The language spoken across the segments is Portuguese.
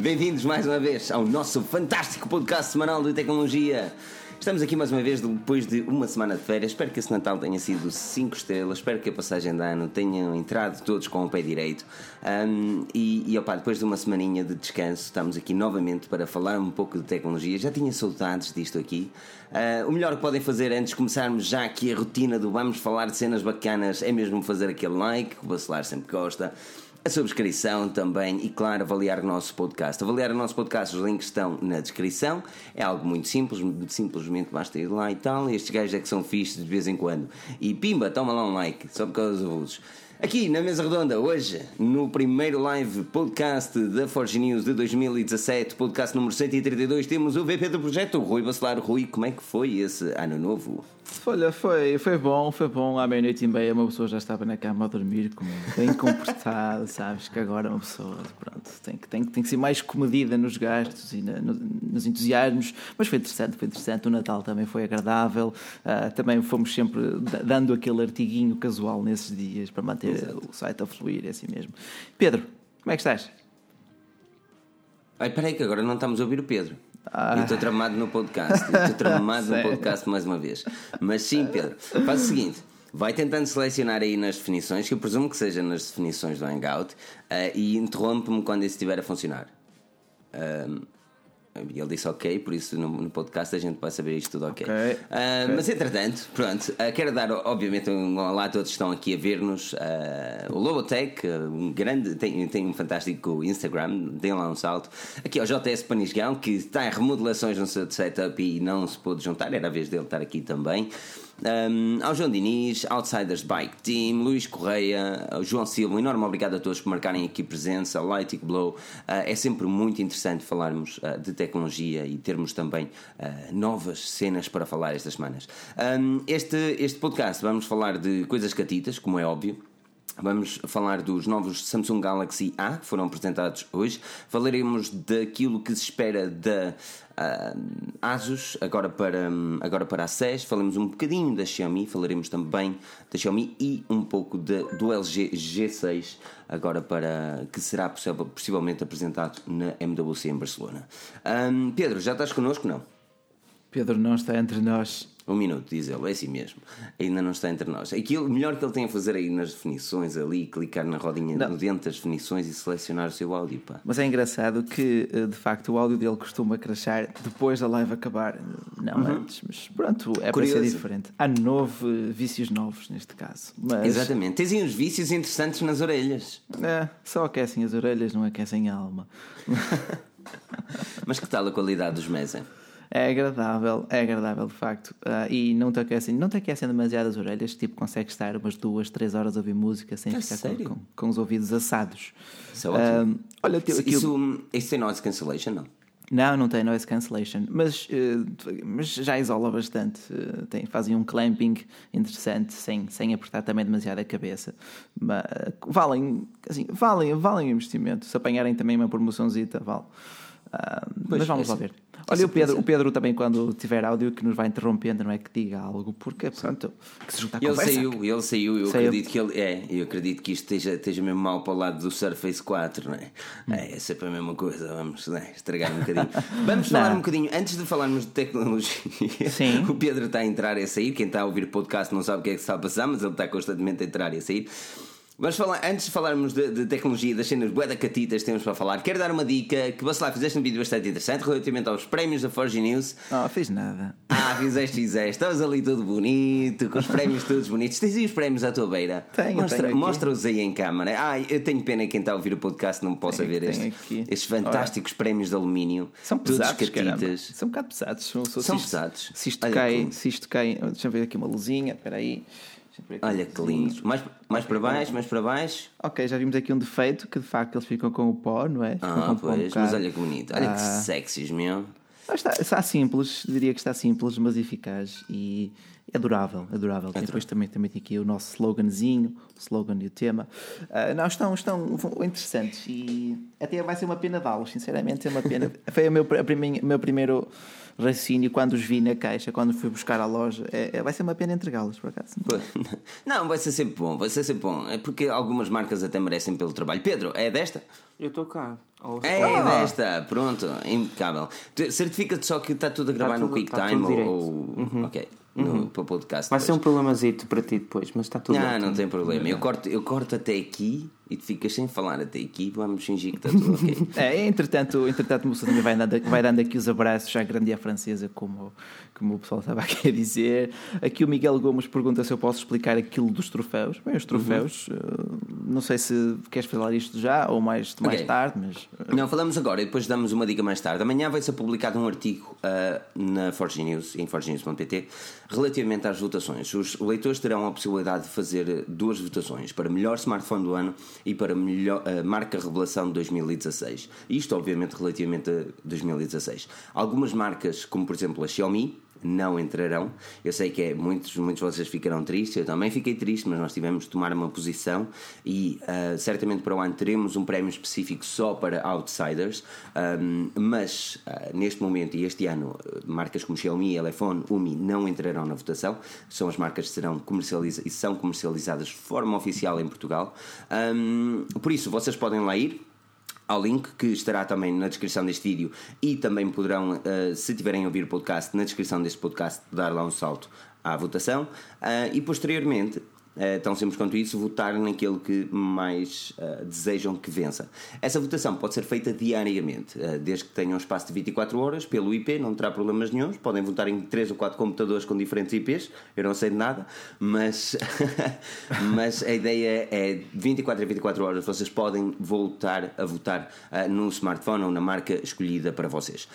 Bem-vindos mais uma vez ao nosso fantástico podcast semanal de tecnologia. Estamos aqui mais uma vez depois de uma semana de férias. Espero que esse Natal tenha sido 5 estrelas. Espero que a passagem de ano tenham entrado todos com o pé direito. Um, e, e opa, depois de uma semaninha de descanso, estamos aqui novamente para falar um pouco de tecnologia. Já tinha saudades disto aqui. Uh, o melhor que podem fazer antes de começarmos já aqui a rotina do vamos falar de cenas bacanas é mesmo fazer aquele like, que o Bacelar sempre gosta a subscrição também e, claro, avaliar o nosso podcast. Avaliar o nosso podcast, os links estão na descrição. É algo muito simples, simplesmente basta ir lá e tal. Estes gajos é que são fixos de vez em quando. E pimba, toma lá um like, só por causa dos avulsos. Aqui na mesa redonda, hoje, no primeiro live podcast da Forge News de 2017, podcast número 132, temos o VP do projeto, Rui Bacelar. Rui, como é que foi esse ano novo? Olha, foi, foi bom, foi bom. À meia-noite e meia uma pessoa já estava na cama a dormir, como bem comportado, sabes? Que agora uma pessoa, pronto, tem que, tem, tem que ser mais comedida nos gastos e na, no, nos entusiasmos. Mas foi interessante, foi interessante. O Natal também foi agradável. Uh, também fomos sempre dando aquele artiguinho casual nesses dias para manter Exato. o site a fluir, é assim mesmo. Pedro, como é que estás? Ai, peraí que agora não estamos a ouvir o Pedro. Ah. Eu estou tramado no podcast. Estou tramado no podcast mais uma vez. Mas sim, Pedro, faz o seguinte. Vai tentando selecionar aí nas definições, que eu presumo que seja nas definições do Hangout, uh, e interrompe-me quando isso estiver a funcionar. Uh, e ele disse ok, por isso no, no, podcast a gente vai saber isto tudo ok. okay. Uh, okay. Mas entretanto, pronto, uh, quero dar obviamente um olá a todos que estão aqui a ver-nos. Uh, o Lobotech, um grande, tem, tem um fantástico Instagram, tem lá um salto. Aqui ao JS Panisgão, que está em remodelações no seu setup e não se pôde juntar, era a vez dele estar aqui também. Um, ao João Diniz, Outsiders Bike Team, Luís Correia, João Silva, um enorme obrigado a todos por marcarem aqui presença, ao Lighting Blow. Uh, é sempre muito interessante falarmos uh, de tecnologia e termos também uh, novas cenas para falar estas semanas. Um, este, este podcast vamos falar de coisas catitas, como é óbvio. Vamos falar dos novos Samsung Galaxy A que foram apresentados hoje. Falaremos daquilo que se espera da uh, Asus agora para, agora para a SES. Falaremos um bocadinho da Xiaomi. Falaremos também da Xiaomi e um pouco de, do LG G6 agora para que será possivelmente apresentado na MWC em Barcelona. Um, Pedro, já estás connosco? Não? Pedro não está entre nós. Um minuto, diz ele, é assim mesmo. Ainda não está entre nós. Aquilo melhor que ele tem a fazer aí nas definições, ali, clicar na rodinha não. no dentro das definições e selecionar o seu áudio. Pá. Mas é engraçado que, eh, de facto, o áudio dele costuma crachar depois da live acabar, não uhum. antes. Mas pronto, é Curioso. para ser diferente. Há novo, vícios novos neste caso. Mas... Exatamente. Tens aí uns vícios interessantes nas orelhas. É, só aquecem as orelhas, não aquecem a alma. Mas que tal a qualidade dos Mesen? É agradável, é agradável de facto. Uh, e não te, aquecem, não te aquecem demasiado as orelhas, tipo, consegues estar umas duas, três horas a ouvir música sem é ficar com, com, com, os ouvidos assados. Isso é ótimo. Uh, olha, isso, isso, isso tem noise cancellation, não? Não, não tem noise cancellation, mas, uh, mas já isola bastante. Uh, tem, fazem um clamping interessante, sem, sem apertar também demasiado a cabeça. Mas, valem, assim, valem, valem o investimento. Se apanharem também uma promoçãozita, vale. Mas vamos é lá ver. Olha, o Pedro, o Pedro também, quando tiver áudio, que nos vai interrompendo, não é que diga algo, porque pronto, que se junta à ele conversa. Saiu, ele saiu, eu saiu. acredito que ele é, eu acredito que isto esteja, esteja mesmo mal para o lado do Surface 4, não é? Hum. É, é sempre a mesma coisa, vamos né, estragar um bocadinho. Vamos falar não. um bocadinho, antes de falarmos de tecnologia, Sim. o Pedro está a entrar e a sair. Quem está a ouvir o podcast não sabe o que é que está a passar, mas ele está constantemente a entrar e a sair. Vamos falar, antes de falarmos de, de tecnologia das cenas bué da catitas temos para falar, quero dar uma dica que você lá fizeste um vídeo bastante interessante relativamente aos prémios da Forge News. Não, fiz nada. Ah, fizeste, fizeste. Estavas ali todo bonito, com os prémios todos bonitos. Tens aí os prémios à tua beira? Tenho, Mostra, Mostra-os aí em câmara. Ah, eu tenho pena que quem está a ouvir o podcast não possa tenho, ver tenho este, estes fantásticos Ora. prémios de alumínio. São pesados, catitas. São um bocado pesados. São, são pesados. Se isto, cai, se isto cai, deixa eu ver aqui uma luzinha, espera aí. Olha que lindo. Mais, mais para baixo, mais para baixo. Ok, já vimos aqui um defeito que de facto eles ficam com o pó, não é? Ficam ah, pois, mas olha que bonito. Olha ah. que sexys, meu. Está, está simples, diria que está simples, mas eficaz e é durável, é durável. É depois também, também tem aqui o nosso sloganzinho, o slogan e o tema. Uh, não, estão, estão interessantes e até vai ser uma pena dá-los, sinceramente, é uma pena. Foi o meu, a meu primeiro raciocínio quando os vi na caixa, quando fui buscar à loja. É, é vai ser uma pena entregá-los, por acaso. Não, vai ser sempre bom, vai ser sempre bom. É porque algumas marcas até merecem pelo trabalho. Pedro, é desta? Eu estou cá. É, é desta, pronto, impecável. Certifica-te só que está tudo a gravar tá tudo, no QuickTime tá ou. Uhum. Ok no, uhum. para o podcast. Vai depois. ser um problemazito para ti depois, mas está tudo Não, bem. não tem problema. Eu corto, eu corto até aqui e tu ficas sem falar até aqui, vamos fingir que está tudo ok. é, entretanto, entretanto o moço também vai, dando, vai dando aqui os abraços à grande francesa, como, como o pessoal estava aqui a dizer. Aqui o Miguel Gomes pergunta se eu posso explicar aquilo dos troféus. Bem, os troféus, uhum. uh, não sei se queres falar isto já ou mais, mais tarde, mas. Uh... Não, falamos agora e depois damos uma dica mais tarde. Amanhã vai ser publicado um artigo uh, na Forge News, em forgenews.pt, relativamente às votações. Os leitores terão a possibilidade de fazer duas votações para melhor smartphone do ano e para melhor, a marca revelação de 2016. Isto, obviamente, relativamente a 2016. Algumas marcas, como por exemplo a Xiaomi, não entrarão. Eu sei que é, muitos, muitos de vocês ficarão tristes, eu também fiquei triste, mas nós tivemos de tomar uma posição e uh, certamente para o ano teremos um prémio específico só para outsiders, um, mas uh, neste momento e este ano, marcas como Xiaomi, Elefone, Umi não entrarão na votação, são as marcas que serão comercializadas e são comercializadas de forma oficial em Portugal. Um, por isso, vocês podem lá ir, ao link que estará também na descrição deste vídeo e também poderão, uh, se tiverem a ouvir o podcast, na descrição deste podcast, dar lá um salto à votação. Uh, e posteriormente uh, tão simples quanto isso, votar naquele que mais uh, desejam que vença. Essa votação pode ser feita diariamente, uh, desde que tenham um espaço de 24 horas, pelo IP, não terá problemas nenhums. Podem votar em 3 ou 4 computadores com diferentes IPs, eu não sei de nada, mas, mas a ideia é 24 a 24 horas vocês podem voltar a votar no smartphone ou na marca escolhida para vocês.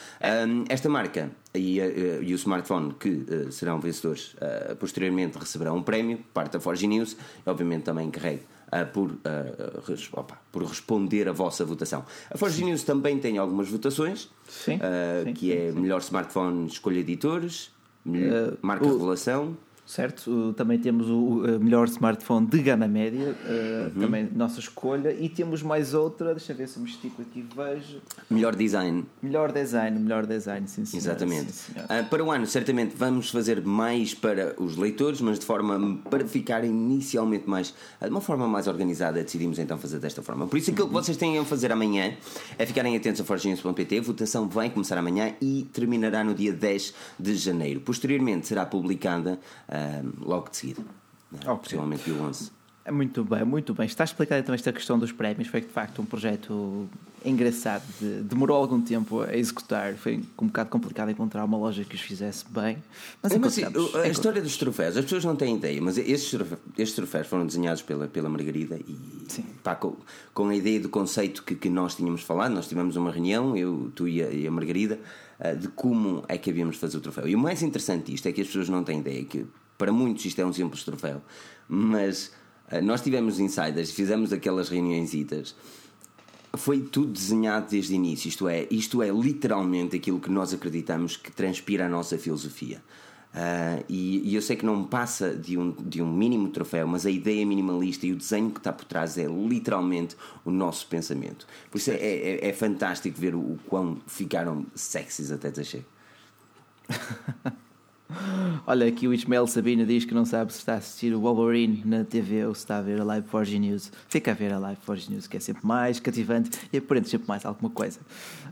esta marca e, e, o smartphone que uh, serão vencedores uh, posteriormente receberão um prémio, parte da Forge News, obviamente também carregue uh, por, res, opa, por responder a vossa votação. A Forge sim. News também tem algumas votações, sim, sim, que é melhor smartphone, escolha editores, marca o... revelação certo? Também temos o melhor smartphone de gama média, eh, uhum. também nossa escolha, e temos mais outra, deixa eu ver se me estico aqui vejo. Melhor design. Melhor design, melhor design, sim, senhor. Exatamente. Sim, uh, para o ano, certamente vamos fazer mais para os leitores, mas de forma para ficar inicialmente mais, de uma forma mais organizada, decidimos então fazer desta forma. Por isso, aquilo que vocês têm a fazer amanhã é ficarem atentos a forginhos.pt. A votação vai começar amanhã e terminará no dia 10 de janeiro. Posteriormente será publicada logo de seguida. Né? Okay. Possivelmente dia 11. É muito bem, muito bem. Está explicada então esta questão dos prémios. Foi de facto um projeto engraçado. De, demorou algum tempo a executar. Foi um bocado complicado encontrar uma loja que os fizesse bem. Mas, é, mas a história dos troféus, as pessoas não têm ideia, mas estes troféus, estes troféus foram desenhados pela, pela Margarida e pá, com, com, a ideia do conceito que, que nós tínhamos falado. Nós tivemos uma reunião, eu, tu e a, e a Margarida, uh, de como é que havíamos de fazer o troféu. E o mais interessante disto é que as pessoas não têm ideia que para muitos isto é um simples troféu, mas uh, nós tivemos insiders, fizemos aquelas reuniões foi tudo desenhado desde o início, isto é, isto é literalmente aquilo que nós acreditamos que transpira a nossa filosofia. Uh, e, e, eu sei que não passa de um, de um mínimo troféu, mas a ideia minimalista e o desenho que está por trás é literalmente o nosso pensamento. Por isso é, é, é fantástico ver o, o quão ficaram sexys até dizer Olha, aqui o Ismael Sabina diz que não sabe se está a assistir o Wolverine na TV ou se está a ver a Live Forge News. Fica a ver a Live Forge News, que é sempre mais cativante e aprende sempre mais alguma coisa.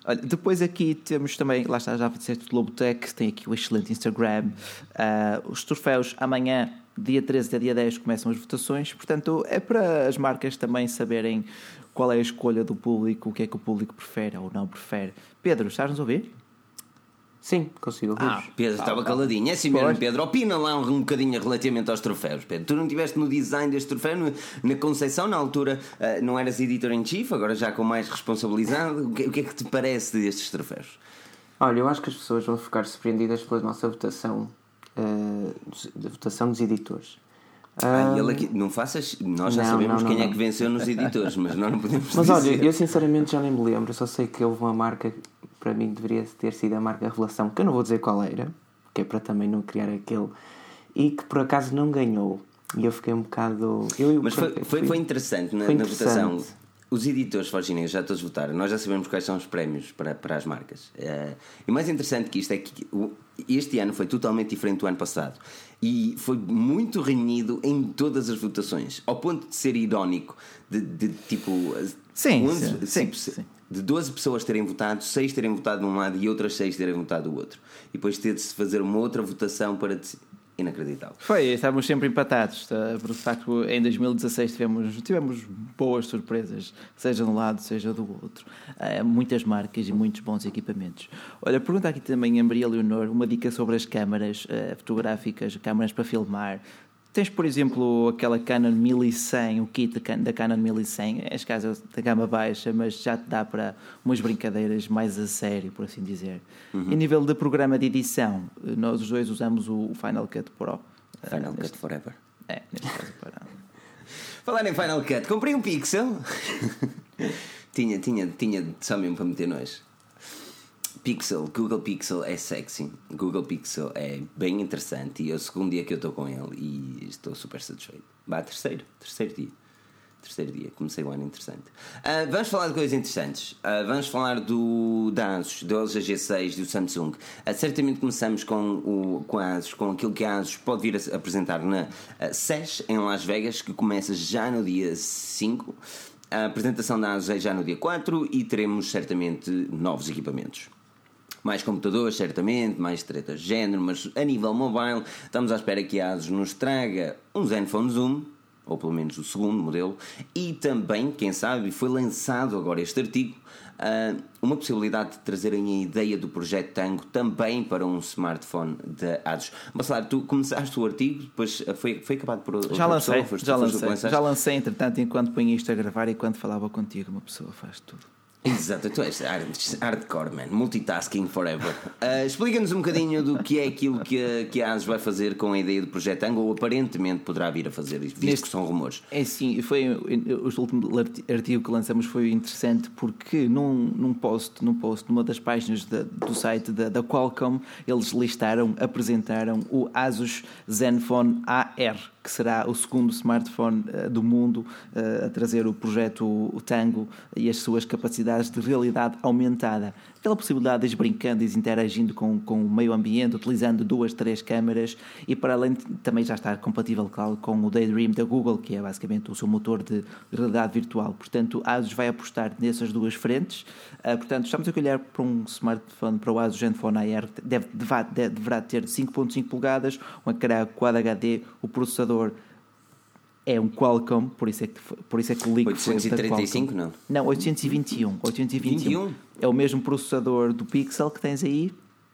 Olha, depois aqui temos também, lá está, já disseste o Globotech, tem aqui o excelente Instagram. Uh, os troféus amanhã, dia 13 até dia 10, começam as votações. Portanto, é para as marcas também saberem qual é a escolha do público, o que é que o público prefere ou não prefere. Pedro, estás-nos a ouvir? Sim, consigo ouvir. Ah, Pedro estava caladinho. É assim mesmo, Pedro. Opina lá um, um bocadinho relativamente aos troféus, Pedro. Tu não estiveste no design deste troféu, no, na concepção, na altura uh, não eras editor em chief, agora já com mais responsabilizado. O que, o que é que te parece destes troféus? Olha, eu acho que as pessoas vão ficar surpreendidas pela nossa votação, uh, da votação dos editores. Ah, ele aqui, não faças. Nós já não, sabemos não, não, quem é que venceu nos editores, mas nós não podemos Mas dizer. olha, eu sinceramente já nem me lembro, só sei que houve uma marca para mim deveria ter sido a marca Revelação, que eu não vou dizer qual era, que é para também não criar aquele, e que por acaso não ganhou. E eu fiquei um bocado. Eu, Mas foi, foi, foi interessante na, foi interessante. na votação. os editores Forginei já todos votaram, nós já sabemos quais são os prémios para, para as marcas. Uh, e mais interessante que isto é que este ano foi totalmente diferente do ano passado e foi muito renhido em todas as votações, ao ponto de ser irónico, de, de tipo. Sim, 11, sim, tipo, sim, De 12 pessoas terem votado, 6 terem votado de um lado e outras 6 terem votado do outro. E depois ter de se fazer uma outra votação para inacreditável. Foi, estávamos sempre empatados. Tá? Por facto, em 2016 tivemos, tivemos boas surpresas, seja de um lado, seja do outro. Uh, muitas marcas e muitos bons equipamentos. Olha, pergunta aqui também a Maria Leonor uma dica sobre as câmaras uh, fotográficas, câmaras para filmar. Tens, por exemplo, aquela Canon 1100, o kit da Canon 1100, as casas da gama baixa, mas já te dá para umas brincadeiras mais a sério, por assim dizer. Uhum. Em nível de programa de edição, nós os dois usamos o Final Cut Pro. Final uh, Cut Forever. É, neste caso para. Falar em Final Cut, comprei um Pixel. tinha, tinha, tinha só mesmo para meter nós. Pixel, Google Pixel é sexy. Google Pixel é bem interessante e é o segundo dia que eu estou com ele e estou super satisfeito. Vá, terceiro, terceiro dia. Terceiro dia, comecei o ano interessante. Uh, vamos falar de coisas interessantes. Uh, vamos falar do da ASUS, do LG G6 e do Samsung. Uh, certamente começamos com, o, com a ASUS, com aquilo que a ASUS pode vir a apresentar na SES em Las Vegas, que começa já no dia 5. A apresentação da ASUS é já no dia 4 e teremos certamente novos equipamentos mais computadores, certamente, mais tretas de género, mas a nível mobile, estamos à espera que a ASUS nos traga um Zenfone Zoom, ou pelo menos o segundo modelo, e também, quem sabe, foi lançado agora este artigo, ah, uma possibilidade de trazerem a ideia do projeto Tango também para um smartphone da ASUS. Mas claro, tu começaste o artigo, depois foi, foi acabado por já lancei, pessoa, já lancei, já lancei, entretanto, enquanto ponho isto a gravar e quando falava contigo, uma pessoa faz tudo. Exato, tu és hardcore, man. Multitasking forever. Uh, Explica-nos um bocadinho do que é aquilo que a, que a ASUS vai fazer com a ideia do projeto Angle, ou aparentemente poderá vir a fazer, visto Neste, que são rumores. É sim, foi o último artigo que lançamos foi interessante porque num, num post, num post numa das páginas da, do site da, da Qualcomm, eles listaram, apresentaram o Asus Zenfone AR que será o segundo smartphone uh, do mundo uh, a trazer o projeto Tango e as suas capacidades de realidade aumentada. Aquela possibilidade de brincando e interagindo com, com o meio ambiente, utilizando duas, três câmaras e para além de, também já estar compatível claro, com o Daydream da Google, que é basicamente o seu motor de realidade virtual. Portanto, a ASUS vai apostar nessas duas frentes. Uh, portanto, estamos a olhar para um smartphone, para o ASUS Zenfone AR, deve, deve, deverá ter 5.5 polegadas, um ecrã Quad HD, o processador é um Qualcomm, por isso é que, por isso é que o link 835 não? Não, 821. 821 21? é o mesmo processador do Pixel que tens aí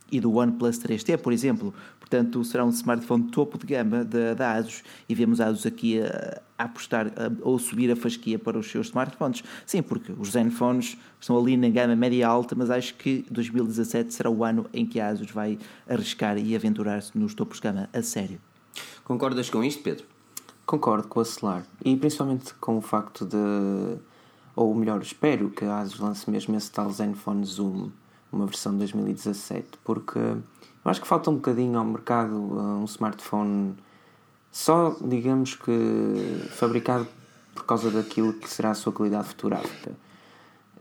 e do OnePlus 3T, por exemplo. Portanto, será um smartphone topo de gama da, da ASUS e vemos a ASUS aqui a, a apostar a, ou subir a fasquia para os seus smartphones. Sim, porque os Zenfones estão ali na gama média alta, mas acho que 2017 será o ano em que a ASUS vai arriscar e aventurar-se nos topos de gama a sério. Concordas com isto, Pedro? Concordo com a Solar. E principalmente com o facto de. Ou melhor, espero que a ASUS lance mesmo esse tal Zenfone Zoom, uma versão de 2017, porque eu acho que falta um bocadinho ao mercado uh, um smartphone só, digamos que, fabricado por causa daquilo que será a sua qualidade fotográfica.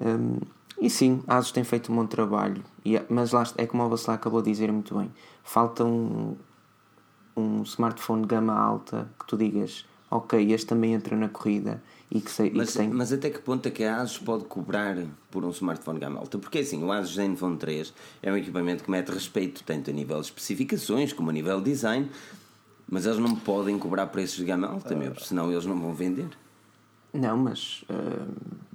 Um, e sim, a ASUS tem feito um bom trabalho, e, é, mas lá é como a Bacelar acabou de dizer muito bem, falta um, um smartphone de gama alta que tu digas, ok, este também entra na corrida e que, sei, mas, que tem... mas até que ponto é que a ASUS pode cobrar por um smartphone de gama alta? Porque assim, o ASUS Zenfone 3 é um equipamento que mete respeito tanto a nível de especificações como a nível de design, mas eles não podem cobrar preços de gama alta, uh... meu, senão eles não vão vender. Não, mas. Uh...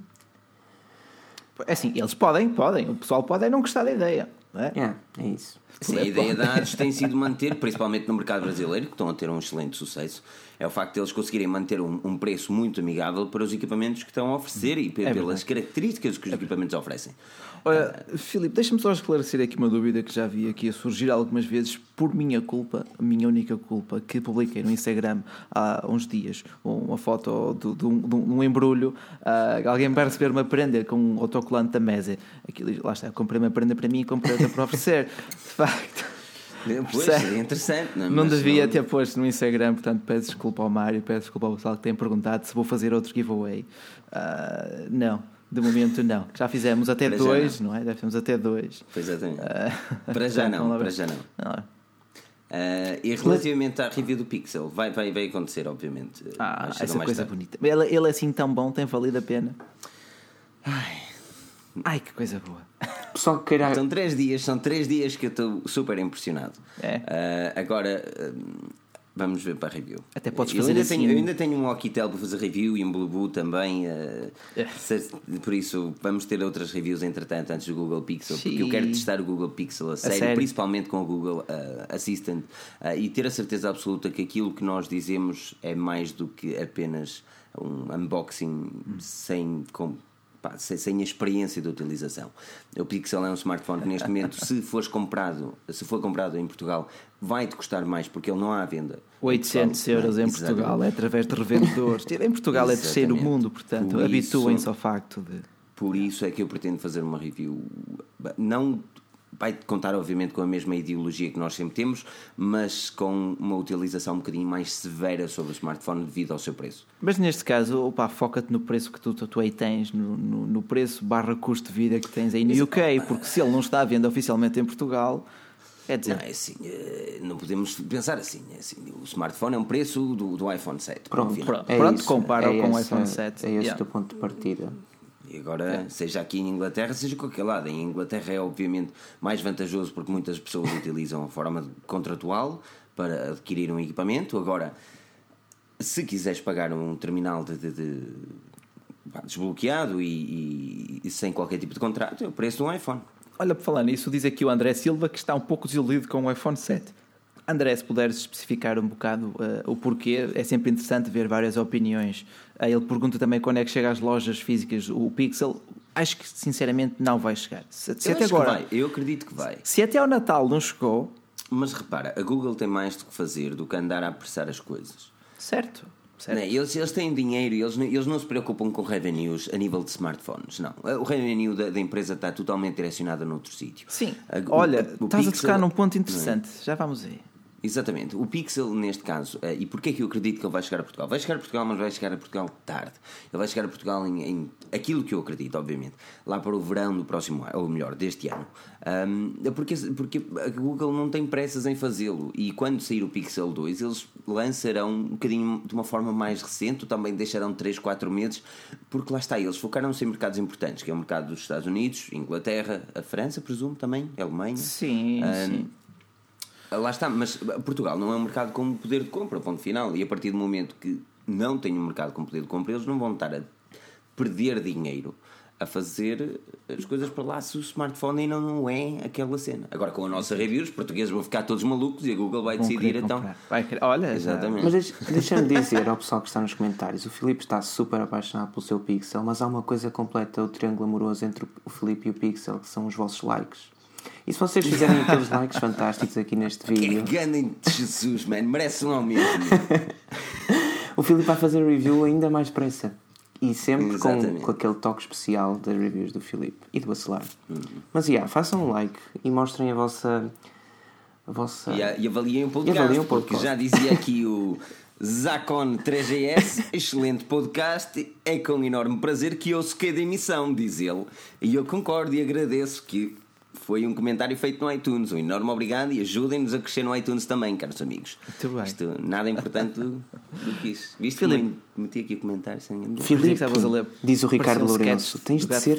É assim, eles podem, podem. O pessoal pode é não gostar da ideia. É? é, é isso. Sim, a ideia da ADES tem sido manter, principalmente no mercado brasileiro, que estão a ter um excelente sucesso, é o facto de eles conseguirem manter um, um preço muito amigável para os equipamentos que estão a oferecer e é pelas características que os equipamentos oferecem. Olha, Filipe, deixa-me só esclarecer aqui uma dúvida que já vi aqui a surgir algumas vezes por minha culpa, minha única culpa, que publiquei no Instagram há uns dias uma foto de, de, um, de um, embrulho. Uh, alguém vai receber uma prenda com um autocolante da mesa. Aquilo, lá está, comprei uma prenda para mim e comprei outra para oferecer. De facto. Pois, é interessante. Não, não devia não... ter posto no Instagram, portanto peço desculpa ao Mário, peço desculpa ao pessoal que tem perguntado se vou fazer outro giveaway. Uh, não, de momento não. Já fizemos até para dois, não. não. é? Já fizemos até dois. Pois exatamente. Uh, para já não, para já não. não. Uh, e relativamente à review do Pixel, vai, vai, vai acontecer, obviamente. Ah, essa coisa tarde. bonita. Ele, ele assim tão bom, tem valido a pena. Ai, Ai que coisa boa. Só queira... São três dias, são três dias que eu estou super impressionado. É. Uh, agora. Uh, Vamos ver para a review. Até podes fazer eu ainda, assim... tenho, eu ainda tenho um Alquitel para fazer review e um Blueboo também. Uh, é. Por isso, vamos ter outras reviews entretanto antes do Google Pixel. Sim. Porque eu quero testar o Google Pixel a, a sério, sério, principalmente com o Google uh, Assistant uh, e ter a certeza absoluta que aquilo que nós dizemos é mais do que apenas um unboxing hum. sem. Com, pá, sem a experiência de utilização. O Pixel é um smartphone que neste momento, se fores comprado, se for comprado em Portugal, vai-te custar mais porque ele não há à venda. 800 euros em Portugal, é através de revendedores. em Portugal é terceiro mundo, portanto, habituem-se ao facto de. Por isso é que eu pretendo fazer uma review, não vai contar obviamente com a mesma ideologia que nós sempre temos, mas com uma utilização um bocadinho mais severa sobre o smartphone devido ao seu preço. Mas neste caso, opa, foca-te no preço que tu, tu, tu aí tens, no, no, no, preço barra custo de vida que tens aí no UK, porque se ele não está à venda oficialmente em Portugal, é dizer... Não, é assim, eh, não podemos pensar assim, é assim o smartphone é um preço do, do iPhone 7. Pronto, pronto, é pronto compara é com o iPhone 7. É esse yeah. o ponto de partida. E agora, é. seja aqui em Inglaterra, seja qualquer lado. Em Inglaterra é obviamente mais vantajoso porque muitas pessoas utilizam a forma contratual para adquirir um equipamento. Agora, se quiseres pagar um terminal de, de, de desbloqueado e, e, e, sem qualquer tipo de contrato, é o preço de um iPhone. Olha, por falar nisso, diz aqui o André Silva que está um pouco desiludido com o iPhone 7. André, se puderes especificar um bocado uh, o porquê, é sempre interessante ver várias opiniões. Uh, ele pergunta também quando é que chega às lojas físicas o Pixel. Acho que sinceramente não vai chegar. Se, se até agora. Eu acredito que vai. Se até ao Natal não chegou. Mas repara, a Google tem mais do que fazer do que andar a apressar as coisas. Certo. Não, eles, eles têm dinheiro e eles, eles não se preocupam com revenues a nível de smartphones, não. O revenue da, da empresa está totalmente direcionado noutro sítio. Sim. A, Olha, o, o estás Pixel, a tocar num ponto interessante. É? Já vamos aí. Exatamente. O Pixel, neste caso, uh, e porquê é que eu acredito que ele vai chegar a Portugal? Vai chegar a Portugal, mas vai chegar a Portugal tarde. Ele vai chegar a Portugal em, em aquilo que eu acredito, obviamente, lá para o verão do próximo ano, ou melhor, deste ano. Um, porque, porque a Google não tem pressas em fazê-lo e quando sair o Pixel 2, eles lançarão um bocadinho de uma forma mais recente, também deixarão 3, 4 meses, porque lá está, eles focaram-se em mercados importantes, que é o mercado dos Estados Unidos, Inglaterra, a França, presumo também, a Alemanha. Sim, um, sim Lá está, mas Portugal não é um mercado com poder de compra, ponto final. E a partir do momento que não tem um mercado com poder de compra, eles não vão estar a perder dinheiro a fazer as coisas para lá se o smartphone ainda não é aquela cena. Agora com a nossa review, os portugueses vão ficar todos malucos e a Google vai decidir então. Vai Olha, exatamente. Mas deixa-me dizer ao pessoal que está nos comentários: o Filipe está super apaixonado pelo seu Pixel, mas há uma coisa completa: o triângulo amoroso entre o Filipe e o Pixel, que são os vossos likes. E se vocês fizerem aqueles likes fantásticos aqui neste vídeo. Que ganem de Jesus, mano, merece um aumento. o Filipe vai fazer review ainda mais depressa. E sempre com, com aquele toque especial das reviews do Filipe e do Bacelar. Uhum. Mas yeah, façam um like e mostrem a vossa. A vossa... E, a, e avaliem o podcast, avaliem podcast. porque já dizia aqui o. Zacon 3GS, excelente podcast. É com enorme prazer que ouço cada emissão, diz ele. E eu concordo e agradeço que foi um comentário feito no iTunes. Um enorme obrigado e ajudem-nos a crescer no iTunes também, caros amigos. Muito bem. Isto, nada importante do, do que isso. Viste Filipe, meti aqui o comentário sem ninguém. Filipe, diz o Ricardo Lourenço, tens de ser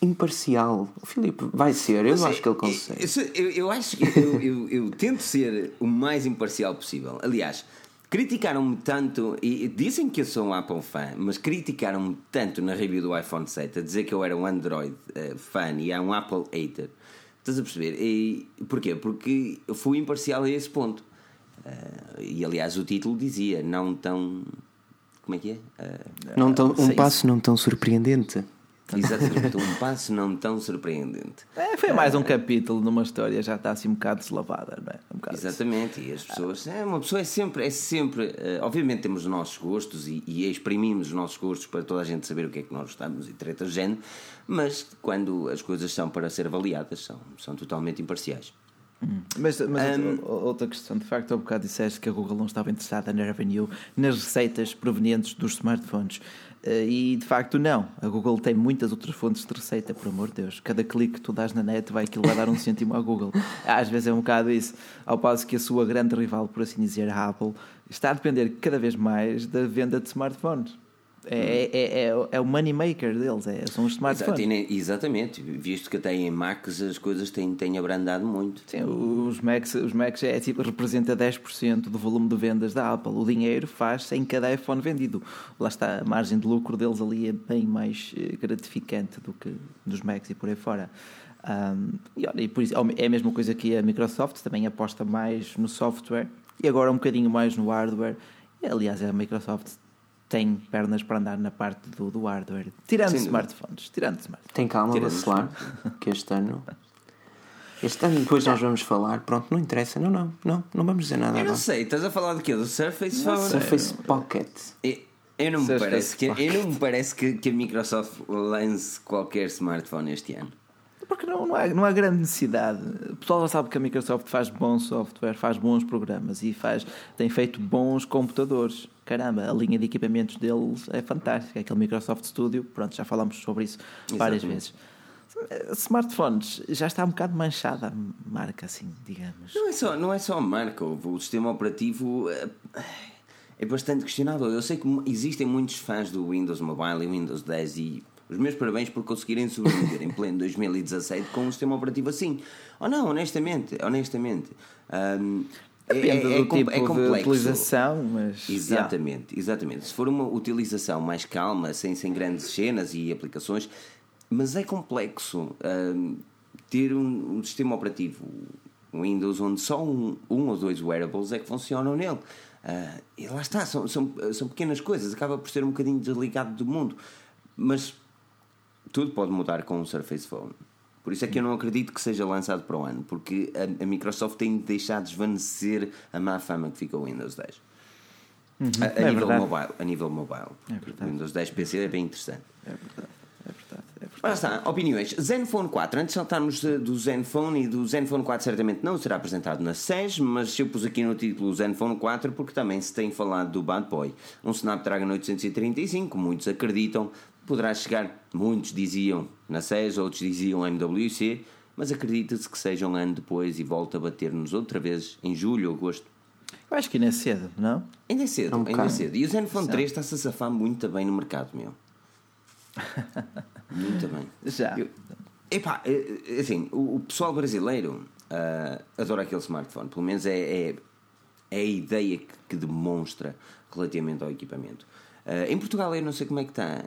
imparcial. O Filipe vai ser, eu Mas, acho que ele consegue. Eu, eu, eu acho que eu, eu, eu tento ser o mais imparcial possível. Aliás. Criticaram-me tanto, e dizem que eu sou um Apple fã, mas criticaram-me tanto na review do iPhone 7 a dizer que eu era um Android uh, fã e é um Apple hater. Estás a perceber? E porquê? Porque eu fui imparcial a esse ponto. Uh, e aliás, o título dizia: não tão. Como é que é? Uh, não tão, um passo não tão surpreendente. Exatamente, um passo não tão surpreendente. É, foi mais um capítulo numa história, já está assim um bocado deslavada, não é? Um Exatamente, assim. e as pessoas. É, uma pessoa é sempre. É sempre uh, obviamente temos os nossos gostos e, e, exprimimos os nossos gostos para toda a gente saber o que é que nós gostamos e treta de género, mas quando as coisas são para ser avaliadas, são, são totalmente imparciais. Mas, mas um, outra questão, de facto, há um bocado disseste que a Google não estava interessada na revenue, nas receitas provenientes dos smartphones. Uh, e de facto, não. A Google tem muitas outras fontes de receita, por amor de Deus. Cada clique que tu dás na net vai aquilo vai dar um cêntimo à Google. Às vezes é um bocado isso. Ao passo que a sua grande rival, por assim dizer, a Apple, está a depender cada vez mais da venda de smartphones. É, é, é, é, o money maker deles, é, são os smartphones. Exatamente, visto que até em Macs as coisas têm, têm abrandado muito. Sim, os Macs, os Macs é, tipo, representa 10% do volume de vendas da Apple. O dinheiro faz-se em cada iPhone vendido. Lá está, a margem de lucro deles ali é bem mais eh, gratificante do que dos Macs e por aí fora. Um, e, olha, e por isso, é a mesma coisa que a Microsoft, também aposta mais no software e agora um bocadinho mais no hardware. Aliás, a Microsoft tem pernas para andar na parte do, do hardware. Tirando smartphones. Tirando smartphones. Tem calma, vacilar, que este ano. Este ano depois nós vamos falar. Pronto, não interessa. Não, não, não, não vamos dizer nada. Eu não sei, estás a falar de quê? Do Surface Phone? Surface Pocket. Eu, eu não, me parece que, eu não me parece que, que a Microsoft lance qualquer smartphone este ano. Porque não, não, há, não há grande necessidade. O pessoal já sabe que a Microsoft faz bom software, faz bons programas e faz, tem feito bons computadores. Caramba, a linha de equipamentos deles é fantástica. Aquele Microsoft Studio, pronto, já falamos sobre isso várias vezes. Smartphones já está um bocado manchada a marca, assim, digamos. Não é só, não é só a marca, o sistema operativo é, é bastante questionável. Eu sei que existem muitos fãs do Windows Mobile e Windows 10 e os meus parabéns por conseguirem sobreviver em pleno 2017 com um sistema operativo assim. Ou oh, não, honestamente, honestamente. Um, Depende é, é, do tipo é complexo. de utilização, mas. Exatamente, yeah. exatamente. Se for uma utilização mais calma, sem, sem grandes cenas e aplicações, mas é complexo um, ter um, um, sistema operativo Windows onde só um, um ou dois wearables é que funcionam nele. Uh, e lá está, são, são, são pequenas coisas, acaba por ser um bocadinho desligado do mundo. Mas tudo pode mudar com o Surface Phone. Por isso é que eu não acredito que seja lançado para o ano, porque a, a Microsoft tem deixado desvanecer a má fama que fica o Windows 10. Uhum. A, a é nível mobile, a nível mobile. É o Windows 10 PC é bem interessante. É verdade. É verdade, é verdade. Está, opiniões. Zenfone 4, antes de saltarmos do Zenfone e do Zenfone 4 certamente não será apresentado na SES, mas eu pus aqui no título o Zenfone 4 porque também se tem falado do Bad Boy. Um Snapdragon 835, muitos acreditam, Poderá chegar, muitos diziam na SES, outros diziam MWC, mas acredita-se que seja um ano depois e volta a bater-nos outra vez em julho ou agosto. Eu acho que ainda é cedo, não? Ainda é cedo, um ainda é cedo. E o Zenfone 3 está-se a safar muito bem no mercado, meu. muito bem. Já. Eu, epá, eh, eh, assim, o, o pessoal brasileiro uh, adora aquele smartphone. Pelo menos é, é, é a ideia que, que, demonstra relativamente ao equipamento. Uh, em Portugal eu não sei como é que está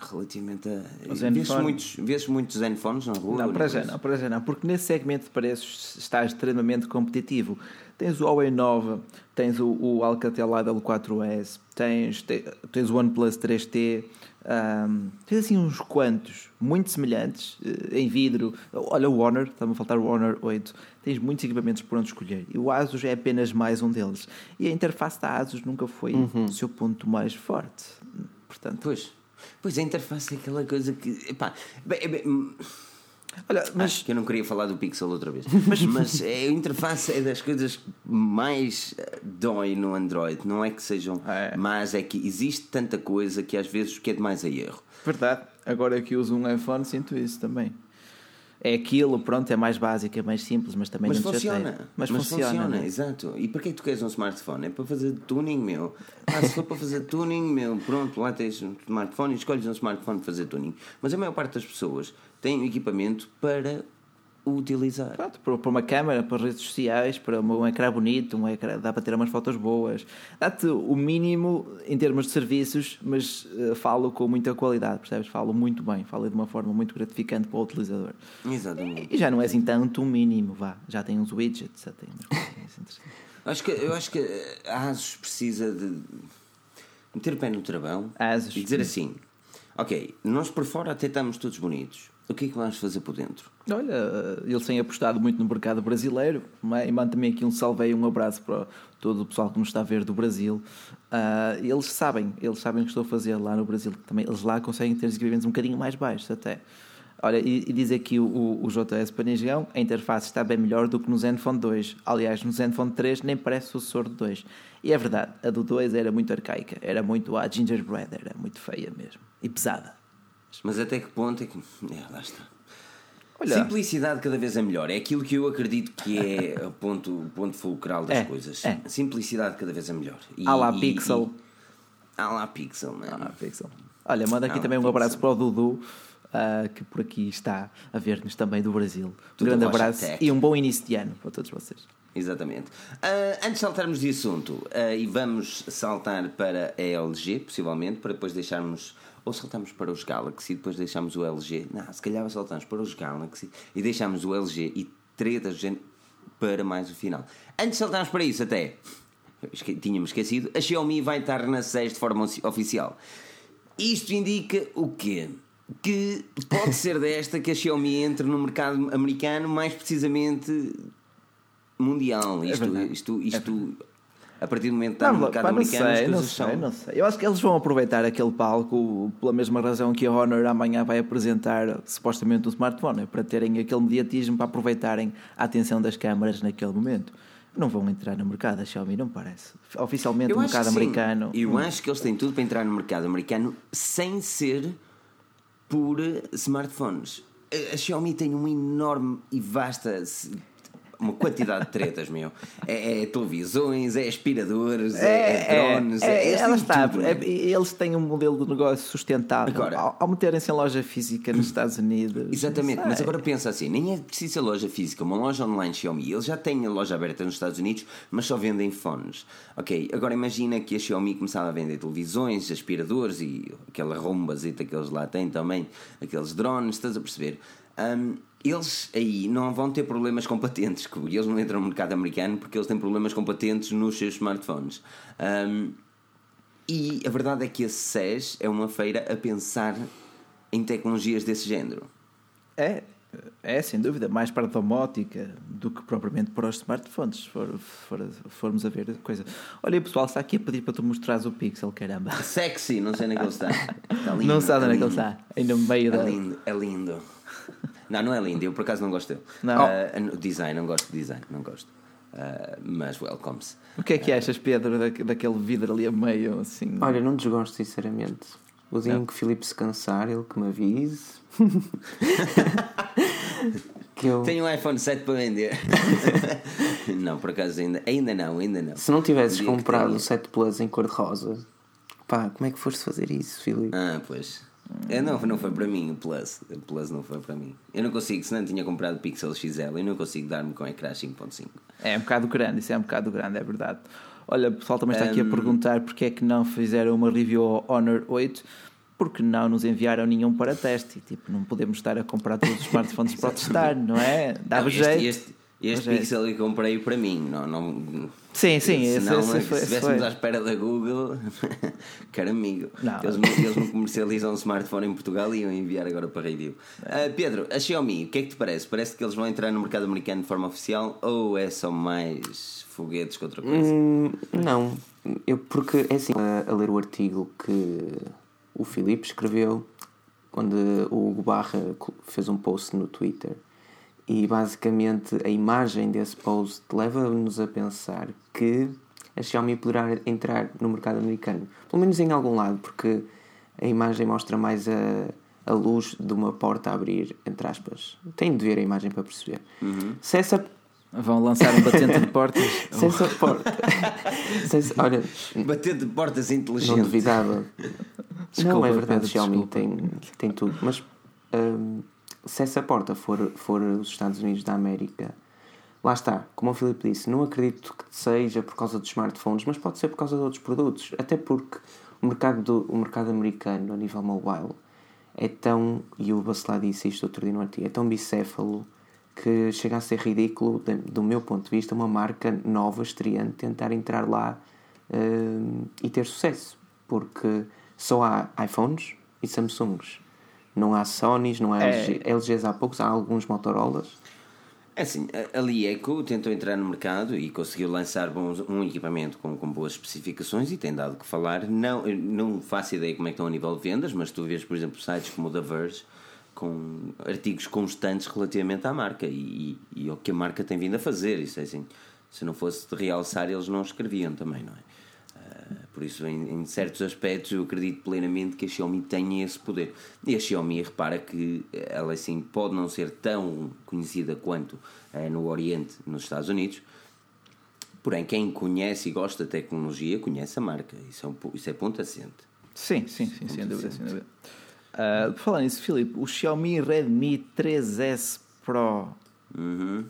relativamente a. Vês muitos, vês muitos Zenfones na rua? Não, para já não, para já não, porque nesse segmento de preços está extremamente competitivo. Tens o Huawei Nova, tens o, o Alcatel AW4S, tens, tens o OnePlus 3T, um, tens assim uns quantos, muito semelhantes, eh, em vidro. Olha o Honor, está-me a faltar o Honor 8. Tens muitos equipamentos por onde escolher. E o Asus é apenas mais um deles. E a interface da Asus nunca foi uhum. o seu ponto mais forte. Portanto, pois. Pois a interface é aquela coisa que. Epá, bem, bem, hum, Olha, mas Acho que eu não queria falar do Pixel outra vez, mas, mas é, a interface é das coisas que mais eh, dói no Android. Não é que sejam, é. mas é que existe tanta coisa que às vezes que é demais a erro. Verdade. Agora que uso um iPhone sinto isso também é aquilo, pronto, é mais básico, é mais simples, mas também mas não funciona. Mas, mas funciona. funciona né? exato. E para que é que tu queres um smartphone? É para fazer tuning, meu. Ah, se for para fazer tuning, meu, pronto, lá tens um smartphone e escolhes um smartphone para fazer tuning. Mas a maior parte das pessoas tem equipamento para utilizar. Pronto, para uma câmera, para redes sociais, para um ecrã bonito, um ecrã, dá para ter umas fotos boas. Dá-te o mínimo em termos de serviços, mas uh, falo com muita qualidade, percebes? Falo muito bem, falo de uma forma muito gratificante para o utilizador. Exatamente. E, e já não é assim tanto um mínimo, vá. Já tem uns widgets, já tem acho que Eu acho que a Asus precisa de meter o pé no travão Asus. e dizer assim: ok, nós por fora até estamos todos bonitos o que é que vamos fazer por dentro? Olha, eles têm apostado muito no mercado brasileiro é? e mando também aqui um salve e um abraço para todo o pessoal que nos está a ver do Brasil. Uh, eles sabem, eles sabem o que estou a fazer lá no Brasil. Também, eles lá conseguem ter os equipamentos um bocadinho mais baixos até. Olha, e, e diz aqui o, o JS Panigão, a interface está bem melhor do que no Zenfone 2. Aliás, no Zenfone 3 nem parece o sucessor do 2. E é verdade, a do 2 era muito arcaica, era muito a gingerbread, era muito feia mesmo. E pesada. Mas até que ponto é que. É, lá está. Olha. Simplicidade cada vez é melhor. É aquilo que eu acredito que é o ponto, ponto fulcral das É, coisas. é. Simplicidade cada vez é melhor. E, À la e- Pixel. e- À la Pixel, Pixel. Olha, manda aqui Ah, também um abraço para o Dudu, ah, que por aqui está a ver-nos também do Brasil. Um grande abraço Tech. e um bom início de ano para todos vocês. Exatamente. Ah, antes de saltarmos de assunto, ah, e vamos saltar para a LG, possivelmente, para depois deixarmos. Ou saltamos para os Galaxy e depois deixamos o LG. Não, se calhar saltamos para os Galaxy e deixamos o LG e tretas para mais o final. Antes de saltarmos para isso, até. Tínhamos esquecido, a Xiaomi vai estar na 6 de forma oficial. Isto indica o quê? Que pode ser desta que a Xiaomi entre no mercado americano, mais precisamente mundial. Isto, É verdade. isto, isto, a partir do momento que está no mercado pá, americano, as sei, não coisas sei, são. não sei. Eu acho que eles vão aproveitar aquele palco pela mesma razão que a Honor amanhã vai apresentar supostamente um smartphone, é para terem aquele mediatismo para aproveitarem a atenção das câmaras naquele momento. Não vão entrar no mercado, a Xiaomi não parece. Oficialmente Eu o acho mercado americano. Eu hum, acho que eles têm tudo para entrar no mercado americano sem ser por eh, smartphones. A a Xiaomi tem uma enorme e vasta. Uma quantidade de tretas, meu. É, é televisões, é aspiradores, é, é drones. é, eles ela está, tudo, é- eles têm um modelo de negócio sustentável. Agora- ao, ao meterem-se em loja física nos Estados Unidos. Exatamente, mas agora pensa assim: nem é preciso ser loja física, uma loja online Xiaomi. Eles já têm a loja aberta nos Estados Unidos, mas só vendem fones. Ok, agora imagina que a Xiaomi começava a vender televisões, aspiradores e aquela rombazita que eles lá têm também, aqueles drones, estás a perceber? Hum, eles aí não vão ter problemas com patentes, que eles não entram no mercado americano porque eles têm problemas com patentes nos seus smartphones. Hum, e a verdade é que a SES é uma feira a pensar em tecnologias desse género. É, é sem dúvida, mais para a domótica do que propriamente para os smartphones, se for, for- formos a ver a coisa. Olha, pessoal, está aqui a pedir para tu mostrares o Pixel, caramba. Sexy, não sei onde é que ele está. Está lindo, não sabe onde é que ele está, ainda meio É da. lindo, é lindo. Não, não é lindo, eu por acaso não gosto dele. Não. O design, não gosto de design, não gosto. Ah, mas welcome-se. O que é que achas, Pedro, da, daquele vidro ali a meio, assim? Olha, não desgosto, sinceramente. O dia em que o Filipe se cansar, ele que me avise. que eu. Tenho um iPhone 7 para vender. não, por acaso ainda, ainda não, ainda não. Se não tivesses comprado tenho- o 7 Plus em cor-de-rosa, pá, como é que foste fazer isso, Filipe? Ah, pois. É, não, não foi para mim o Plus. O Plus não foi para mim. Eu não consigo, se não tinha comprado Pixel XL, eu não consigo dar-me com ecrã 5.5. É um bocado grande, isso é um bocado grande, é verdade. Olha, o pessoal também está aqui a perguntar porque é que não fizeram uma review ao Honor 8, porque não nos enviaram nenhum para teste. E, tipo, não podemos estar a comprar todos os smartphones para testar, não é? Dava Não, jeito. Este, este, este jeito. Pixel eu comprei para mim. Não, não, Sim, sim, esse- senão, esse se foi- esse estivéssemos à espera da Google, caro amigo, Não. Eles, não, eles não comercializam um smartphone em Portugal e iam enviar agora para review. Ah, Pedro, a Xiaomi, o que é que te parece? Parece que eles vão entrar no mercado americano de forma oficial ou é só mais foguetes que outra coisa? Hum, não, eu porque é assim, a, a ler o artigo que o Filipe escreveu, onde o Hugo Barra fez um post no Twitter e basicamente a imagem desse post leva-nos a pensar que a Xiaomi poderá entrar no mercado americano, pelo menos em algum lado, porque a imagem mostra mais a, a luz de uma porta a abrir, entre aspas. Tem de ver a imagem para perceber. Se essa Vão lançar um batente de portas. se essa porta. se essa- olha, Bater de portas inteligente. não duvidava. Desculpa, não é verdade, Pedro, Xiaomi tem, tem tudo. Mas hum, se essa porta for, for os Estados Unidos da América, lá está, como o Filipe disse, não acredito que seja por causa dos smartphones, mas pode ser por causa de outros produtos. Até porque o mercado, do, o mercado americano, a nível mobile, é tão, e o Bacelar disse isto outro dia no artigo, é tão bicéfalo que chega a ser ridículo, do meu ponto de vista, uma marca nova, estreante, tentar entrar lá hum, e ter sucesso. Porque só há iPhones e Samsungs. Não há Sonys, não há É. LG, LGs há poucos, há alguns Motorolas. É assim, a- Lieco tentou entrar no mercado e conseguiu lançar bons- um equipamento com, com boas especificações e tem dado o que falar. Não, não faço ideia como é que estão a nível de vendas, mas tu vês, por exemplo, sites como o The Verge com artigos constantes relativamente à marca e, e, e ao que a marca tem vindo a fazer. Isso é assim, se não fosse de realçar, eles não escreviam também, não é? Por isso, em, em, certos aspectos, eu acredito plenamente que a Xiaomi tenha esse poder. E a Xiaomi, repara que ela assim pode não ser tão conhecida quanto é no Oriente, nos Estados Unidos, porém, quem conhece e gosta da tecnologia conhece a marca. Isso é, um, isso é ponto assente. Sim, sim, sim, sem dúvida, sem dúvida. Uh, por falar nisso, Filipe, o Xiaomi Redmi 3S Pro. Uhum.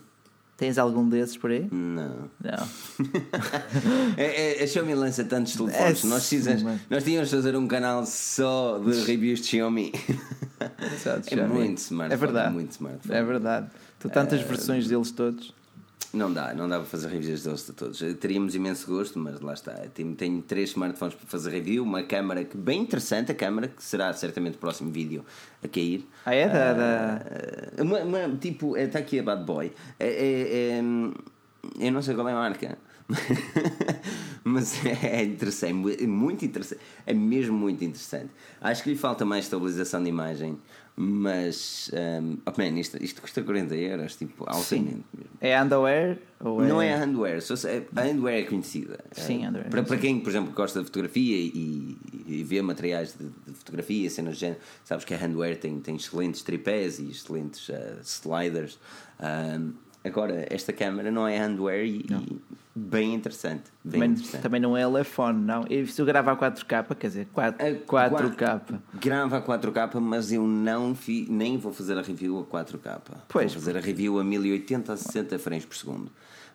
Tens algum desses por aí? Não. Não. é, é, a Xiaomi lança tantos telefones. É, nós, precisamos, nós tínhamos de fazer um canal só de reviews de Xiaomi. Exato, é Xiaomi. muito smart. É verdade. muito smartphone. É verdade. Tu tantas uh, versões deles todos. Não dá, não dá para fazer reviews deles de todos. Teríamos imenso gosto, mas lá está. Tenho, tenho três smartphones para fazer review, uma câmera que bem interessante, a câmera, que será certamente o próximo vídeo a cair. Ah, é? Da, uh, uma, uma, tipo, está aqui a Bad Boy. É, é, é, eu não sei qual é a marca. mas é interessante, é muito interessante, é mesmo muito interessante. Acho que lhe falta mais estabilização de imagem, mas um, oh man, isto, isto custa 40 euros, tipo, altamente mesmo. É underwear? Ou Não é, é handwear, só se, a handwear é conhecida. Sim, é, underwear. Para, para quem, por exemplo, gosta de fotografia e, e vê materiais de, de, fotografia, cenas de género, sabes que a handwear tem, tem excelentes tripés e excelentes uh, sliders. Um, Agora, esta câmera não é handwear e, e bem interessante. Bem também, interessante. também não é telefone, não. E se eu gravar a 4K, quer dizer, 4, 4K. Grava a 4K, mas eu não fi, nem vou fazer a review a 4K. Pois. Vou fazer a review a 1080 a 60 frames por segundo.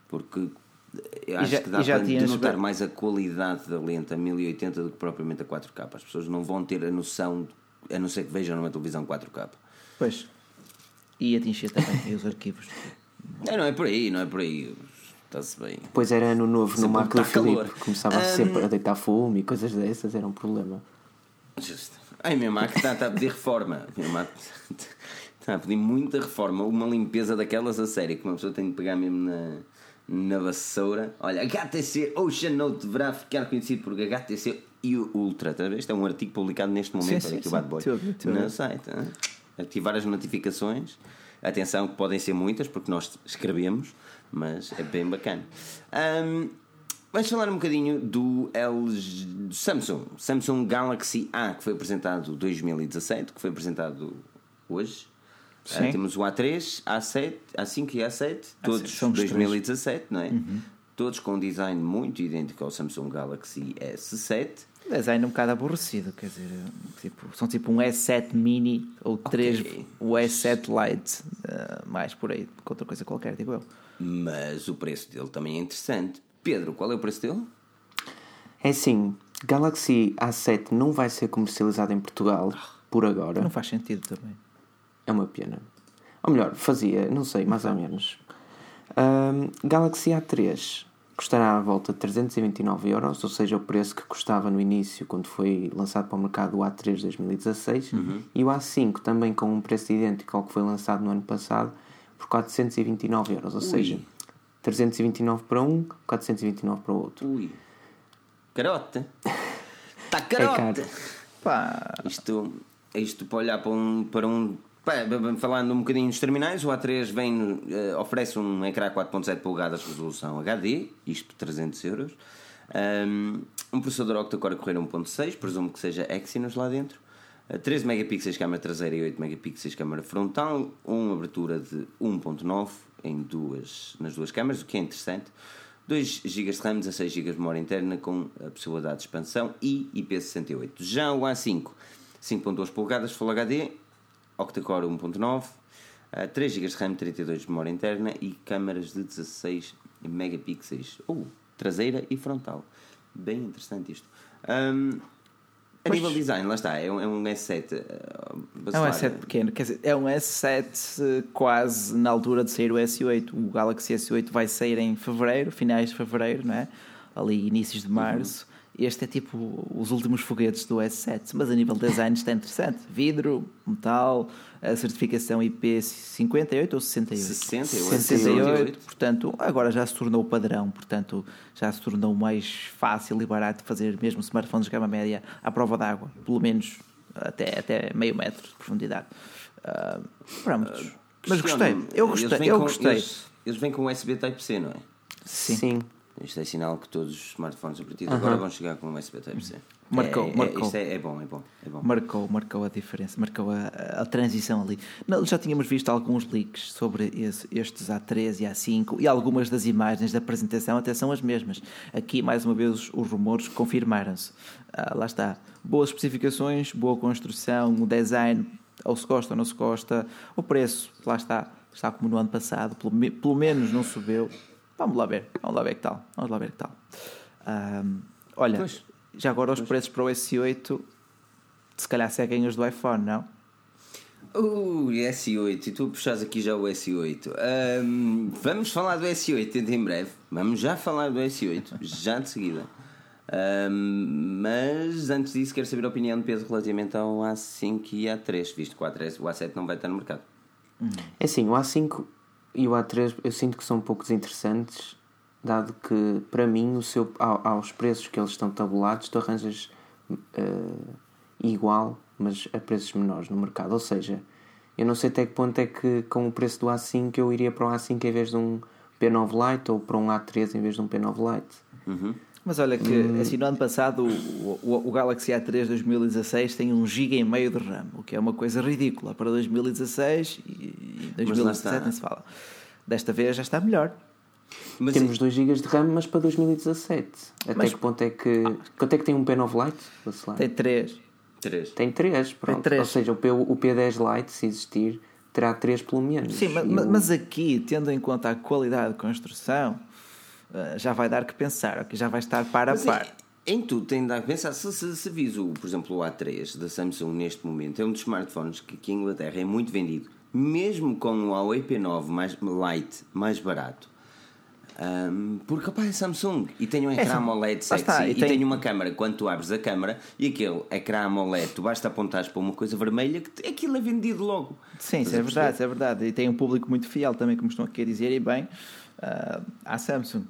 Porque eu acho já, que dá já para denotar mais a qualidade da lente a 1080 do que propriamente a 4K. As pessoas não vão ter a noção, a não ser que vejam numa televisão 4K. Pois. E atingir também os arquivos. É, não é por aí, não é por aí. Está-se bem. Pois era ano novo no Marco do Filipe. Começava Um, sempre a deitar fumo e coisas dessas, era um problema. Justo. Ai, minha máquina está, está a pedir reforma. Minha máquina está a pedir muita reforma. Uma limpeza daquelas a sério que uma pessoa tem de pegar mesmo na, na vassoura. Olha, HTC Ocean Note deverá ficar conhecido por HTC e o Ultra. Tá a? Este é um artigo publicado neste momento Sim, sim, aqui o sim. Bad Boy. Estou a no site. hein? Ativar as notificações. Atenção, que podem ser muitas, porque nós escrevemos, mas é bem bacana. Ahm, Vamos falar um bocadinho do LG, do Samsung, Samsung Galaxy A, que foi apresentado em 2017, que foi apresentado hoje. Ah, temos o A3, A7, A5 e A7, todos são os três. 2017, não é? Todos com um design muito idêntico ao Samsung Galaxy S7. Design um bocado aborrecido, quer dizer, tipo, são tipo um S7 Mini ou 3 o S7 Lite, eh, mais por aí, com outra coisa qualquer, tipo eu. Mas o preço dele também é interessante. Pedro, qual é o preço dele? É assim, Galaxy A7 não vai ser comercializado em Portugal por agora. Não faz sentido também. É uma pena. Ou melhor, fazia, não sei, mais ou menos. Ahm, Galaxy A3 custará à volta de 329 euros, ou seja, o preço que custava no início, quando foi lançado para o mercado o A3 de 2016, e o A5 também com um preço idêntico ao que foi lançado no ano passado, por 429 euros, ou seja, 329 para um, 429 para o outro. Ui. Carote. Está É carote. caro. Pá, Isto, isto para olhar para um. Para um falando um bocadinho dos terminais, o A3 vem, eh, oferece um ecrã 4.7 polegadas resolução HD, isto por 300 euros. Um, processador octa-core correr 1.6, presumo que seja Exynos lá dentro. Eh, 13 megapixels câmara traseira e 8 megapixels câmara frontal, uma abertura de 1.9 em duas, nas duas câmaras, o que é interessante. 2 GB de RAM, 16 GB de memória interna com a possibilidade de expansão e IP68. Já o A5, 5.2 polegadas Full HD, octa-core 1.9, eh, 3 GB de RAM, 32 de memória interna e câmaras de 16 megapixels, ou traseira e frontal. Bem interessante isto. Ahm, a Pois. nível de design, lá está, é um, é um S7. eh, é um basilar. S7 pequeno, quer dizer, é um S7 eh, quase na altura de sair o S8. O Galaxy S8 vai sair em fevereiro, finais de fevereiro, não é? Ali inícios de março. Este é tipo os últimos foguetes do S7, mas a nível de design está interessante. Vidro, metal, a certificação IP58 ou 68? 68. 68, portanto, agora já se tornou padrão, portanto, já se tornou mais fácil e barato fazer mesmo smartphones de gama média à prova d'água, pelo menos até, até meio metro de profundidade. Uh, pronto. Mas gostei, eu gostei, eu com, gostei. Eles, eles vêm com USB Type-C, não é? Sim. Sim. Isto é sinal que todos os smartphones a partir de agora vão chegar com USB Type-C. Marcou, é, é, marcou. Isto é, é bom, é bom, é bom. Marcou, marcou a diferença, marcou a, a transição ali. Não, já tínhamos visto alguns leaks sobre esse- estes A3 e A5 e algumas das imagens da apresentação até são as mesmas. Aqui, mais uma vez, os rumores confirmaram-se. Ah, lá está. Boas especificações, boa construção, o design, ou se gosta ou não se gosta. O preço, lá está. Está como no ano passado, pelo, pelo menos não subiu. Vamos lá ver, vamos lá ver que tal. Vamos lá ver que tal. Ah, olha, Pois. já agora os preços para o S8 se calhar seguem os do iPhone, não? Uh, S8, e tu puxas aqui já o S8. Ahm, vamos falar do S8 em breve. Vamos já falar do S8, já de seguida. Ahm, mas antes disso, quero saber a opinião de Pedro relativamente ao A5 e A3, visto que o A3, o A7 não vai estar no mercado. É assim, o A5 e o A3 eu sinto que são um pouco desinteressantes, dado que para mim o seu, ao- aos preços que eles estão tabulados, tu arranjas eh, igual, mas a preços menores no mercado. Ou seja, eu não sei até que ponto é que com o preço do A5 eu iria para um A5 em vez de um P9 Lite ou para um A3 em vez de um P9 Lite. Mas olha que, assim, no ano passado o, o, o Galaxy A3 2016 tem um giga e meio de RAM, o que é uma coisa ridícula para 2016 e, e Mas lá 2017 está. nem se fala. Desta vez já está melhor. Mas Temos 2 GB de RAM, mas para 2017. Até Mas- que ponto é que. Quanto é que tem um P9 Lite? Tem 3. 3. Tem 3, pronto. três. Ou seja, o, P, o P10 Lite, se existir, terá 3 pelo menos. Sim, ma- E ma- o- mas aqui, tendo em conta a qualidade de construção, já vai dar que pensar, já vai estar par a Mas par. em, em tudo tem de dar a pensar. Se, se, se vis o, por exemplo, o A3 da Samsung neste momento, é um dos smartphones que aqui em Inglaterra é muito vendido, mesmo com o Huawei P9 mais, Lite mais barato. Ahm, porque opá, é Samsung e tem um ecrã sim. AMOLED sexy está, e tem- tem... uma câmera quando tu abres a câmera e aquele ecrã AMOLED tu basta apontares para uma coisa vermelha que aquilo é vendido logo Sim, isso é verdade, isso é verdade. E tem um público muito fiel também, como estão aqui a dizer, e bem, ah, à Samsung.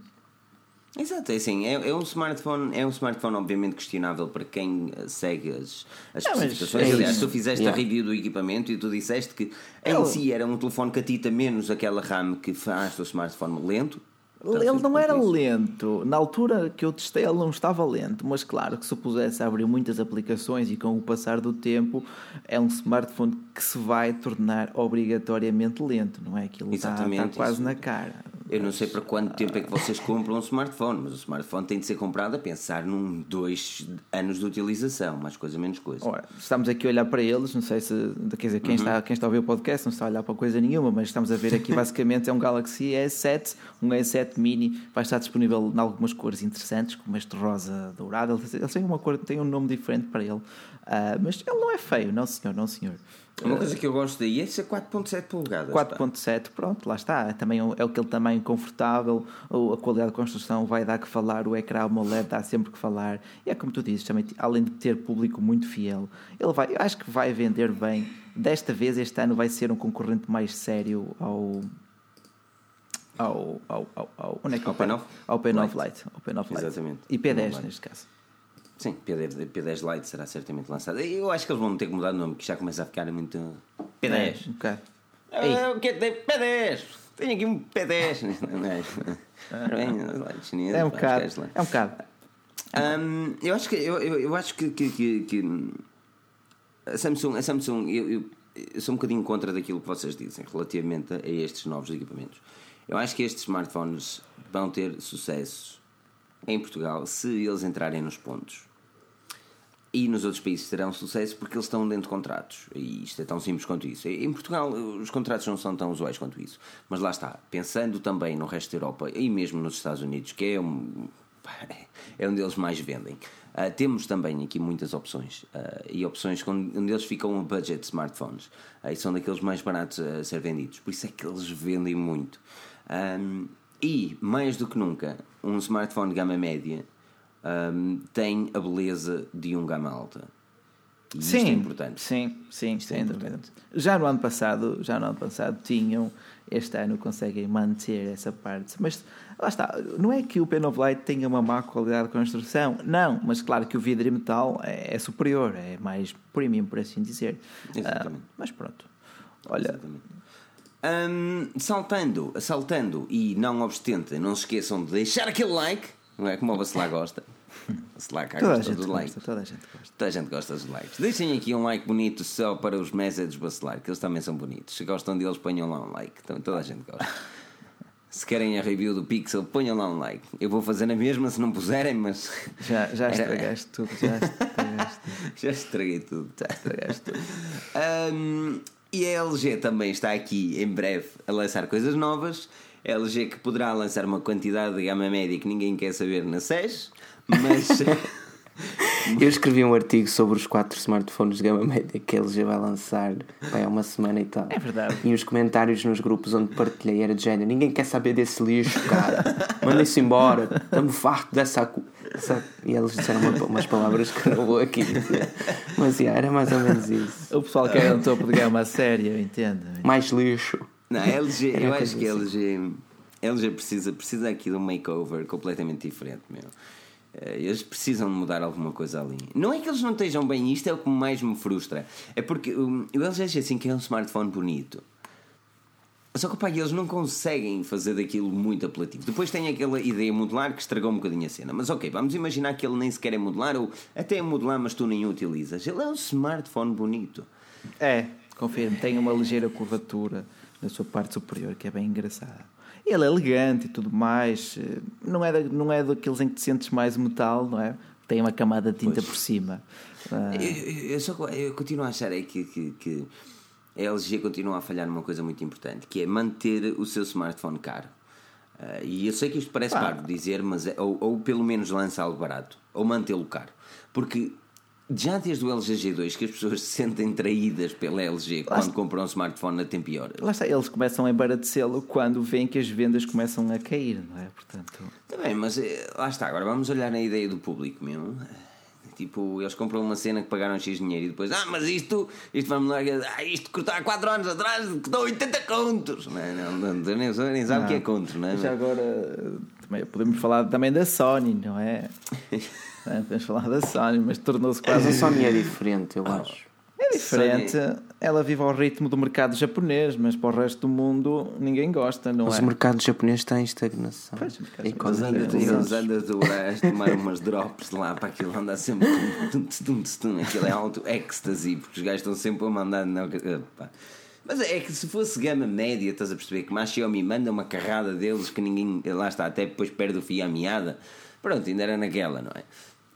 Exato, é assim, é, é um smartphone, é um smartphone obviamente questionável para quem eh, segue as, as Não, especificações. é Aliás, tu fizeste Yeah. a review do equipamento e tu disseste que em Ele- si era um telefone catita menos aquela RAM que faz do smartphone lento. Ele não era isso. lento. Na altura que eu testei, ele não estava lento. Mas claro que se pusesse a abrir muitas aplicações e com o passar do tempo, é um smartphone que se vai tornar obrigatoriamente lento, não é? Aquilo está, está Exatamente, quase isso. na cara. Eu não sei para quanto tempo é que vocês compram um smartphone, mas o smartphone tem de ser comprado a pensar num dois anos de utilização, mais coisa menos coisa. Ora, estamos aqui a olhar para eles, não sei se, quer dizer, quem, está, quem está a ouvir o podcast não está a olhar para coisa nenhuma, mas estamos a ver aqui basicamente é um Galaxy S7, um S7 Mini, vai estar disponível em algumas cores interessantes, como este rosa dourado, eles têm uma cor, têm um nome diferente para ele, Ah, mas ele não é feio, não senhor, não senhor. Uma coisa que eu gosto daí é ser 4.7 polegadas. pá. 4.7, pronto, lá está. É Também é aquele tamanho confortável, a qualidade de construção vai dar que falar, o ecrã AMOLED dá sempre que falar. E é como tu dizes, também, além de ter público muito fiel, ele vai, eu acho que vai vender bem. Desta vez, este ano vai ser um concorrente mais sério ao. Ao, ao, ao, ao, onde é que Ao eu- P9? Ao P9 Lite. Ao P9 Lite. Exatamente. E P10 Lite. neste caso. Sim, P10, P10 Lite será certamente lançado. Eu acho que eles vão ter que mudar de nome, que já começa a ficar muito. P10. É, um o que é tem? P10! Tenho aqui um P10! Não é? É um bocado. É um bocado. Hum, eu acho que eu, eu, eu acho que, que, que- que, a Samsung, a Samsung eu, eu, eu sou um bocadinho contra daquilo que vocês dizem relativamente a estes novos equipamentos. Eu acho que estes smartphones vão ter sucesso em Portugal se eles entrarem nos pontos. E nos outros países terão sucesso porque eles estão dentro de contratos. E isto é tão simples quanto isso. Em Portugal, os contratos não são tão usuais quanto isso. Mas lá está, pensando também no resto da Europa e mesmo nos Estados Unidos, que é um, é onde eles mais vendem, ah, temos também aqui muitas opções. ah, e opções onde eles ficam a budget smartphones. Ah, e são daqueles mais baratos a ser vendidos. Por isso é que eles vendem muito. Ahm, e, mais do que nunca, um smartphone de gama média hum, tem a beleza de um gama alta. E isto é importante. Sim, sim, é sem dúvida. Já no ano passado, já no ano passado tinham, este ano conseguem manter essa parte. Mas lá está, não é que o P9 Lite tenha uma má qualidade de construção, não, mas claro que o vidro e metal é, é superior, é mais premium, por assim dizer. Exatamente. Ah, mas pronto. Olha, Hum, saltando, saltando e não obstante, não se esqueçam de deixar aquele like, não é? Como o Bacelar gosta. Cá toda a gosta gente dos gosta, likes. toda a gente gosta. Toda a gente gosta dos likes. Deixem aqui um like bonito só para os mésedos Bacelar, que eles também são bonitos. Se gostam deles, ponham lá um like. Então, toda a gente gosta. Se querem a review do Pixel, ponham lá um like. Eu vou fazer na mesma se não puserem, mas. Já, já estragaste tudo, já estragaste tudo. Já estraguei tudo. Já estragaste tudo. Um, e a LG também está aqui em breve a lançar coisas novas. A LG que poderá lançar uma quantidade de gama média que ninguém quer saber na SES, mas Eu escrevi um artigo sobre os quatro smartphones de gama média que a LG vai lançar vai, há uma semana e tal. É verdade. E os comentários nos grupos onde partilhei era de género: ninguém quer saber desse lixo, cara. Mandem-se embora. Estamos farto dessa. acu- dessa-" E eles disseram uma- umas palavras que eu não vou aqui dizer. Mas yeah, era mais ou menos isso. O pessoal quer um topo de gama sério, eu entendo. Mais lixo. não, a LG, Era eu acho que a LG, a LG precisa, precisa aqui de um makeover completamente diferente, meu. Eh, Eles precisam de mudar alguma coisa ali. Não é que eles não estejam bem, isto é o que mais me frustra. É porque um, o LG assim que é um smartphone bonito. Só que pá, eles não conseguem fazer daquilo muito apelativo. Depois tem aquela ideia modular que estragou um bocadinho a cena. Mas ok, vamos imaginar que ele nem sequer é modular ou até é modular, mas tu nem o utilizas. Ele é um smartphone bonito. É, confirmo, tem uma ligeira curvatura na sua parte superior que é bem engraçada. Ele é elegante e tudo mais, eh, não é, da- não é daqueles em que te sentes mais metal, não é? Tem uma camada de tinta por cima. Ah, Eu, eu- só, eu continuo a achar é que, que, que a LG continua a falhar numa coisa muito importante, que é manter o seu smartphone caro. Ah, e eu sei que isto parece Pá. parvo dizer, mas é- ou, ou pelo menos lançá-lo barato, ou mantê-lo caro. Porque já desde o LG G2 que as pessoas se sentem traídas pela LG quando compram um smartphone a tempo pior. Lá está, eles começam a embaracê-lo quando veem que as vendas começam a cair, não é? Portanto, Está bem, mas eh, lá está, agora vamos olhar na ideia do público mesmo. Tipo, eles compram uma cena que pagaram X dinheiro e depois, ah, mas isto, isto vai mudar, ah, isto custou há 4 anos atrás, custou 80 contos. Não, não, não, não, nem, nem sabe o que é contos, não é? já agora também, podemos falar também da Sony, não é? É, Podemos falar da Sony, mas tornou-se Mas quase a Sony é diferente, eu acho. É diferente. Ela vive ao ritmo do mercado japonês, mas para o resto do mundo ninguém gosta, não Os é? mercados japoneses estão em estagnação. Pois, os E Eles coisas andam, assim. eles andam a durar, a tomar umas drops lá para aquilo andar sempre tum, tum, tum, tum, aquilo é alto ecstasy, porque os gajos estão sempre a mandar. Não, pá. Mas é que se fosse gama média, estás a perceber que mais Xiaomi manda uma carrada deles que ninguém. Lá está, até depois perde o fio à meada. Pronto, ainda era naquela, não é?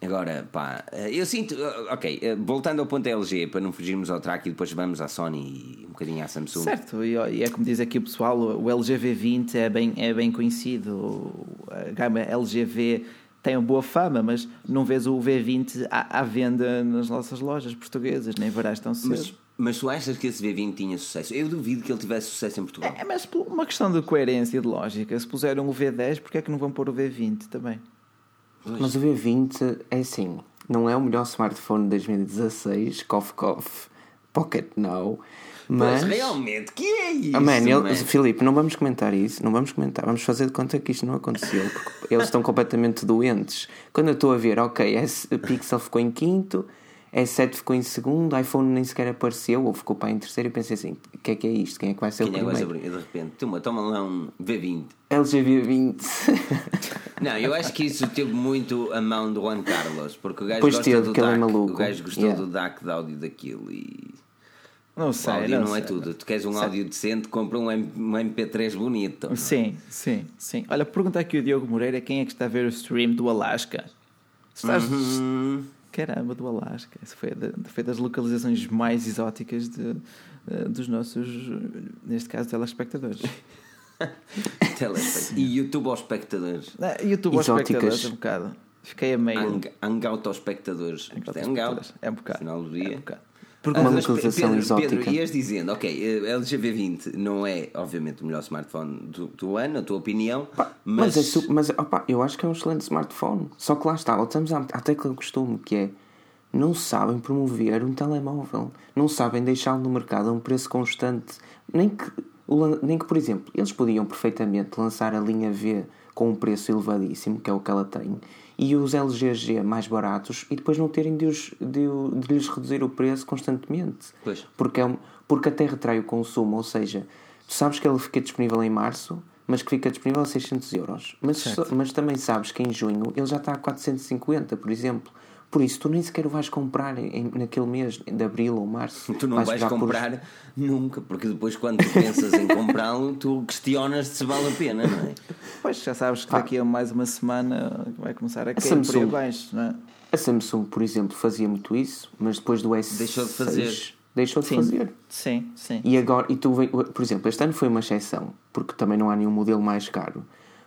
Agora, pá, eu sinto. Ok, voltando ao ponto LG, para não fugirmos ao track e depois vamos à Sony e um bocadinho à Samsung. Certo, e, é como diz aqui o pessoal, o LG V20 é bem, é bem conhecido. A gama LGV tem uma boa fama, mas não vês o V20 à, à venda nas nossas lojas portuguesas, nem verás tão cedo. Mas, mas tu achas que esse V20 tinha sucesso? Eu duvido que ele tivesse sucesso em Portugal. É, mas por uma questão de coerência e de lógica. Se puseram o V10, porque é que não vão pôr o V20 também? Mas o V20 é assim, não é o melhor smartphone de 2016, cough cough, Pocket Now, mas... Mas realmente, que é isso? Ah, man, ele- man? Filipe, não vamos comentar isso, não vamos comentar, vamos fazer de conta que isto não aconteceu, porque eles estão completamente doentes. Quando eu estou a ver, ok, S, Pixel ficou em quinto, S7 ficou em segundo, iPhone nem sequer apareceu, ou ficou para em terceiro, e pensei assim: o que é que é isto? Quem é que vai ser Quem é que o vai ser primeiro? o primeiro? De repente, toma, toma lá um V20. LG V20. Não, eu acho que isso teve muito a mão do Juan Carlos, porque o gajo Pois gosta teve, do é DAC, maluco. o gajo gostou Yeah. do DAC de áudio daquilo e Não o sei. áudio não, sei. é tudo. Tu queres um áudio decente, compra um, M- um MP3 bonito. Sim, sim, sim. Olha, pergunta aqui o Diogo Moreira quem é que está a ver o stream do Alasca. Estás... Hum, Caramba, do Alasca. Isso foi, da- foi das localizações mais exóticas de, eh, dos nossos, neste caso, telespectadores. telespect- e YouTube aos espectadores. Ah, YouTube aos Exóticas. espectadores, um bocado. Fiquei a meio. Hang, hangout aos espectadores. Hangout é aos hangout. espectadores. É um bocado. Final do É dia. um bocado. Porque uma localização Pedro, exótica. Pedro, ias dizendo, ok, eh, LG V20 não é, obviamente, o melhor smartphone do, do ano, a tua opinião, Mas, mas, é mas opa, eu acho que é um excelente smartphone. Só que lá está, voltamos à, à tecla do costume, que é não sabem promover um telemóvel, não sabem deixá-lo no mercado a um preço constante. Nem que, nem que, por exemplo, eles podiam perfeitamente lançar a linha V com um preço elevadíssimo, que é o que ela tem, e os LGG mais baratos e depois não terem de, os, de, de lhes reduzir o preço constantemente. Pois. Porque, é, porque até retrai o consumo, ou seja, tu sabes que ele fica disponível em março, mas que fica disponível a 600 euros. Mas, mas também sabes que em junho ele já está a 450, por exemplo. Por isso, tu nem sequer o vais comprar em, naquele mês de abril ou março. Tu não vais, por- comprar nunca, porque depois quando tu pensas em comprá-lo, tu questionas se vale a pena, não é? Pois já sabes que daqui a mais uma semana vai começar a cair por Samsung. abaixo, não é? A Samsung, por exemplo, fazia muito isso, mas depois do S6 Deixou de fazer. Deixou de fazer. Sim, sim. E agora, e tu, vem- por exemplo, este ano foi uma exceção, porque também não há nenhum modelo mais caro.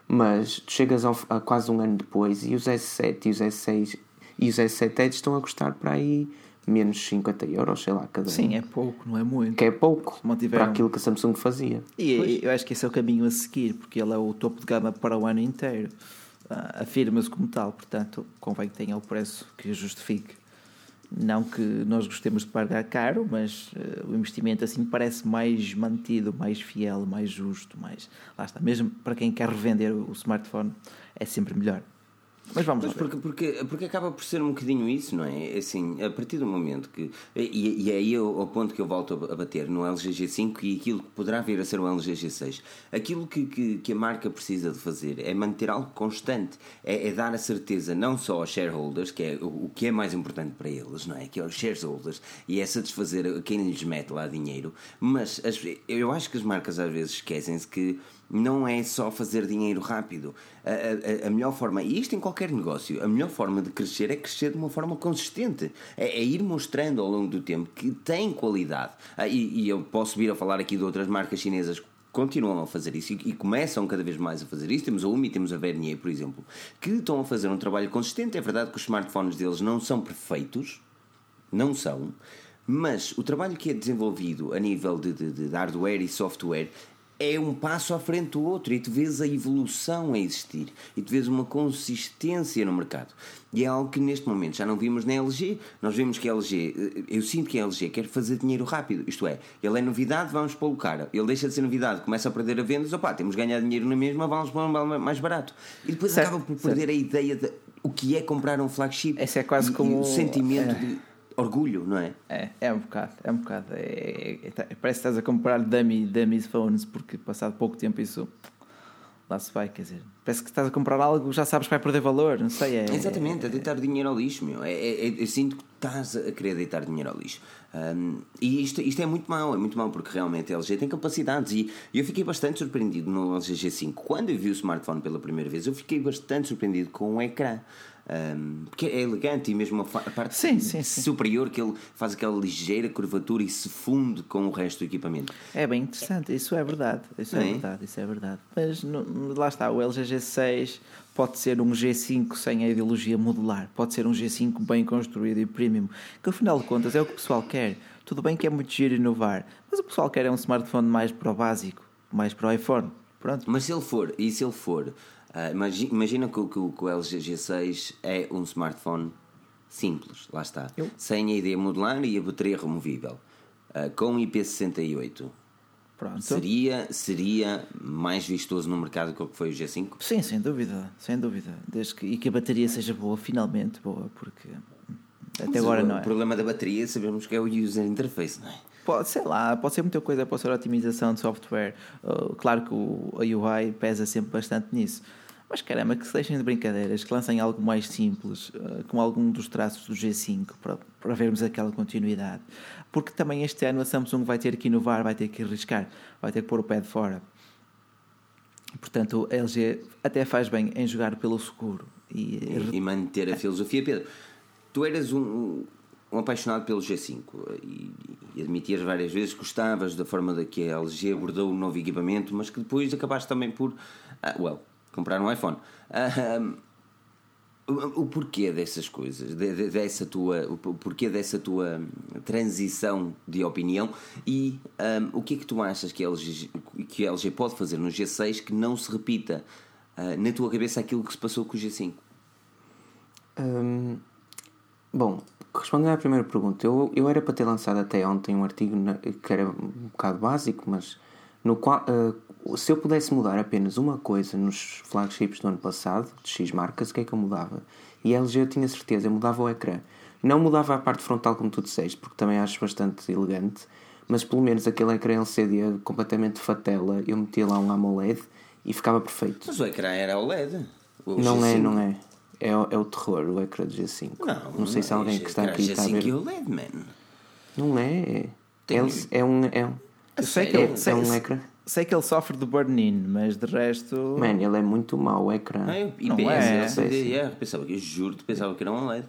Mas tu chegas ao- a quase um ano depois e os S7 e os S6 e os S7 Edge estão a custar para aí menos 50 euros, sei lá, cada Sim, um. é pouco, não é muito. Que é pouco para aquilo que a Samsung fazia. E eu acho que esse é o caminho a seguir, porque ele é o topo de gama para o ano inteiro. Ah, Afirma-se como tal, portanto, convém que tenha o preço que justifique. Não que nós gostemos de pagar caro, mas eh, o investimento assim parece mais mantido, mais fiel, mais justo, mais. Lá está, mesmo para quem quer revender o smartphone, é sempre melhor. Mas vamos Mas lá porque, porque, porque acaba por ser um bocadinho isso, não é? Assim, a partir do momento que. E, e é aí o, o ponto que eu volto a, bater no LG G5 e aquilo que poderá vir a ser o LG G6. Aquilo que, que, que a marca precisa de fazer é manter algo constante, é, é dar a certeza não só aos shareholders, que é o, o que é mais importante para eles, não é? Que é os shareholders, e é satisfazer quem lhes mete lá dinheiro, mas as- eu acho que as marcas às vezes esquecem-se que não é só fazer dinheiro rápido. A, a- a melhor forma, e isto em qualquer negócio, a melhor forma de crescer é crescer de uma forma consistente. É, é ir mostrando ao longo do tempo que tem qualidade. Ah, e, e eu posso vir a falar aqui de outras marcas chinesas que continuam a fazer isso e, e começam cada vez mais a fazer isso. Temos a Umi, temos a Vernier, por exemplo, que estão a fazer um trabalho consistente. É verdade que os smartphones deles não são perfeitos, não são, mas o trabalho que é desenvolvido a nível de, de- de hardware e software é um passo à frente do outro e tu vês a evolução a existir e tu vês uma consistência no mercado. E é algo que neste momento já não vimos na LG. Nós vemos que a LG, eh, eu sinto que a LG quer fazer dinheiro rápido. Isto é, ele é novidade, vamos pô-lo cara. Ele deixa de ser novidade, começa a perder a vendas, opá, temos de ganhar dinheiro na mesma, vamos pôr um mais barato. E depois Certo, acaba por perder a ideia de o que é comprar um flagship. Esse é quase como- o sentimento é. de orgulho, não é? É, é um bocado, é um bocado. É, é- é- parece que estás a comprar dummy, dummies phones, porque passado pouco tempo isso lá se vai, quer dizer. Parece que estás a comprar algo já sabes que vai perder valor, não sei. É, Exatamente, a deitar dinheiro ao lixo, meu. É, é- é- eu sinto que estás a querer deitar dinheiro ao lixo. Ahm, e isto, isto é muito mau, é muito mau porque realmente a LG tem capacidades e eu fiquei bastante surpreendido no LG G5. Quando eu vi o smartphone pela primeira vez, eu fiquei bastante surpreendido com o ecrã. Ahm, porque é elegante e mesmo a, parte Sim, sim, sim. superior que ele faz aquela ligeira curvatura e se funde com o resto do equipamento. É bem interessante, isso é verdade. Isso é, É? verdade, isso é verdade. Mas no- lá está, o LG G6 pode ser um G5 sem a ideologia modular, pode ser um G5 bem construído e premium, que ao final de contas é o que o pessoal quer. Tudo bem que é muito giro inovar, mas o pessoal quer é um smartphone mais para o básico, mais para o iPhone. Pronto. Mas se ele for, e se ele for, ah, imagi- imagina que, o- que o- que o LG G6 é um smartphone simples, lá está, Eu- sem a ideia modular e a bateria removível, ah, com IP68. Pronto. Seria, seria mais vistoso no mercado que o que foi o G5? Sim, sem dúvida, sem dúvida. Desde que, e que a bateria seja boa, finalmente boa, porque até Mas agora o, não O é. problema da bateria sabemos que é o user interface, não é? Pode, sei lá, pode ser muita coisa, pode ser otimização de software. Uh, claro que o, a UI pesa sempre bastante nisso. Mas caramba, que se deixem de brincadeiras, que lancem algo mais simples, uh, com algum dos traços do G5, para, para vermos aquela continuidade. Porque também este ano a Samsung vai ter que inovar, vai ter que arriscar, vai ter que pôr o pé de fora. Portanto, a LG até faz bem em jogar pelo seguro. E, e, e manter a filosofia. Pedro, tu eras um, um apaixonado pelo G5 e, e admitias várias vezes que gostavas da forma da que a LG abordou o novo equipamento, mas que depois acabaste também por, ah, well, comprar um iPhone. Ah, o, o porquê dessas coisas, de- de- dessa tua, o porquê dessa tua transição de opinião e ah, o que é que tu achas que a, LG, que a LG pode fazer no G6 que não se repita ah, na tua cabeça aquilo que se passou com o G5? Hum, bom, respondendo à primeira pergunta, eu, eu era para ter lançado até ontem um artigo na- que era um bocado básico, mas no qual, eh, se eu pudesse mudar apenas uma coisa nos flagships do ano passado, de X marcas, o que é que eu mudava? E a LG eu tinha certeza, eu mudava o ecrã. Não mudava a parte frontal como tu disseste, porque também acho bastante elegante, mas pelo menos aquele ecrã LCD completamente fatela, eu metia lá um AMOLED e ficava perfeito. Mas o ecrã era OLED. O não é, G5. não é. É, o- é o terror, o ecrã do G5. Não, não sei se alguém é que está aqui está a G5 e ver. OLED, man. Não é. Tem- É, é um. É um, Eu sei que sério? ele, é sei, um ecrã. sei que ele sofre de burn-in, mas de resto. Man, ele é muito mau, o ecrã. Ah, eu- Não IPS, é. É, pensava que eu juro pensava que era um OLED.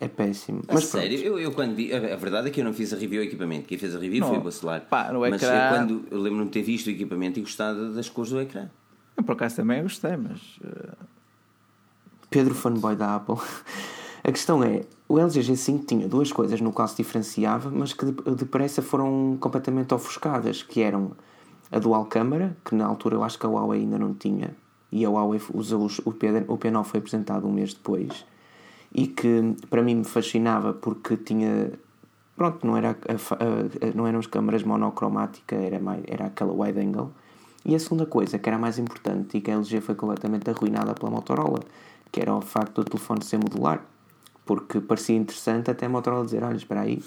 É péssimo. A Mas sério, eu, eu quando vi, a, a verdade é que eu não fiz a review do equipamento. Quem fez a review Não. foi o Bacelar. Pá, no Mas ecrã- eu, quando, eu lembro-me de ter visto o equipamento e gostado das cores do ecrã. Eu por acaso também gostei, mas. eh, Pedro fanboy da Apple. A questão é, o LG G5 tinha duas coisas no qual se diferenciava, mas que de- depressa foram completamente ofuscadas, que eram a dual câmara, que na altura eu acho que a Huawei ainda não tinha, e a Huawei usa os, o, P, o P9 foi apresentado um mês depois, e que para mim me fascinava porque tinha pronto, não, era a a- a- não eram as câmaras monocromática, era, mais, era aquela wide angle. E a segunda coisa, que era mais importante e que a LG foi completamente arruinada pela Motorola, que era o facto do telefone ser modular. Porque parecia interessante até a Motorola dizer: Olha, espera aí,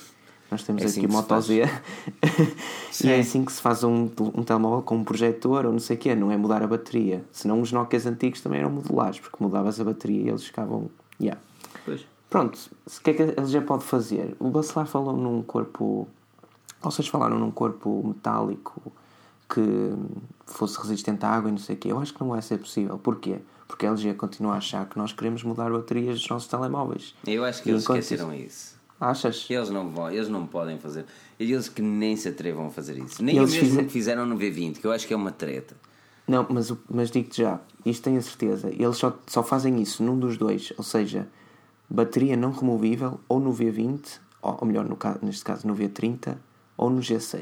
nós temos É assim aqui o Moto Z e é assim que se faz um, um telemóvel com um projetor ou não sei o quê, não é mudar a bateria. Senão os Nokias antigos também eram modulares, porque mudavas a bateria e eles ficavam. Yeah. Pois. Pronto, o que é que ele já pode fazer? O Bacelar falou num corpo. Vocês falaram num corpo metálico que fosse resistente à água e não sei o quê. Eu acho que não vai ser possível. Porquê? Porque a LG continua a achar que nós queremos mudar baterias dos nossos telemóveis. Eu acho que E eles esqueceram isso. Achas? Eles não, vão, eles não podem fazer. Eles que nem se atrevam a fazer isso. Nem E o eles mesmo fizeram- que fizeram no V20, que eu acho que é uma treta. Não, mas, mas digo-te já, isto tenho a certeza. Eles só, só fazem isso num dos dois, ou seja, bateria não removível ou no V20, ou, ou melhor, no, neste caso no V30 ou no G6.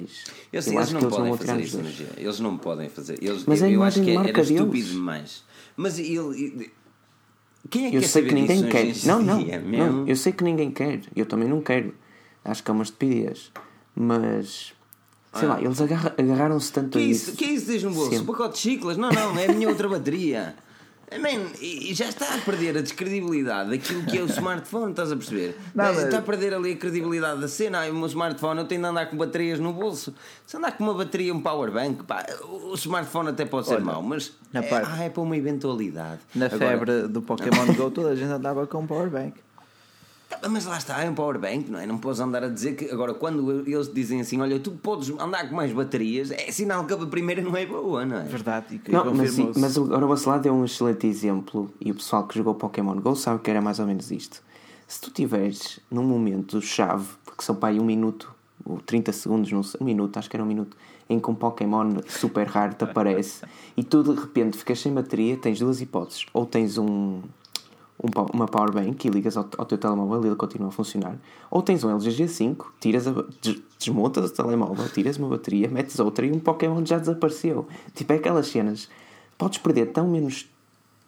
Eles, Eu eles não que eles podem fazer isso no. G. Eles não podem fazer. Eles, Mas eu, é eu acho que é- era estúpido deles. demais. Mas ele. ele- Quem é que Eu quer sei que ninguém quer. Não, não, dia, não. Eu sei que ninguém quer. Eu também não quero. Acho que é uma estupidez. Mas. Sei lá, eles agarra- agarraram-se tanto Ah. Que a é isso. isso? Que é isso desde no bolso? Um pacote de chiclas? Não, não, é a minha outra bateria. Man, e já está a perder a descredibilidade daquilo que é o smartphone, estás a perceber? Não, mas- Está a perder ali a credibilidade da cena. Ai, o meu smartphone eu tenho de andar com baterias no bolso. Se andar com uma bateria, um power bank, pá, o smartphone até pode ser Olha, mau, mas é, parte- ah, é para uma eventualidade. Na Agora- febre do Pokémon Go, toda a gente andava com um powerbank. Tá, Mas lá está, é um power bank, não é? Não podes andar a dizer que. Agora, quando eles dizem assim, olha, tu podes andar com mais baterias, é sinal que a primeira não é boa, não é? Verdade, e que Não, mas, sim, mas o- agora o Bacelar deu um excelente exemplo e o pessoal que jogou Pokémon GO sabe que era mais ou menos isto. Se tu tiveres num momento chave, porque são para aí um minuto, ou 30 segundos, não sei, um minuto, acho que era um minuto, em que um Pokémon super raro te aparece e tu de repente ficas sem bateria, tens duas hipóteses. Ou tens um, um uma power bank e ligas ao, ao teu telemóvel e ele continua a funcionar. Ou tens um LG G5, tiras a, des- desmontas o telemóvel, tiras uma bateria, metes outra e um Pokémon já desapareceu. Tipo, é aquelas cenas. Podes perder tão menos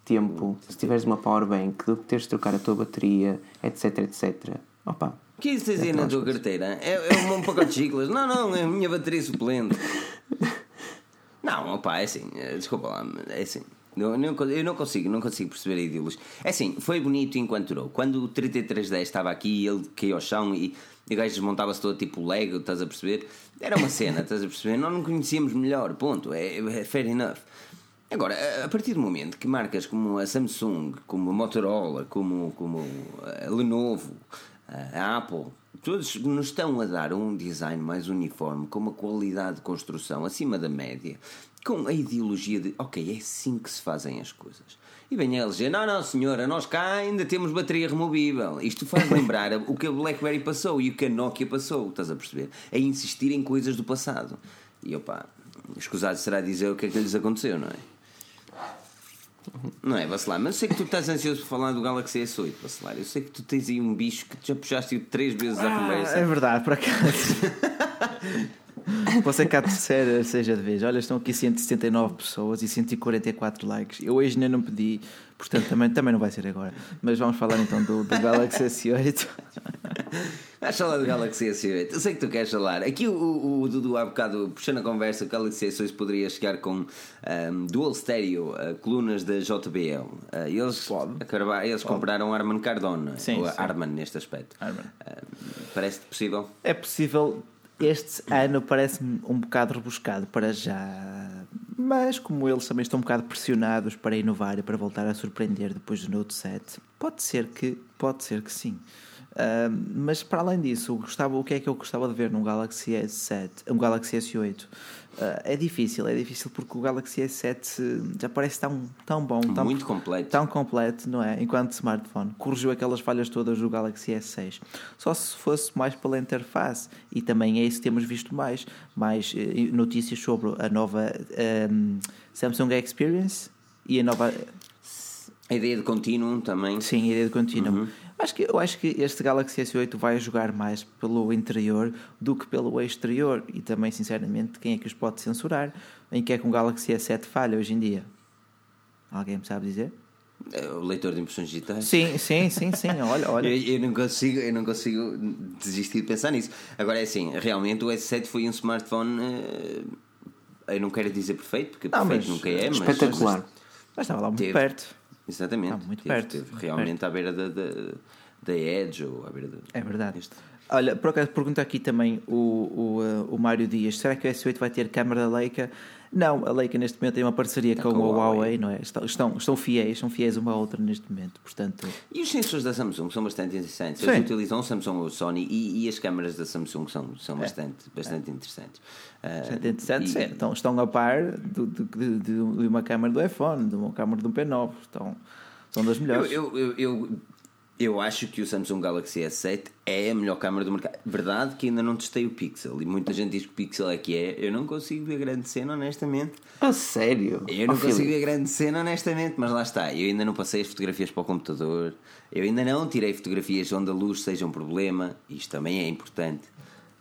tempo se tiveres uma power bank do que teres de trocar a tua bateria, etc, etc. Opa, O que é isso tens aí na tua carteira? É, é um pacote de chiclas? Não, não, é a minha bateria suplente. Não, opá, é assim, eh, desculpa lá, é assim. Eu não, consigo, não consigo perceber a ideologia. É assim, foi bonito enquanto durou. Quando o 3310 estava aqui, ele caiu ao chão e o gajo desmontava-se todo tipo Lego, estás a perceber? Era uma cena, estás a perceber? Nós não conhecíamos melhor, ponto. É, é fair enough. Agora, a partir do momento que marcas como a Samsung, como a Motorola, como, como a Lenovo, a Apple, todos nos estão a dar um design mais uniforme, com uma qualidade de construção acima da média, com a ideologia de, ok, é assim que se fazem as coisas. E vem a LG, não, não senhora, nós cá ainda temos bateria removível. Isto faz lembrar o que a BlackBerry passou e o que a Nokia passou, estás a perceber? A insistir em coisas do passado. E opá, escusado será dizer o que é que lhes aconteceu, não é? Não é, Bacelar? Mas eu sei que tu estás ansioso por falar do Galaxy S8, Bacelar. Eu sei que tu tens aí um bicho que já puxaste três vezes à conversa. É verdade, por acaso. Você cá a terceira seja de vez. Olha, estão aqui 179 pessoas e 144 likes. Eu hoje ainda não pedi, portanto também, também não vai ser agora. Mas vamos falar então do, do Galaxy S8. Vais falar do Galaxy S8. Eu sei que tu queres falar. Aqui o, o, o Dudu há bocado puxando a conversa, o Galaxy S8 poderia chegar com um, dual stereo, uh, colunas da JBL. Uh, eles, acabar, eles compraram Arman Cardone, Sim, ou sim. Arman neste aspecto. Arman. Uh, Parece-te possível? É possível. Este ano parece-me um bocado rebuscado para já. Mas como eles também estão um bocado pressionados para inovar e para voltar a surpreender depois do Note 7, pode ser que, pode ser que sim. Ah, mas para além disso, eu gostava, o que é que eu gostava de ver num Galaxy S7, um Galaxy S8? Ah, é difícil, é difícil porque o Galaxy S7 já parece tão, tão bom, tão, Muito completo. tão completo, não é? Enquanto smartphone. Corrigiu aquelas falhas todas do Galaxy S6. Só se fosse mais pela interface. E também é isso que temos visto mais. Mais eh, notícias sobre a nova ehm, Samsung Experience e a nova. A ideia de contínuo também. Sim, a ideia de contínuo. Acho que, eu acho que este Galaxy S8 vai jogar mais pelo interior do que pelo exterior. E também, sinceramente, quem é que os pode censurar? Em que é que um Galaxy S7 falha hoje em dia? Alguém me sabe dizer? É O leitor de impressões digitais. Sim, sim, sim, sim. Olha, olha. Eu, eu não consigo, eu não consigo desistir de pensar nisso. Agora é assim, realmente o S7 foi um smartphone. eh, eu não quero dizer perfeito, porque Não, perfeito nunca é, mas. Espetacular. Mas estava lá muito Teve. perto. Exatamente. Está muito Teve- perto, teve muito realmente à beira da, da, da Edge ou à beira da. É verdade. Este. Olha, por acaso pergunta aqui também o, o, uh, o Mário Dias: será que o S8 vai ter câmara Leica? Não, a Leica neste momento tem uma parceria com, com a Huawei, Huawei. não é? Estão, estão, estão fiéis, são fiéis uma à outra neste momento, portanto. E os sensores da Samsung são bastante interessantes. Sim. Eles utilizam o Samsung ou o Sony e, e as câmaras da Samsung são, são bastante, bastante interessantes. Ah, É interessante, e- sim, estão, estão a par do- do- de, de- uma câmara do iPhone, de uma câmara do P9, estão, são das melhores. eu, eu, eu, eu acho que o Samsung Galaxy S7 é a melhor câmera do mercado. Verdade que ainda não testei o Pixel e muita gente diz que o Pixel é que é. Eu não consigo ver grande cena, honestamente. A sério? Eu não Oh, consigo Filipe, ver grande cena, honestamente, mas lá está. Eu ainda não passei as fotografias para o computador. Eu ainda não tirei fotografias onde a luz seja um problema. Isto também é importante,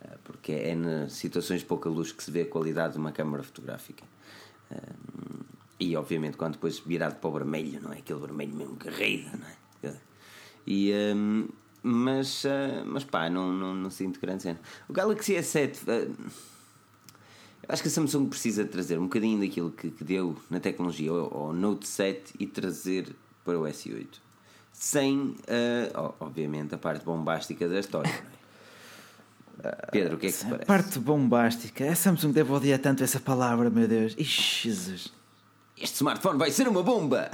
eh, porque é nas situações de pouca luz que se vê a qualidade de uma câmara fotográfica. Eh, E obviamente quando depois virado para o vermelho, não é? Aquele vermelho mesmo guerreiro, não é? E, hum, mas, ah, mas pá, não, não, não sinto grande cena. O Galaxy S7, ah, eu acho que a Samsung precisa trazer um bocadinho daquilo que, que deu na tecnologia ao, ao Note 7 e trazer para o S8. Sem, ah, oh, obviamente, a parte bombástica da história. não é? Pedro, o que é que te parece? Parte bombástica. A Samsung deve odiar tanto essa palavra, meu Deus. Ixi, Jesus. Este smartphone vai ser uma bomba!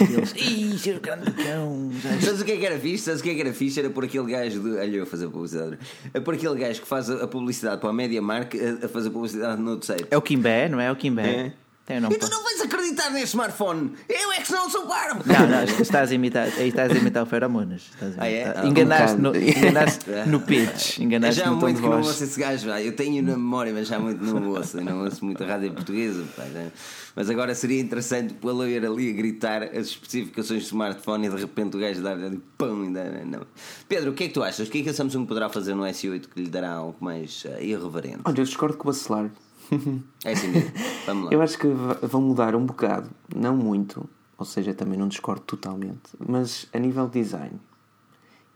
Eles, Ixi, o grande cão. Sabes o que é que era fixe? Sabes o que é que era fixe? Era por aquele gajo de. Olha, eu a fazer publicidade. É por aquele gajo que faz a publicidade para a Mediamark a, a fazer publicidade no Note 7. É o Kimbé, não é? É o Kimbé. É. Tem o nome E tu não vais acreditar neste smartphone! Eu é que não sou parvo! Não, não, estás a imitar, aí estás a imitar o Feromonas. Estás a Ah, é? imitar. Ah, Enganaste, um no, enganaste no pitch. Enganaste já há no tom muito que não ouço esse gajo, já. eu tenho na memória, mas já há muito não ouço, eu não ouço muito a rádio portuguesa. pá. Mas agora seria interessante pô-lo ir ali a gritar as especificações do smartphone e de repente o gajo dar pão e dar. Não. Pedro, o que é que tu achas? O que é que a Samsung poderá fazer no S8 que lhe dará algo mais eh, irreverente? Olha, eu discordo com o Bacelar. É assim mesmo. Vamos lá. Eu acho que vão mudar um bocado, não muito, ou seja, também não discordo totalmente, mas a nível de design.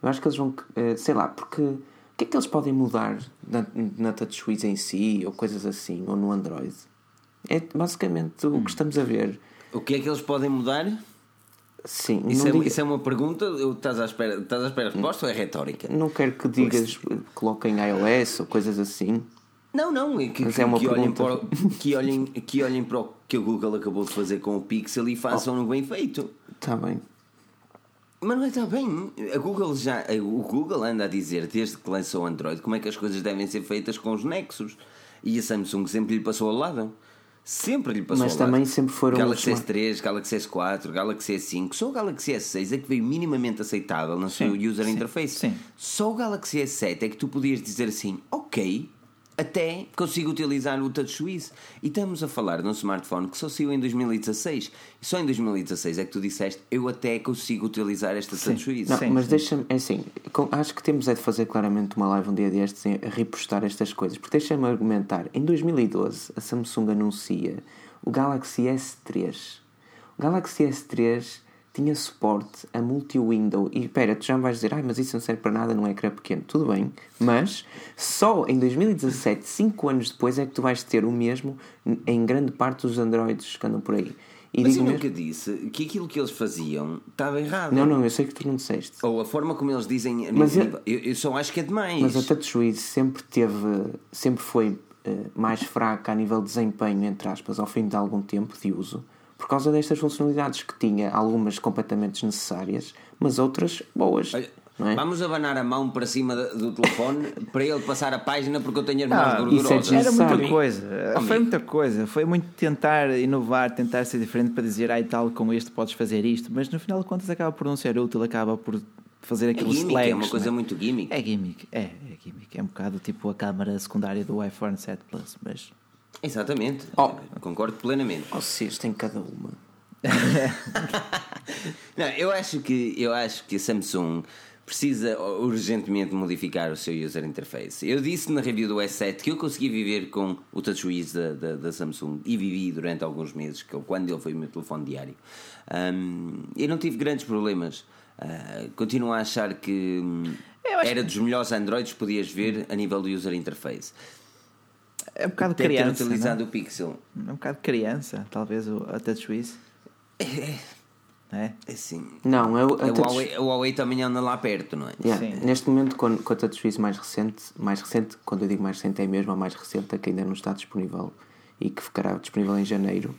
Eu acho que eles vão, eh, sei lá, porque o que é que eles podem mudar na, na TouchWiz em si, ou coisas assim, ou no Android? É basicamente o que estamos a ver. O que é que eles podem mudar? Sim, Isso, é, diga- isso é uma pergunta? Eu- Estás à espera, estás à espera de resposta ou é retórica? não quero que digas, coloquem iOS ou coisas assim. Não, não, é que, Mas que, é uma que olhem para, que, olhem, que olhem para o que o Google acabou de fazer com o Pixel e façam-no Oh. bem feito. Está Tá bem. Mas não é está bem. A Google já, o Google anda a dizer desde que lançou o Android como é que as coisas devem ser feitas com os Nexus. E a Samsung sempre lhe passou ao lado. Sempre lhe passou Mas ao também lado. sempre foram Galaxy os- S3, Galaxy S4, Galaxy S5. Só o Galaxy S6 é que veio minimamente aceitável no seu Sim, user sim, interface. sim. Só o Galaxy S7 é que tu podias dizer assim, ok, até consigo utilizar o TouchWiz. E estamos a falar de um smartphone que só saiu em 2016. E só em 2016 é que tu disseste, eu até consigo utilizar esta TouchWiz. Não, Sim, mas deixa-me, é assim, com- acho que temos é de fazer claramente uma live um dia destes em- a repostar estas coisas, porque deixa-me argumentar. Em 2012, a Samsung anuncia o Galaxy S3. O Galaxy S3 tinha suporte a multi-window. E espera, tu já me vais dizer, ai, mas isso não serve para nada num ecrã pequeno. Tudo bem, mas só em 2017, 5 anos depois, é que tu vais ter o mesmo em grande parte dos Androids que andam por aí. E mas eu mesmo... nunca disse que aquilo que eles faziam estava errado. Não, não, eu sei que tu não disseste. Ou a forma como eles dizem. Mas eu, eu, eu só acho que é demais. Mas a TouchWiz sempre teve. Sempre foi uh, mais fraca a nível de desempenho, entre aspas, ao fim de algum tempo de uso. Por causa destas funcionalidades que tinha, algumas completamente desnecessárias, mas outras boas. Olha, é? Vamos abanar a mão para cima do telefone para ele passar a página porque eu tenho as mãos ah, gordurosas. É era muita coisa. Foi muita coisa. Foi muito tentar inovar, tentar ser diferente para dizer, ai tal, com este podes fazer isto. Mas no final de contas acaba por não ser útil, acaba por fazer aquele é gimmick, É uma coisa é? muito gimmick. É gimmick, é, é gimmick. É um bocado tipo a câmara secundária do iPhone 7 Plus, mas... Exatamente. Oh. Concordo plenamente. Vocês têm cada uma. não, eu acho que eu acho que a Samsung precisa urgentemente modificar o seu user interface. Eu disse na review do S7 que eu consegui viver com o TouchWiz da, da, da, Samsung e vivi durante alguns meses, que quando ele foi o meu telefone diário. Um, eu não tive grandes problemas. Uh, continuo a achar que era dos melhores Androids que podias ver a nível do user interface. É um bocado criança. Ter utilizado não? o Pixel. É um bocado criança, talvez, a TouchWiz. É, é? é sim. Não, eu, a, touch... Huawei, a Huawei também anda lá perto, não é? Yeah. Neste momento, com, com a TouchWiz mais recente, mais recente, quando eu digo mais recente, é mesmo a mais recente, a que ainda não está disponível e que ficará disponível em janeiro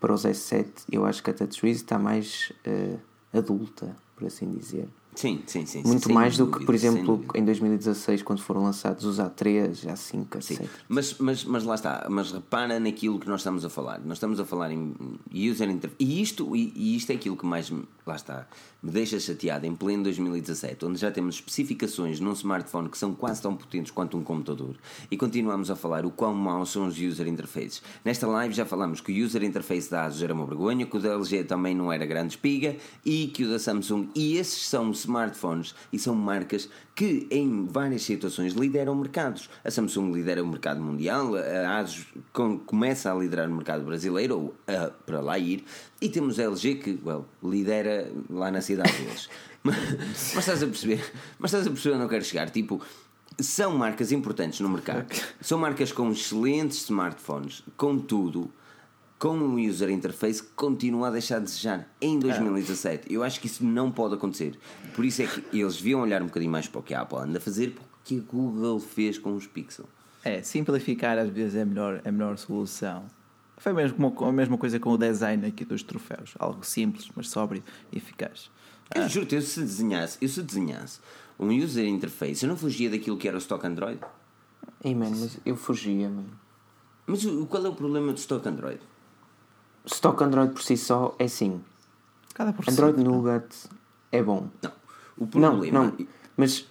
para os S7, eu acho que a TouchWiz está mais uh, adulta, por assim dizer. Sim, sim, sim. Muito sim, mais do dúvida, que, por exemplo, em 2016, quando foram lançados os A3, A5, etc. Sim. Mas, mas, mas lá está, mas repara naquilo que nós estamos a falar. Nós estamos a falar em user interface. E isto, e, e isto é aquilo que mais, lá está, me deixa chateado em pleno 2017, onde já temos especificações num smartphone que são quase tão potentes quanto um computador. E continuamos a falar o quão maus são os user interfaces. Nesta live já falamos que o user interface da ASUS era uma vergonha, que o da LG também não era grande espiga e que o da Samsung. E esses são smartphones e são marcas que em várias situações lideram mercados. A Samsung lidera o mercado mundial, a ASUS começa a liderar o mercado brasileiro, ou a, para lá ir, e temos a LG que, well, lidera lá na cidade deles. mas, mas estás a perceber? Mas estás a perceber onde eu quero chegar? Tipo, são marcas importantes no mercado. São marcas com excelentes smartphones, contudo com um user interface que continua a deixar de desejar em 2017. Eu acho que isso não pode acontecer. Por isso é que eles deviam olhar um bocadinho mais para o que a Apple anda a fazer, porque a Google fez com os Pixel. É, simplificar às vezes é a melhor, é a melhor solução. Foi mesmo a mesma coisa com o design aqui dos troféus. Algo simples, mas sóbrio e eficaz. Eu ah. juro-te, eu se desenhasse, eu se desenhasse um user interface, eu não fugia daquilo que era o stock Android. Ei, mano, mas eu fugia, mano. Mas qual é o problema do stock Android? Stock Android por si só é sim. Cada por Android Nougat é bom. Não. O problema. Não, não. Mas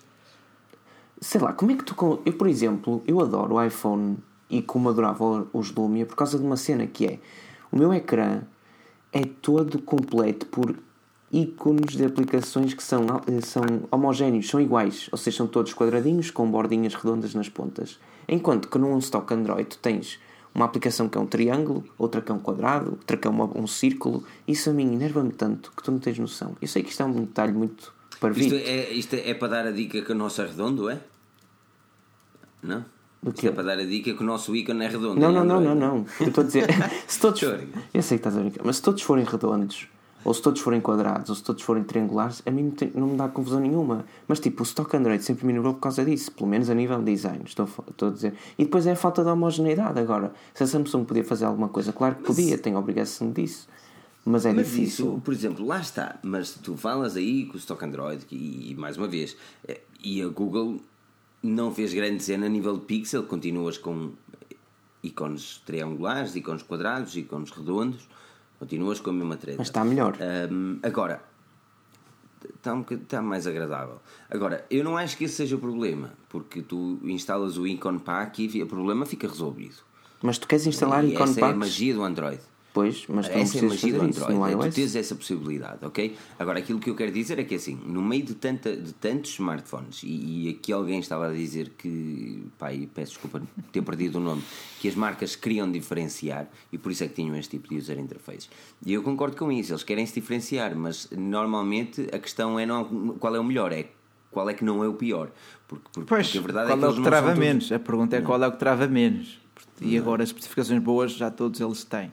sei lá, como é que tu. Eu, por exemplo, eu adoro o iPhone e como adorava os Lumia por causa de uma cena que é o meu ecrã é todo completo por ícones de aplicações que são, são homogéneos, são iguais, ou seja, são todos quadradinhos com bordinhas redondas nas pontas. Enquanto que num stock Android tu tens uma aplicação que é um triângulo, outra que é um quadrado, outra que é uma, um círculo. Isso a mim enerva-me tanto que tu não tens noção. Eu sei que isto é um detalhe muito parvito. Isto é, isto é para dar a dica que o nosso é redondo, é? Não? Do que é para dar a dica que o nosso ícone é redondo. Não, não, não, não, não. Eu estou a dizer. se todos, eu sei que estás a brincar, mas se todos forem redondos, ou se todos forem quadrados, ou se todos forem triangulares, a mim não, me dá confusão nenhuma. Mas tipo, o stock Android sempre melhorou por causa disso, pelo menos a nível de design, estou, estou a dizer. E depois é a falta de homogeneidade agora. Se a Samsung podia fazer alguma coisa, claro que mas, podia, tem obrigação disso. Mas é mas difícil. Isso, por exemplo, lá está, mas tu falas aí com o stock Android, e, e mais uma vez, eh, e a Google não fez grande cena a nível de pixel, continuas com ícones triangulares, ícones quadrados, ícones redondos Continuas com a mesma treta. Mas está melhor. Um, agora, está, um está mais agradável. Agora, eu não acho que esse seja o problema, porque tu instalas o ícone pack e o problema fica resolvido. Mas tu queres instalar e ícone essa packs? é a magia do Android. Pois, mas tu não Essa é a magia do isso Android, no é tu tens essa possibilidade, ok? Agora, aquilo que eu quero dizer é que assim, no meio de, tanta, de tantos smartphones, e, e aqui alguém estava a dizer que, pá, e peço desculpa ter perdido o nome, que as marcas queriam diferenciar e por isso é que tinham este tipo de user interface. E eu concordo com isso, eles querem se diferenciar, mas normalmente a questão é não qual é o melhor, é qual é que não é o pior. Porque, porque, Pois, porque a verdade qual é que é o eles que não trava são todos- menos? A pergunta é qual é o que trava menos. E agora as especificações boas já todos eles têm.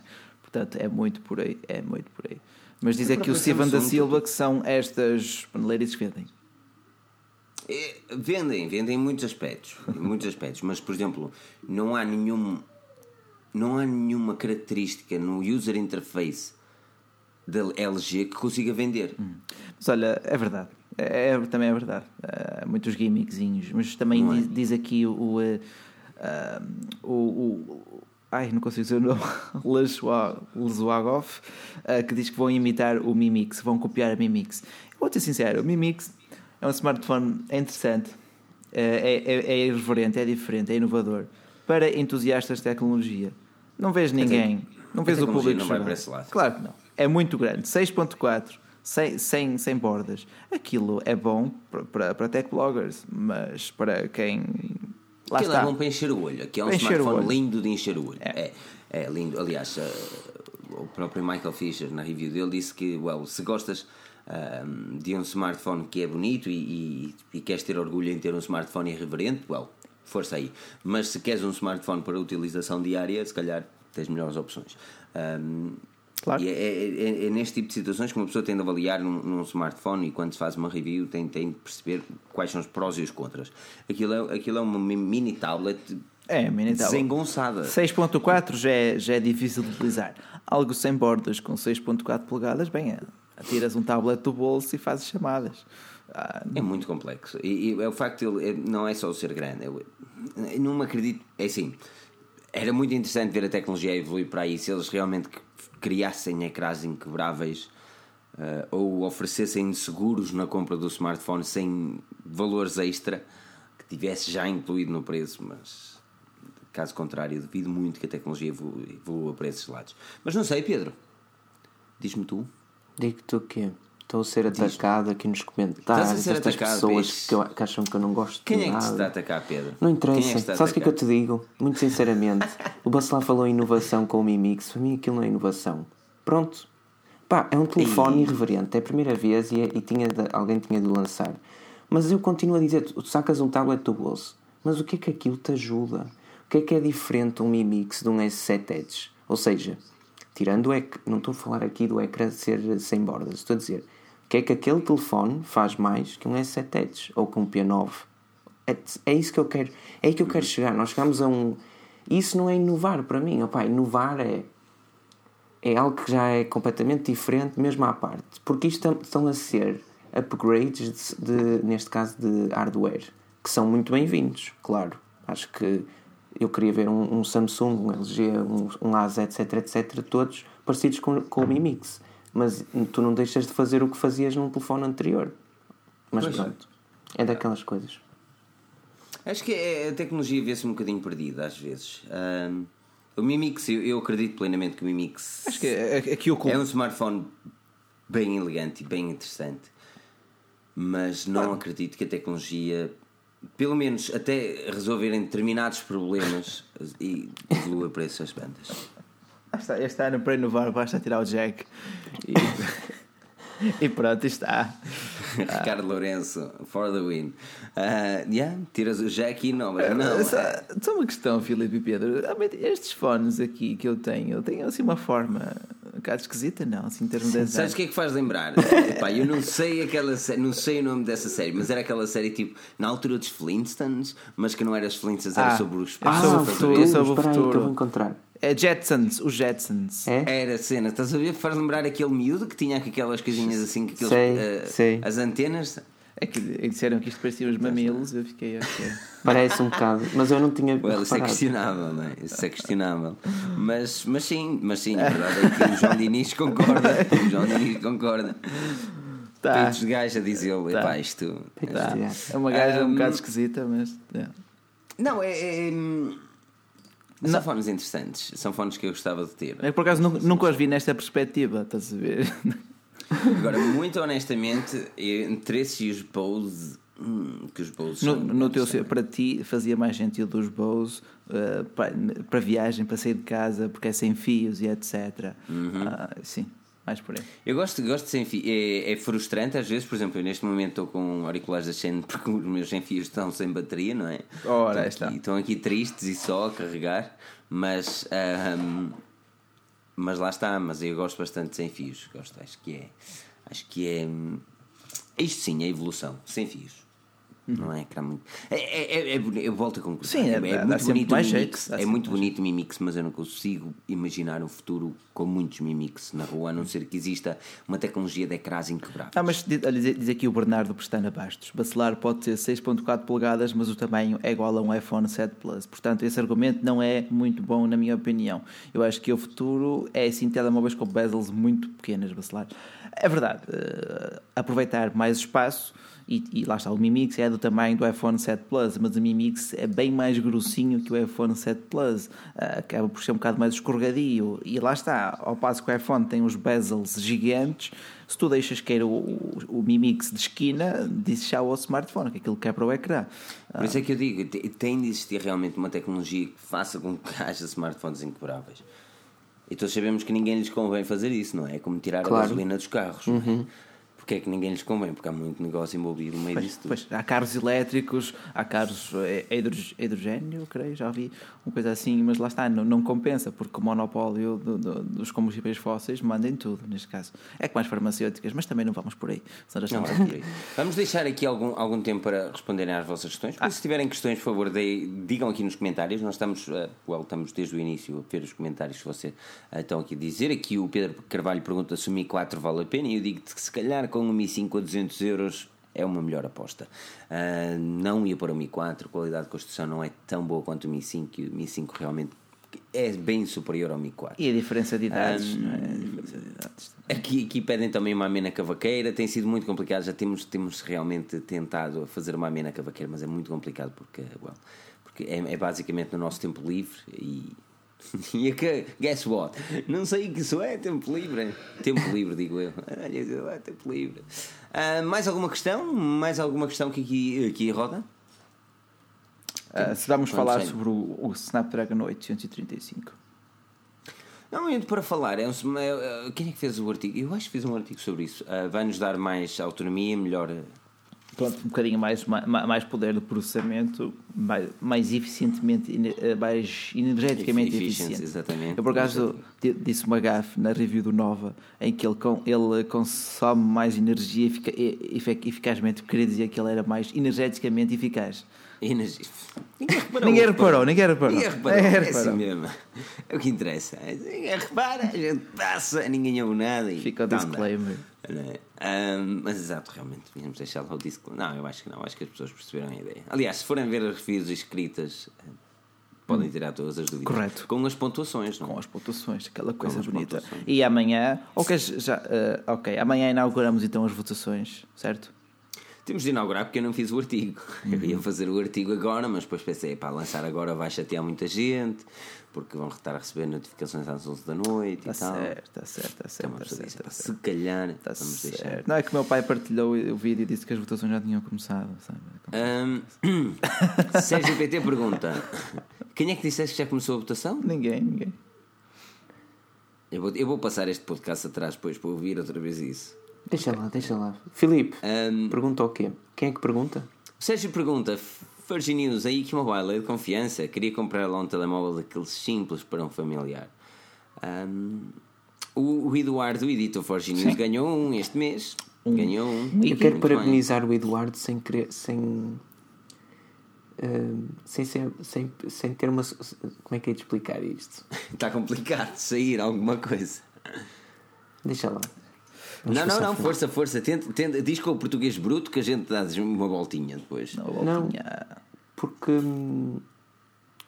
Portanto, é muito por aí, é muito por aí. Mas diz aqui o Steven da Silva que são estas paneleiras que vendem. É, vendem, vendem em muitos aspectos, muitos aspectos, mas por exemplo, não há nenhum não há nenhuma característica no user interface da LG que consiga vender. Mas olha, é verdade. É, é- também é verdade. Há muitos gimmickzinhos. Mas também é? diz, diz aqui o, eh, ah, o, o- Ai, não consigo dizer o nome. Lesuagov, ah, que diz que vão imitar o Mi Mix, vão copiar a Mi Mix. Eu vou ser sincero, o Mi Mix é um smartphone interessante, é, é, é irreverente, é diferente, é inovador. Para entusiastas de tecnologia, não vejo ninguém, não vejo o público não vai esse lado. Claro que não. É muito grande. 6.4, sem, sem, sem bordas. Aquilo é bom para, para, para tech bloggers, mas para quem. Lá Aquilo está. é bom para encher o olho. Aqui é um encher smartphone lindo de encher o olho. É, é, lindo. Aliás, eh, o próprio Michael Fisher, na review dele, disse que, well, se gostas ahm, de um smartphone que é bonito e, e, e queres ter orgulho em ter um smartphone irreverente, well, força aí. Mas se queres um smartphone para utilização diária, se calhar tens melhores opções. Ahm, Claro. E é, é- é- é neste tipo de situações que uma pessoa tem de avaliar num, num smartphone e quando se faz uma review tem, tem de perceber quais são os prós e os contras. Aquilo é, aquilo é uma mi- mini tablet É, mini tablet. desengonçada. 6.4 já é, já é difícil de utilizar. Algo sem bordas com 6.4 polegadas, bem, tiras um tablet do bolso e fazes chamadas. Ah, É muito complexo. E, e é o facto de ele não é só o ser grande. Eu, eu não me acredito. É assim. Era muito interessante ver a tecnologia evoluir para aí. Se eles realmente criassem ecrãs inquebráveis eh, ou oferecessem seguros na compra do smartphone sem valores extra que tivesse já incluído no preço, mas caso contrário, duvido muito que a tecnologia evolu- evolua para esses lados. Mas não sei, Pedro. Diz-me tu. Digo-te o quê? Estou a ser atacado aqui nos comentários. Estás a ser Estas atacado, pessoas que, eu- que acham que eu não gosto Quem de é que te está a atacar, Pedro? Não Quem é interessa. Sabes o que é que eu te digo? Muito sinceramente, o Bacelar falou em inovação com o Mi Mix. Para mim aquilo não é inovação. Pronto. Pá, é um telefone Ei. irreverente. É a primeira vez e, é- e tinha de- alguém tinha de lançar. Mas eu continuo a dizer, tu sacas um tablet do bolso. Mas o que é que aquilo te ajuda? O que é que é diferente um Mi Mix de um S7 Edge? Ou seja, tirando o ec... não estou a falar aqui do ecrã ser sem bordas, estou a dizer que é que aquele telefone faz mais que um S7 Edge ou que um P9? É, é isso que eu quero, é aí que eu quero chegar. Nós chegamos a um. Isso não é inovar para mim, opá, inovar é é algo que já é completamente diferente, mesmo à parte. Porque isto estão a ser upgrades, de, de- neste caso, de hardware, que são muito bem-vindos, claro. Acho que eu queria ver um, um Samsung, um LG, um, um etc, etc, todos parecidos com, com o Mi Mix. Mas tu não deixas de fazer o que fazias num telefone anterior. Mas Pois é. pronto, é daquelas coisas. Acho que é- a tecnologia vê-se um bocadinho perdida às vezes. Ahm, o Mi Mix, eu, eu acredito plenamente que o Mi Mix acho que é- é- aqui o é um smartphone bem elegante e bem interessante, mas não acredito que a tecnologia, pelo menos até resolverem determinados problemas, e evolua para essas bandas. Ah, está, este ano para inovar basta tirar o jack e, e pronto, está. Ricardo Lourenço, for the win. Ah, yeah, tiras o jack e inovas. Não, só, é- só uma questão, Filipe e Pedro. Estes fones aqui que eu tenho, eu tenho assim uma forma um bocado esquisita, não? Assim, em termos de. Sabes o que é que faz lembrar? Epá, eu não sei aquela sé- não sei o nome dessa série, mas era aquela série tipo na altura dos Flintstones, mas que não era os Flintstones, era Ah, sobre os é Ah, sobre o futuro, futuro, é sobre o aí que eu futuro. vou encontrar. É Jetsons, os Jetsons. É? Era a cena, estás a ver? Faz lembrar aquele miúdo que tinha aquelas coisinhas assim, que aqueles, Sei, eh, sei. as antenas. É que disseram que isto parecia uns mamilos, eu fiquei, ok. Parece um bocado, mas eu não tinha Well, isso é questionável, não é? Isso é questionável. Mas, mas sim, mas sim, a verdade é que o João Diniz concorda. O João Diniz concorda. Tá. Peitos de gajo a dizer-lhe, Tá. epá, isto. Tá. Yeah. É uma gaja um Um, bocado esquisita, mas. é. Não, é. é, São fones interessantes, são fones que eu gostava de ter. É que por acaso nunca, nunca os vi nesta perspectiva, estás a ver? Agora, muito honestamente, entre esses e os Bose, hum, que os Bose No, são no teu, também. para ti fazia mais sentido os Bose uh, para, para viagem, para sair de casa, porque é sem fios e etc. Uhum. Ah, sim, mais por aí. Eu gosto, gosto de sem fio. É, é frustrante às vezes, por exemplo, eu neste momento estou com auriculares da Shen porque os meus sem fios estão sem bateria, não é? Ora, estão, está. aqui, estão aqui tristes e só a carregar, mas. ahm, mas lá está, mas eu gosto bastante de sem fios. Gosto, acho que é. Acho que é. hum, Isto sim é evolução, sem fios. Não é? Que há muito... é, é, é, é eu volto a concluir. Sim, é- dá muito sempre bonito o mais Mi jeito, É muito mais bonito o Mi Mix, mas eu não consigo imaginar um futuro com muitos Mi Mix na rua, a não ser que exista uma tecnologia de ecrãs inquebráveis. Ah, mas diz, olha, diz diz aqui o Bernardo Pestana Bastos: Bacelar pode ter 6.4 polegadas, mas o tamanho é igual a um iPhone 7 Plus. Portanto, esse argumento não é muito bom, na minha opinião. Eu acho que o futuro é sim telemóveis com bezels muito pequenas, Bacelar. É verdade, eh, aproveitar mais espaço. E, e lá está, o Mi Mix é do tamanho do iPhone 7 Plus, mas o Mi Mix é bem mais grossinho que o iPhone 7 Plus, Ah, acaba por ser um bocado mais escorregadio. E lá está, ao passo que o iPhone tem os bezels gigantes, se tu deixas cair o, o, o Mi Mix de esquina, diz já ao smartphone, que aquilo quebra o ecrã. Por isso é que eu digo, te- tem de existir realmente uma tecnologia que faça com que haja smartphones inquebráveis. E todos sabemos que ninguém lhes convém fazer isso, não é? É como tirar Claro. a gasolina dos carros. não é? Porque é que ninguém lhes convém? Porque há muito negócio envolvido no meio disso tudo. Pois, há carros elétricos, há carros eh, hidro- a hidrogênio, creio, já vi uma coisa assim, mas lá está, não, não compensa, porque o monopólio do- do- dos combustíveis fósseis manda em tudo, neste caso. É que mais farmacêuticas, mas também não vamos por aí. Não, é aí. Vamos deixar aqui algum, algum tempo para responderem às vossas questões. Isso, se tiverem questões, por favor, dei- digam aqui nos comentários. Nós estamos, uh, well, estamos desde o início a ver os comentários que vocês uh, estão aqui a dizer. Aqui o Pedro Carvalho pergunta se o Mi 4 vale a pena e eu digo-te que se calhar com o Mi 5 a 200 euros é uma melhor aposta. Uh, não ia para o Mi 4, a qualidade de construção não é tão boa quanto o Mi 5 e o Mi 5 realmente é bem superior ao Mi 4. E a diferença de idades, não é? A diferença de idades. Aqui, aqui pedem também uma amena cavaqueira, tem sido muito complicado. Já temos, temos realmente tentado fazer uma amena cavaqueira, mas é muito complicado porque, well, porque é, é basicamente no nosso tempo livre e. E aqui, guess what? Não sei o que isso é tempo livre. Tempo livre, digo eu. Olha, é tempo livre. Ah, mais alguma questão? Mais alguma questão que aqui, aqui roda? Ah, se vamos falar sem. sobre o, o Snapdragon 835. Não, muito para falar. É um, é- é- quem é que fez o artigo? Eu acho que fez um artigo sobre isso. Ah, Vai-nos dar mais autonomia, melhor. Pronto, um bocadinho mais, ma- mais poder de processamento, mais, mais eficientemente, eh, mais energeticamente eficiente. exatamente. Eu, por acaso, di- disse uma gafe na review do Nova em que ele, ele consome mais energia efica, eficazmente, queria dizer que ele era mais energeticamente eficaz. Energia. Ninguém reparou. Ninguém reparou, ninguém reparou. Ninguém reparou. Ninguém É reparou. assim mesmo. É o que interessa. Ninguém repara, a gente passa, ninguém ouve nada. E Fica o tá, disclaimer. não é? Ahm, mas exato, realmente, devíamos deixar o disclaimer. Não, eu acho que não, acho que as pessoas perceberam a ideia. Aliás, se forem ver as reviews escritas, eh, podem tirar todas as dúvidas. Correto. Com as pontuações, não? Com as pontuações, aquela coisa bonita. E amanhã, ok, já, eh, ok, amanhã inauguramos então as votações, certo? Temos de inaugurar porque eu não fiz o artigo. Eu Uhum. ia fazer o artigo agora, mas depois pensei, para lançar agora vai chatear muita gente, porque vão estar a receber notificações às 11 da noite Está e tal. certo, está certo, está Então, certo. Está certo, está "Pá, certo. se calhar, Está vamos deixar. certo. Não é que o meu pai partilhou o vídeo e disse que as votações já tinham começado, sabe? Ahm, Sérgio PT pergunta: Quem é que disseste que já começou a votação? Ninguém, ninguém. Eu vou, eu vou passar este podcast atrás depois para ouvir outra vez isso. Deixa lá, deixa lá. Filipe, Ahm, pergunta o quê? Quem é que pergunta? o Sérgio pergunta: Virgin News, a IQ Mobile é de confiança? Queria comprar lá um telemóvel daqueles simples para um familiar. Ahm, o, o Eduardo, o editor Virgin News, ganhou um este mês. Ganhou um. Eu Muito quero bem. parabenizar o Eduardo sem querer, sem, ah, sem, ser, sem, sem ter uma. Como é que é de explicar isto? Está complicado sair alguma coisa. Deixa lá. Vamos não, não, não, força, força. Tenta, tenta, diz com o português bruto que a gente dá uma voltinha depois. Não, Não. voltinha. Porque hum,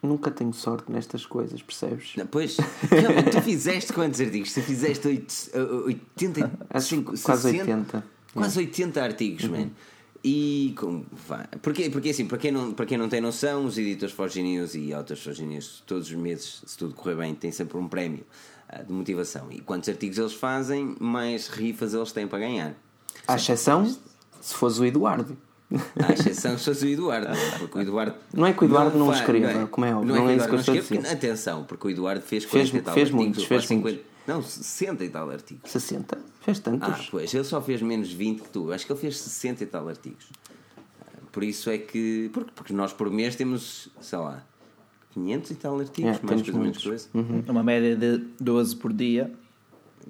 nunca tenho sorte nestas coisas, percebes? Não, Pois, realmente, tu fizeste quantos artigos? Tu fizeste oito- uh, 85, Acho que quase 60, 80. Quase 80 artigos, man. e como vai? Porque, porque assim, para quem, não, para quem não tem noção, os editores Forge News e autores Forge News, todos os meses, se tudo correr bem, têm sempre um prémio de motivação. E quantos artigos eles fazem, mais rifas eles têm para ganhar. À exceção, se fosse o Eduardo. À exceção se fosse o Eduardo. Porque o Eduardo não é que o Eduardo não, não escreva, não é? como é óbvio. Não, não é, é isso que estou a dizer. Atenção, porque o Eduardo fez 40 fez, e tal fez artigos. Muitos, fez 50, muitos. Não, 60 e tal artigos. 60? Fez tantos? Ah, pois, ele só fez menos 20 que tu. Acho que ele fez 60 e tal artigos. Por isso é que. Porque, porque nós por mês temos, sei lá, 500 e tal artigos, É, mais temos coisa, menos coisa. Uhum. Uma média de 12 por dia.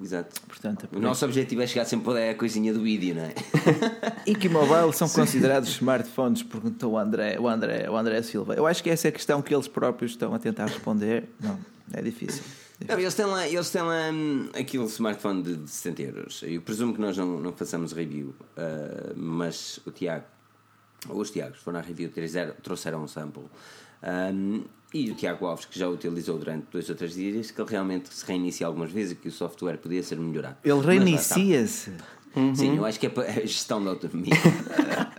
Exato. Portanto, é O nosso objetivo é chegar sempre a coisinha do vídeo, não é? E que mobile são considerados smartphones? Perguntou o André, o, André, o André Silva. Eu acho que essa é a questão que eles próprios estão a tentar responder. Não, é difícil. Não, eles têm lá, eles têm lá hum, aquele smartphone de, de 60 euros. Eu presumo que nós não, não façamos review, ah, mas o Tiago, ou os Tiagos foram à review, trouxeram, trouxeram um sample. Hum, e o Tiago Alves, que já utilizou durante dois ou três dias, disse que ele realmente se reinicia algumas vezes e que o software podia ser melhorado. Ele reinicia-se. Sim, eu acho que é para a gestão da autonomia.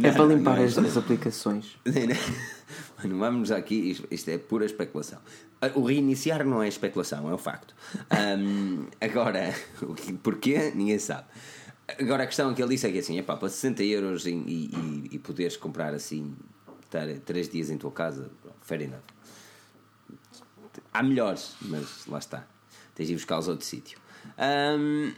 É para limpar não é as, as aplicações. Mano, vamos aqui, isto, isto é pura especulação. Ah, O reiniciar não é especulação, é um facto. Ahm, agora, o que- porquê? Ninguém sabe. Agora a questão que ele disse é que assim, epá, para 60 euros e, e, e- e poderes comprar assim, estar 3 dias em tua casa, fair enough. Há melhores, mas lá está. Tens de ir buscá-los a outro sítio. Ahm,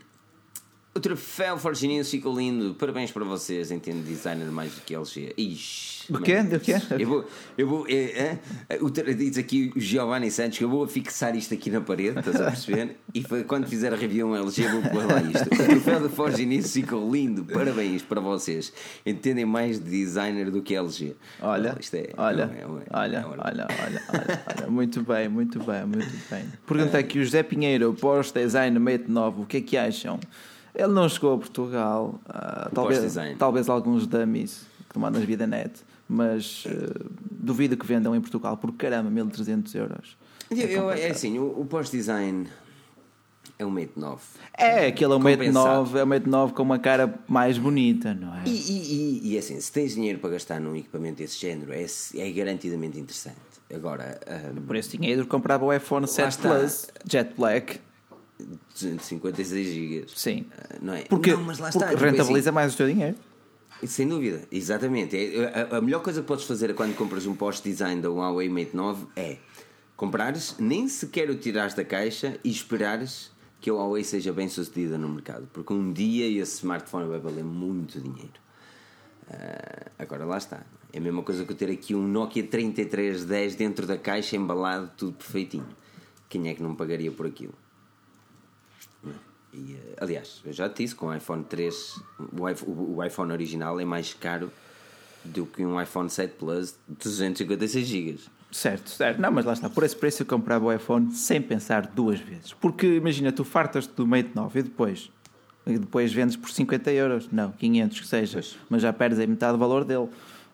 o troféu Forge News ficou lindo. Parabéns para vocês. Entendo designer mais do que LG. Ixi, Do quê? Do quê? Eu vou. Eu vou é, é, o, diz aqui o Giovanni Santos que eu vou fixar isto aqui na parede, estás a perceber? E foi, quando fizer a review um LG, vou pôr lá isto. O troféu da News ficou lindo. Parabéns para vocês. Entendem mais de designer do que LG. Olha, Isto é- olha, é é olha, é um- olha, olha, olha, olha. Muito bem, muito bem, muito bem. Pergunta aqui o José Pinheiro, pós-design Mate 9, o que é que acham? Ele não chegou a Portugal, ah, talvez, talvez alguns dummies que tomam nas vida net, mas ah, duvido que vendam em Portugal por caramba, 1300 euros. Eu- eu- é assim, o, o pós-design é um Mate 9. É, aquele é um Mate Compensado. 9, é um Mate 9 com uma cara mais bonita, não é? E, e, e, e, assim, se tens dinheiro para gastar num equipamento desse género, é, é garantidamente interessante. Agora, ahm, Por esse dinheiro comprava o iPhone 7 está. Plus, Jet Black, 256 GB. sim. Não é? Porque, não, mas lá porque está. tipo rentabiliza mais o teu dinheiro. assim, sem dúvida, exatamente. É, a, a melhor coisa que podes fazer quando compras um post-design da Huawei Mate 9 é comprares, nem sequer o tirares da caixa e esperares que a Huawei seja bem sucedida no mercado. Porque um dia esse smartphone vai valer muito dinheiro. Ah, agora lá está. É a mesma coisa que eu ter aqui um Nokia 3310 dentro da caixa, embalado, tudo perfeitinho. Quem é que não pagaria por aquilo? E, eh, aliás, eu já te disse, com o iPhone 3, o iPhone, o iPhone original é mais caro do que um iPhone 7 Plus de 256 GB. Certo, certo. Não, mas lá está. Por esse preço eu comprava o iPhone sem pensar duas vezes. Porque imagina, tu fartas-te do Mate 9 e depois, e depois vendes por 50 euros. Não, 500 que seja. Pois. Mas já perdes a metade do valor dele.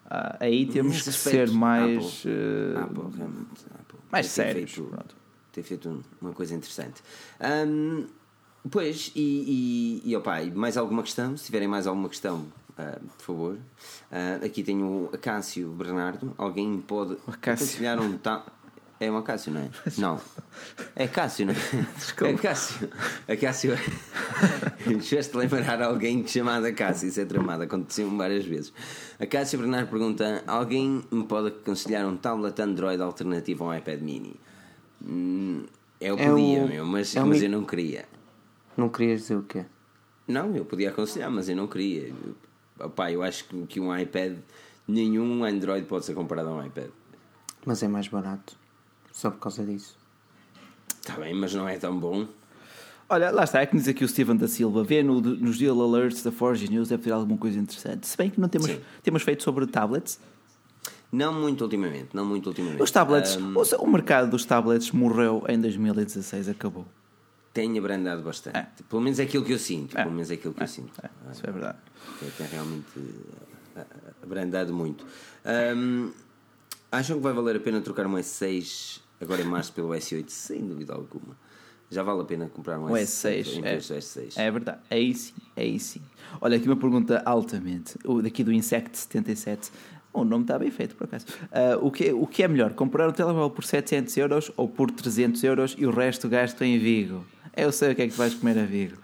Ah, aí temos que ser mais, Apple, eh, Apple, realmente, Apple, mais sérios. feito- Pronto. ter feito um- uma coisa interessante. Ahm, pois, e, e, e opa, e mais alguma questão? Se tiverem mais alguma questão, ah, por favor. Ah, aqui tenho o Acácio Bernardo. Alguém pode Acácio. aconselhar um tal. É um Acácio, não é? Não. É Cássio, não é? É Cássio. Acácio. Deixaste lembrar alguém chamado Acácio, isso é tramado, aconteceu várias vezes. Acácio Bernardo pergunta: Alguém me pode aconselhar um tablet Android alternativo ao iPad mini? Hum, eu É podia, o- meu, mas, é mas mi- eu não queria. Não querias dizer o quê? Não, eu podia aconselhar, mas eu não queria. Eu, opá, eu acho que, que um iPad, nenhum Android pode ser comparado a um iPad. Mas é mais barato. Só por causa disso. Está bem, mas não é tão bom. Olha, lá está, é que diz aqui o Steven da Silva, vê no, nos Deal Alerts da Forge News, deve ter alguma coisa interessante. Se bem que não temos, Sim. temos feito sobre tablets. Não muito ultimamente, não muito ultimamente. Os tablets, seja, o mercado dos tablets morreu em 2016, acabou. Tem abrandado bastante. É. Pelo menos é aquilo que eu sinto. É. Pelo menos é aquilo que eu sinto. É, isso é verdade. Tem, realmente eh, abrandado muito. Ahm, acham que vai valer a pena trocar um S6 agora em março pelo S8? Sem dúvida alguma. já vale a pena comprar um, Um S6. S6 em É, vez do S6. é verdade. Aí sim, aí sim. Olha aqui uma pergunta altamente. O daqui do Insect77. O nome está bem feito, por acaso. Ah, o, que, o que é melhor? Comprar um telemóvel por 700 euros ou por 300 euros e o resto gasto em Vigo? Eu sei o que é que tu vais comer a Vigo.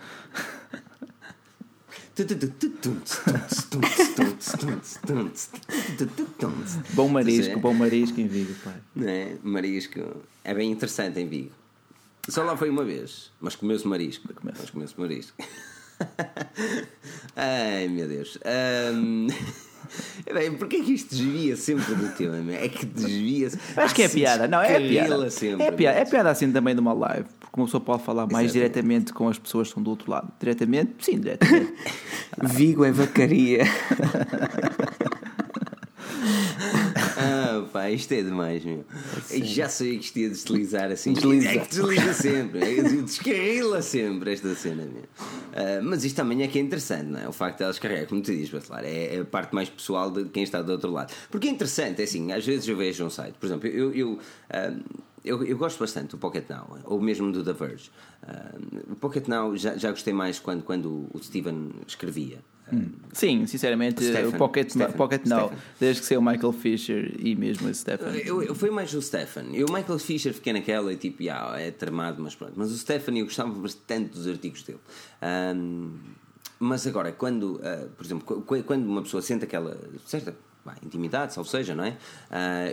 Bom marisco, bom marisco em Vigo, pai. É? Marisco é bem interessante em Vigo. Só lá foi uma vez, mas comeu-se marisco. Mas comeu-se marisco. Ai meu Deus. Ahm, Bem, porquê que isto desvia sempre do tema? meu? É que desvia-se. Acho que é piada, não, é piada. Sempre, é piada. É piada assim também de uma live, porque uma pessoa pode falar mais Exatamente. diretamente com as pessoas que estão do outro lado. Diretamente? Sim, diretamente. Vigo é vacaria. Pá, isto é demais, meu. Eu já sabia que isto ia deslizar assim. Desliza. É que desliza sempre. É que descarrila sempre esta cena, meu. Ah, mas isto também é que é interessante, não é? O facto de ela descarregar, como tu dizes, Bacelar, é a parte mais pessoal de quem está do outro lado. Porque é interessante, é assim, às vezes eu vejo um site, por exemplo, eu. eu ah, eu, eu gosto bastante do Pocket Now, ou mesmo do The Verge. Ah, o Pocket Now já, já gostei mais quando, quando o Steven escrevia. Sim, sinceramente, o Pocket, Stefan. Pocket não. Stefan. Desde que saiu o Michael Fisher e mesmo esse Stefan. Eu, eu fui mais o Stefan. Eu, o Michael Fisher, fiquei naquela e tipo, yeah, é tramado, mas pronto. Mas o Stefan, eu gostava bastante dos artigos dele. Ahm, mas agora, quando, ah, por exemplo, qu- quando uma pessoa sente aquela certa bah, intimidade, ou seja, não é?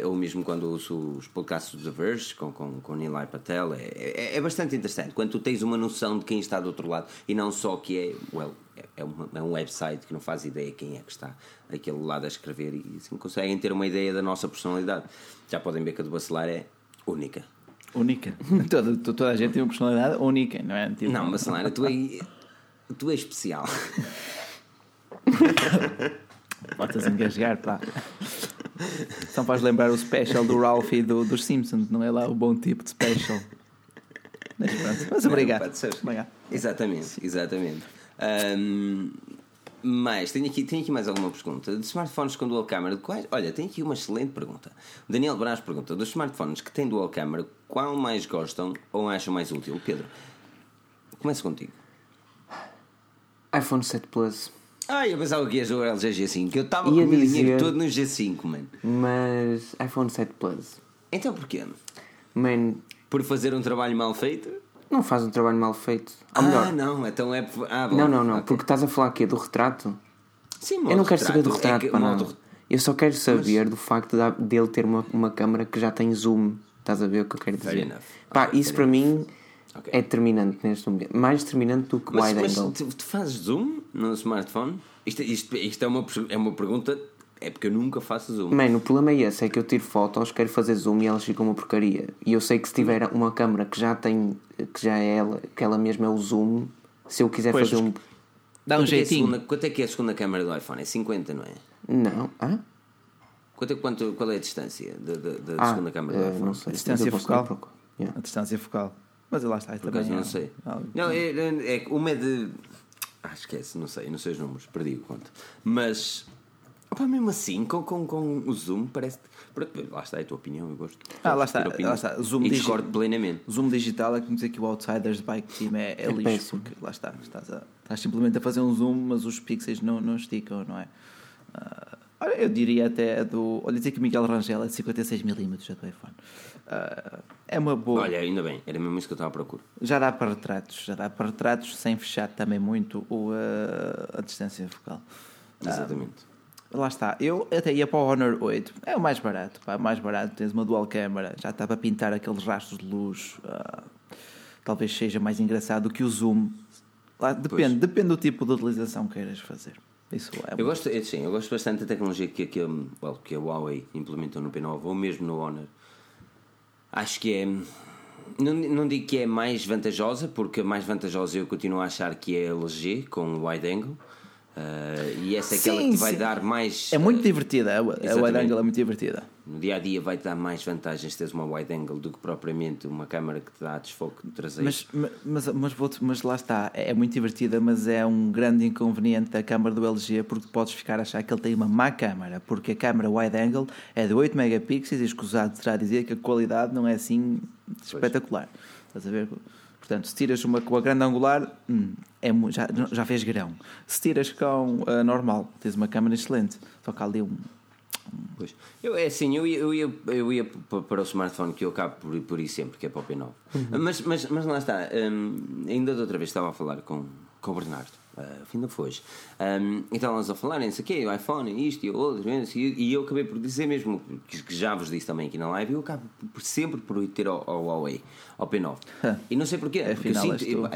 Ou mesmo quando ouço os podcasts do The Verge com, com, com Nilay Patel, é, é, é bastante interessante. Quando tu tens uma noção de quem está do outro lado e não só que é, well, é, é, uma- é um website que não faz ideia quem é que está daquele lado a escrever e assim conseguem ter uma ideia da nossa personalidade. Já podem ver que a do Bacelar é única. Única. toda, to- toda a gente tem uma personalidade única, não é? Tipo, Não, Bacelar, tu é, tu é especial. Botas a engasgar, pá. Só faz lembrar o special do Ralph e do, dos Simpsons, não é lá o bom tipo de special. Mas pronto. Mas obrigado. Pode ser. Obrigado. Exatamente, exatamente. Ahm, mas tenho aqui, tenho aqui mais alguma pergunta. De smartphones com dual camera, de quais? Olha, tenho aqui uma excelente pergunta. O Daniel Brás pergunta: dos smartphones que têm dual camera, qual mais gostam ou acham mais útil? Pedro, começa contigo. iPhone 7 Plus. Ah, eu pensava que ia jogar LG G5, que eu estava com o meu dinheiro todo no G5, mano. Mas iPhone 7 Plus. Então porquê? Man, Por fazer um trabalho mal feito? não faz um trabalho mal feito. Ou ah, melhor, não, então é. Ah, bom, não, não, não. ok. Porque estás a falar aqui do retrato. Sim, Eu não quero saber do retrato, é que nada. Eu só quero saber do facto de- dele ter uma, uma câmera que já tem zoom. Estás a ver o que eu quero dizer? Fair enough. Pá, Ok, isso para mim Ok. é determinante neste momento. Mais determinante do que Mas, wide mas angle. tu, tu fazes zoom no smartphone? Isto, isto, isto é, uma, é uma pergunta. É porque eu nunca faço zoom. Mano, o problema é esse, é que eu tiro fotos, quero fazer zoom e elas ficam uma porcaria. E eu sei que se tiver uma câmera que já tem, que já é ela, que ela mesma é o zoom, se eu quiser Pois, fazer um. Dá um Quanto é que é a jeitinho. segunda- quanto é que é a segunda câmera do iPhone? É 50, não é? Não, hã? Quanto, é- quanto, qual é a distância da, da, da Ah, segunda câmera do eh, iPhone? não sei. Distância eu posso focal? Yeah. A distância focal. Mas lá está. Por também acaso é- não sei. é- Não, é, é, é- uma é de. Ah, esquece, não sei, não sei os números, perdi o conto. Mas. Opá, mesmo assim, com, com, com o zoom, parece. Lá está, é a tua opinião, eu gosto. Ah, lá está, lá está. Zoom e digi- discordo plenamente. Zoom digital é como dizer que o Outsiders Bike Team é, é, lixo, péssimo. porque lá está, estás, a- estás simplesmente a fazer um zoom, mas os pixels não, não esticam, não é? Olha, eu diria até do. Olha, dizer que o Miguel Rangel é de 56mm já do iPhone. Ah, é uma boa. Olha, ainda bem, era mesmo isso que eu estava à procura. Já dá para retratos, já dá para retratos sem fechar também muito o, ah, a distância focal. Exatamente. Lá está, eu até ia para o Honor 8, é o mais barato, pá, mais barato, tens uma dual câmara, já está para pintar aqueles rastros de luz, ah, talvez seja mais engraçado do que o zoom. Lá, depende, depende do tipo de utilização que queiras fazer. Isso é Eu gosto, é, sim, eu gosto bastante da tecnologia que, que, well, que a Huawei implementou no P9 ou mesmo no Honor. Acho que é. Não, não digo que é mais vantajosa, porque a mais vantajosa eu continuo a achar que é a LG com o wide angle. Ah, e essa é aquela Sim, que te vai sim. dar mais. É muito divertida, a, a wide angle é muito divertida. No dia a dia vai-te dar mais vantagens teres uma wide angle do que propriamente uma câmera que te dá desfoque traseiro. Mas, mas, mas, mas lá está, é muito divertida, mas é um grande inconveniente da câmara do LG porque podes ficar a achar que ele tem uma má câmara, porque a câmara wide angle é de 8 megapixels e escusado terá a dizer que a qualidade não é assim espetacular. Estás a ver? Portanto, se tiras uma com a grande angular, hum, é, já, já fez grão. Se tiras com a normal, tens uma câmera excelente. Só que há ali um. Pois. Eu, é assim, eu ia, eu ia, eu ia para o smartphone que eu acabo por, por ir sempre, que é para o P9. Uhum. Mas, mas, mas lá está, hum, ainda da outra vez estava a falar com, com o Bernardo uh, fim da foge. Um, então elas a falarem isso aqui, o iPhone, isto e outro, e eu acabei por dizer mesmo, que já vos disse também aqui na live, eu acabo por, sempre por ter ao, ao Huawei, ao P9. e não sei porquê, porque eu sinto,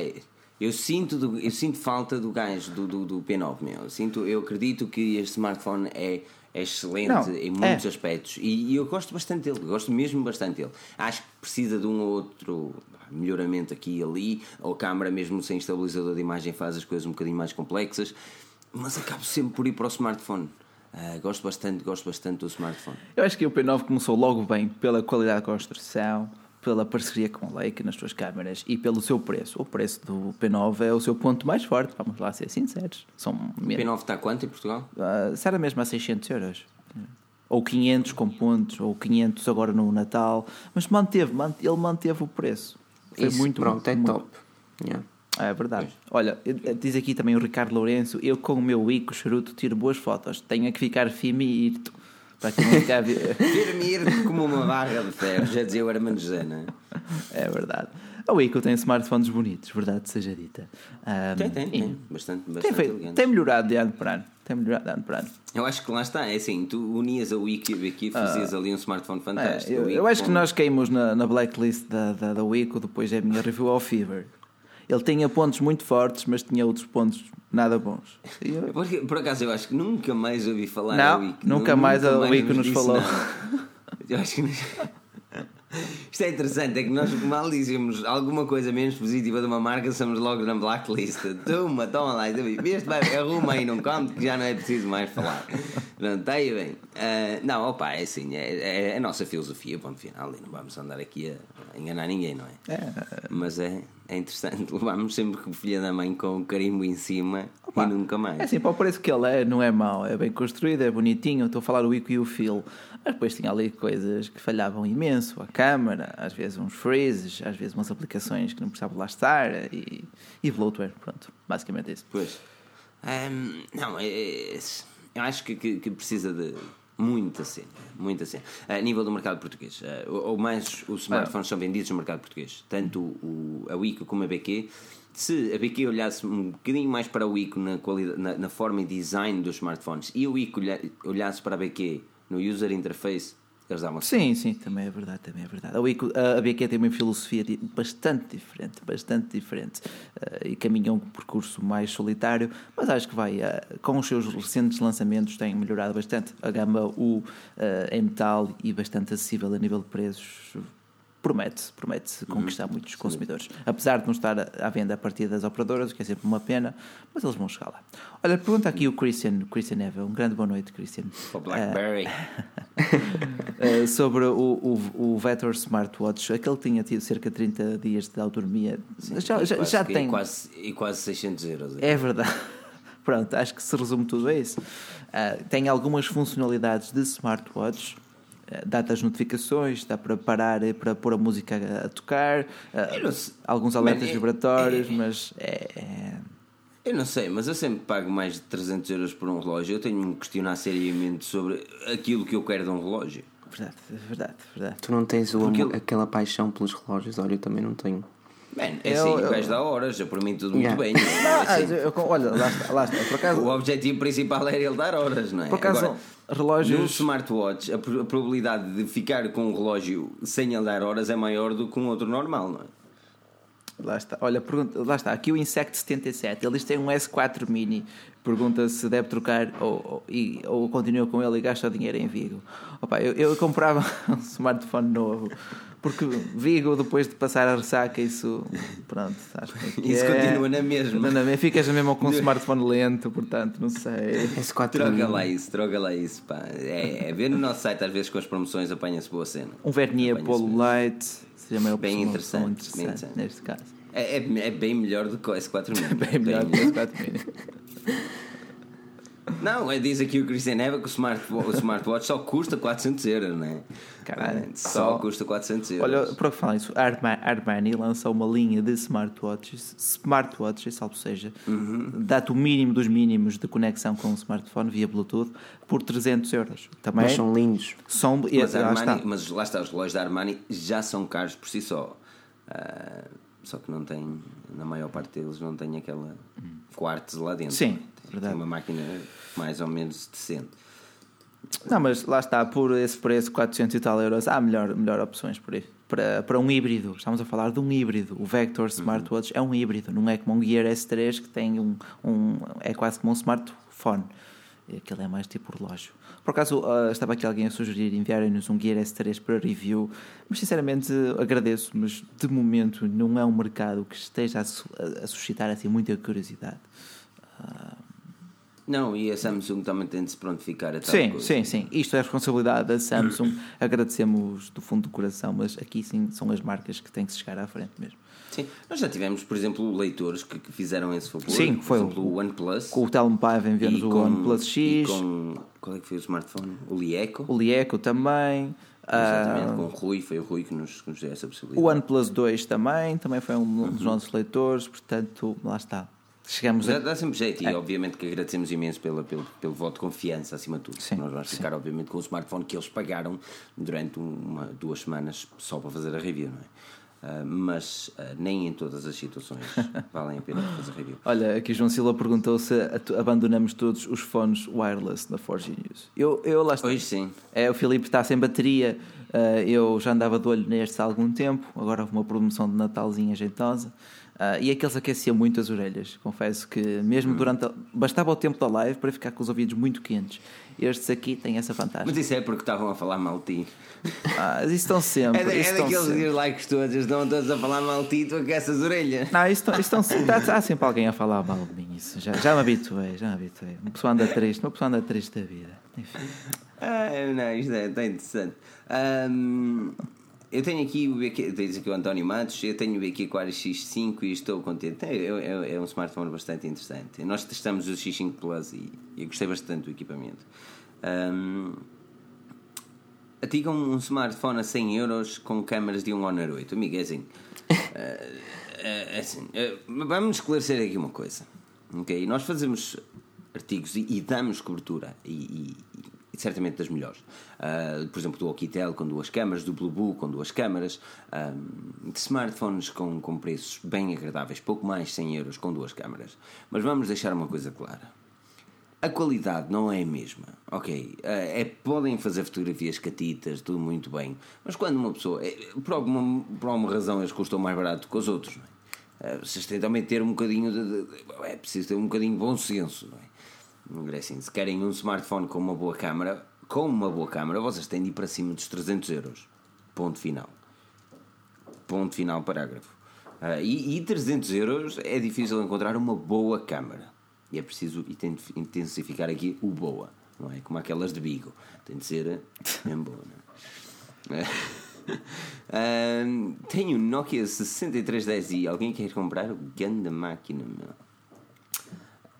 eu, sinto, do, eu sinto falta do gás do, do, do, P9, meu. Eu, sinto, eu acredito que este smartphone é é excelente não, em muitos é. aspectos e, e, eu gosto bastante dele, gosto mesmo bastante dele. Acho que precisa de um ou outro melhoramento aqui e ali, ou a câmera, mesmo sem estabilizador de imagem, faz as coisas um bocadinho mais complexas, mas acabo sempre por ir para o smartphone. Uh, gosto bastante, gosto bastante do smartphone. Eu acho que o P9 começou logo bem pela qualidade de construção, pela parceria com a Leica nas suas câmaras e pelo seu preço. O preço do P9 é o seu ponto mais forte, vamos lá ser sinceros. São o P9 está quanto em Portugal? Uh, será mesmo a 600 euros ou 500 com pontos, ou 500 agora no Natal, mas manteve, ele manteve o preço. Foi Isso, muito pronto, é muito, top. Yeah. É verdade. Olha, diz aqui também o Ricardo Lourenço: eu com o meu Ico charuto tiro boas fotos, tenho que ficar firme e ir. Para que não ficar. firme e como uma barra de ferro, já dizia o Hermano José, não é? É verdade. O Ico tem smartphones bonitos, verdade seja dita. Um, tem, tem, tem. Bastante, bastante tem, feito, tem melhorado de ano para ano. Tem melhorado de ano para ano. Eu acho que lá está, é assim, tu unias a Wiki e fazias uh, ali um smartphone fantástico. É, eu, eu, acho que nós caímos na, na blacklist da, da, da Wiko, depois é a minha review ao Fever. Ele tinha pontos muito fortes, mas tinha outros pontos nada bons. Eu... Porque, por acaso eu acho que nunca mais ouvi falar Não, da Wiki. Nunca, mais nunca a Wiki nos, nos falou. Eu acho que isto é interessante, é que nós mal dizemos alguma coisa menos positiva de uma marca, somos logo na blacklist. Toma, toma lá, este vai, arruma aí num canto que já não é preciso mais falar. Pronto, está aí bem. Uh, não, opa, é assim, é, é, a nossa filosofia, ponto final, e não vamos andar aqui a, enganar ninguém, não é? é? Mas é, é interessante, levamos sempre com o filho da mãe com o carimbo em cima opa, e nunca mais. É assim, para o preço que ele é, não é mau, é bem construído, é bonitinho. Estou a falar o Ico e o Phil. Mas depois tinha ali coisas que falhavam imenso, a câmera, às vezes uns freezes, às vezes umas aplicações que não precisavam lá estar e, e bloatware, pronto, basicamente isso. Pois. Um, não, é, é, eu acho que, que, que, precisa de muita cena, muita cena. A nível do mercado português, uh, ou mais os smartphones ah. são vendidos no mercado português, tanto o, a Wiko como a BQ. Se a BQ olhasse um bocadinho mais para o Wiko na, na, na forma e design dos smartphones e o Wiko olhasse para a BQ no user interface, eles davam Sim, sim, também é verdade, também é verdade. A BQ tem uma filosofia bastante diferente, bastante diferente uh, e caminha um percurso mais solitário, mas acho que vai, uh, com os seus recentes lançamentos, tem melhorado bastante. A gama U uh, em metal e bastante acessível a nível de preços promete, promete uhum. conquistar muitos Sim. consumidores. Apesar de não estar à venda a partir das operadoras, que é sempre uma pena, mas eles vão chegar lá. Olha, pergunta aqui o Christian, Christian Eva, um grande boa noite, Christian. O Blackberry. Uh, sobre o, o, o Vetor Smartwatch, aquele tinha tido cerca de 30 dias de autonomia. Sim, já, já, já tem. E quase, e quase 600 euros. É verdade. Pronto, acho que se resume tudo a isso. Uh, tem algumas funcionalidades de smartwatch eh, dá-te as notificações, dá para parar e para pôr a música a, tocar, uh, alguns alertas é, vibratórios, é, mas é, é, Eu não sei, mas eu sempre pago mais de 300 euros por um relógio. Eu tenho que me questionar seriamente sobre aquilo que eu quero de um relógio. Verdade, verdade, verdade. Tu não tens o, aquela paixão pelos relógios? Olha, eu também não tenho. Bem, é assim, eu, o gajo dá horas, eu, por mim tudo yeah. muito bem. Não, é assim. eu, olha, lá está, lá está, por acaso. O objetivo principal era ele dar horas, não é? Por acaso, Agora, relógios. Num smartwatch, a, a probabilidade de ficar com um relógio sem ele dar horas é maior do que um outro normal, não é? Lá está, olha, pergunta, lá está, aqui o Insect 77, eles têm um S4 Mini, pergunta se deve trocar ou, ou, e, ou continua com ele e gasta dinheiro em Vigo. Opa, eu, eu comprava um smartphone novo porque Vigo, depois de passar a ressaca, isso. Pronto, acho que Isso é, continua na mesma. Na mesma. Ficas mesmo com um smartphone lento, portanto, não sei. S4 troca lá isso, troca lá isso. Pá. É, é ver no nosso site, às vezes com as promoções apanha-se boa cena. Um Vernier Polo Light seria meio bem interessante, interessante, bem interessante, neste caso. É, é, é, bem melhor do que o S4 Mini. bem melhor do que o S4 Mini. Não, é, diz aqui o Christian Eva que o, smart, o smartwatch só custa 400 euros, não é? Caralho, só, só- custa 400 euros. Olha, por que falar isso, Armani lançou uma linha de smartwatches, smartwatches, salvo seja, dá-te o mínimo dos mínimos de conexão com o smartphone via Bluetooth por 300 euros. Também Mas são lindos. são, mas, lá Armani, está. mas lá está, os relógios da Armani já são caros por si só. Ah, só que não tem, na maior parte deles, não tem aquela quartzo lá dentro. Sim, verdade. uma máquina mais ou menos decente. Não, mas lá está, por esse preço, 400 e tal euros, há melhor, melhor opções por aí. Para, para um híbrido, estamos a falar de um híbrido. O Vector Smartwatch é um híbrido, não é como um Gear S3 que tem um, um é quase como um smartphone. Aquele é mais tipo relógio. Por acaso, ah, estava aqui alguém a sugerir enviarem-nos um Gear S3 para review, mas sinceramente agradeço, mas de momento não é um mercado que esteja a, su- a- suscitar assim muita curiosidade. Não, e a Samsung também tem de se prontificar a tal Sim, coisa. sim, sim. Isto é responsabilidade da Samsung. Agradecemos do fundo do coração, mas aqui sim são as marcas que têm que se chegar à frente mesmo. Sim, nós já tivemos, por exemplo, leitores que, que fizeram esse favor. Sim, por foi o- exemplo, o OnePlus. Com o Telmo Paiva enviamos e o OnePlus e X, com, qual é que foi o smartphone? O Lieco. o Lieco também, Exatamente, ah, com o Rui, foi o Rui que nos, que nos deu essa possibilidade. o OnePlus 2 também, também foi um dos nossos leitores, portanto, lá está. Chegamos Dá, a... dá sempre jeito e obviamente que agradecemos imenso pela, pelo, pelo voto de confiança acima de tudo. Sim, Nós vamos sim. ficar obviamente com o smartphone que eles pagaram durante uma, duas semanas só para fazer a review, não é? Ah, mas ah, nem em todas as situações valem a pena fazer review. Olha, aqui João Silva perguntou se abandonamos todos os fones wireless da 4G News. Eu, eu lá está. Hoje sim. É, o Filipe está sem bateria. Uh, eu já andava de olho nestes há algum tempo. Agora houve uma promoção de Natalzinha jeitosa. Uh, e aqueles aqueciam muito as orelhas. Confesso que, mesmo durante. A... Bastava o tempo da live para ficar com os ouvidos muito quentes. Estes aqui têm essa vantagem. Mas isso é porque estavam a falar mal de ti. Ah, isso estão sempre. É, da- é daqueles sempre. likes todos, estão todos a falar mal de ti e tu aqueces as orelhas. Não, isso estão, sempre. Há, há sempre alguém a falar mal de mim. Isso. Já, já me habituei, já me habituei. Uma pessoa anda triste, uma pessoa anda triste da vida. Enfim. Ah, não, isto é tão interessante. Ahm, eu tenho aqui o BQ, diz aqui o António Matos, eu tenho o BQ Aquarius X5 e estou contente. É, é- é um smartphone bastante interessante. Nós testamos o X5 Plus e eu gostei bastante do equipamento. Ahm, a ti com um smartphone a 100 euros com câmaras de um Honor 8, amigo, é assim. ah, é assim, ah, vamos esclarecer aqui uma coisa. ok? Nós fazemos artigos e, e damos cobertura e, e- e certamente das melhores. Ah, por exemplo, do Oukitel com duas câmaras, do Blueboo com duas câmaras, ah, de smartphones com, com preços bem agradáveis, pouco mais de 100 euros com duas câmaras. Mas vamos deixar uma coisa clara. A qualidade não é a mesma, ok? Eh, É, podem fazer fotografias catitas, tudo muito bem, mas quando uma pessoa, é, por, alguma, por alguma razão, eles custam mais barato que os outros, não é? Vocês têm também ter um bocadinho de- de- É preciso ter um bocadinho de bom senso, não é? É assim, se querem um smartphone com uma boa câmara, com uma boa câmara, vocês têm de ir para cima dos 300 euros. Ponto final. Ponto final, parágrafo. Ah, e, e 300 euros é difícil encontrar uma boa câmara. E é preciso inten- intensificar aqui o boa, não é? Como aquelas de Bigo. Tem de ser mesmo boa, não é? Ah, tenho Nokia 6310i. Alguém quer comprar? Ganda máquina, meu.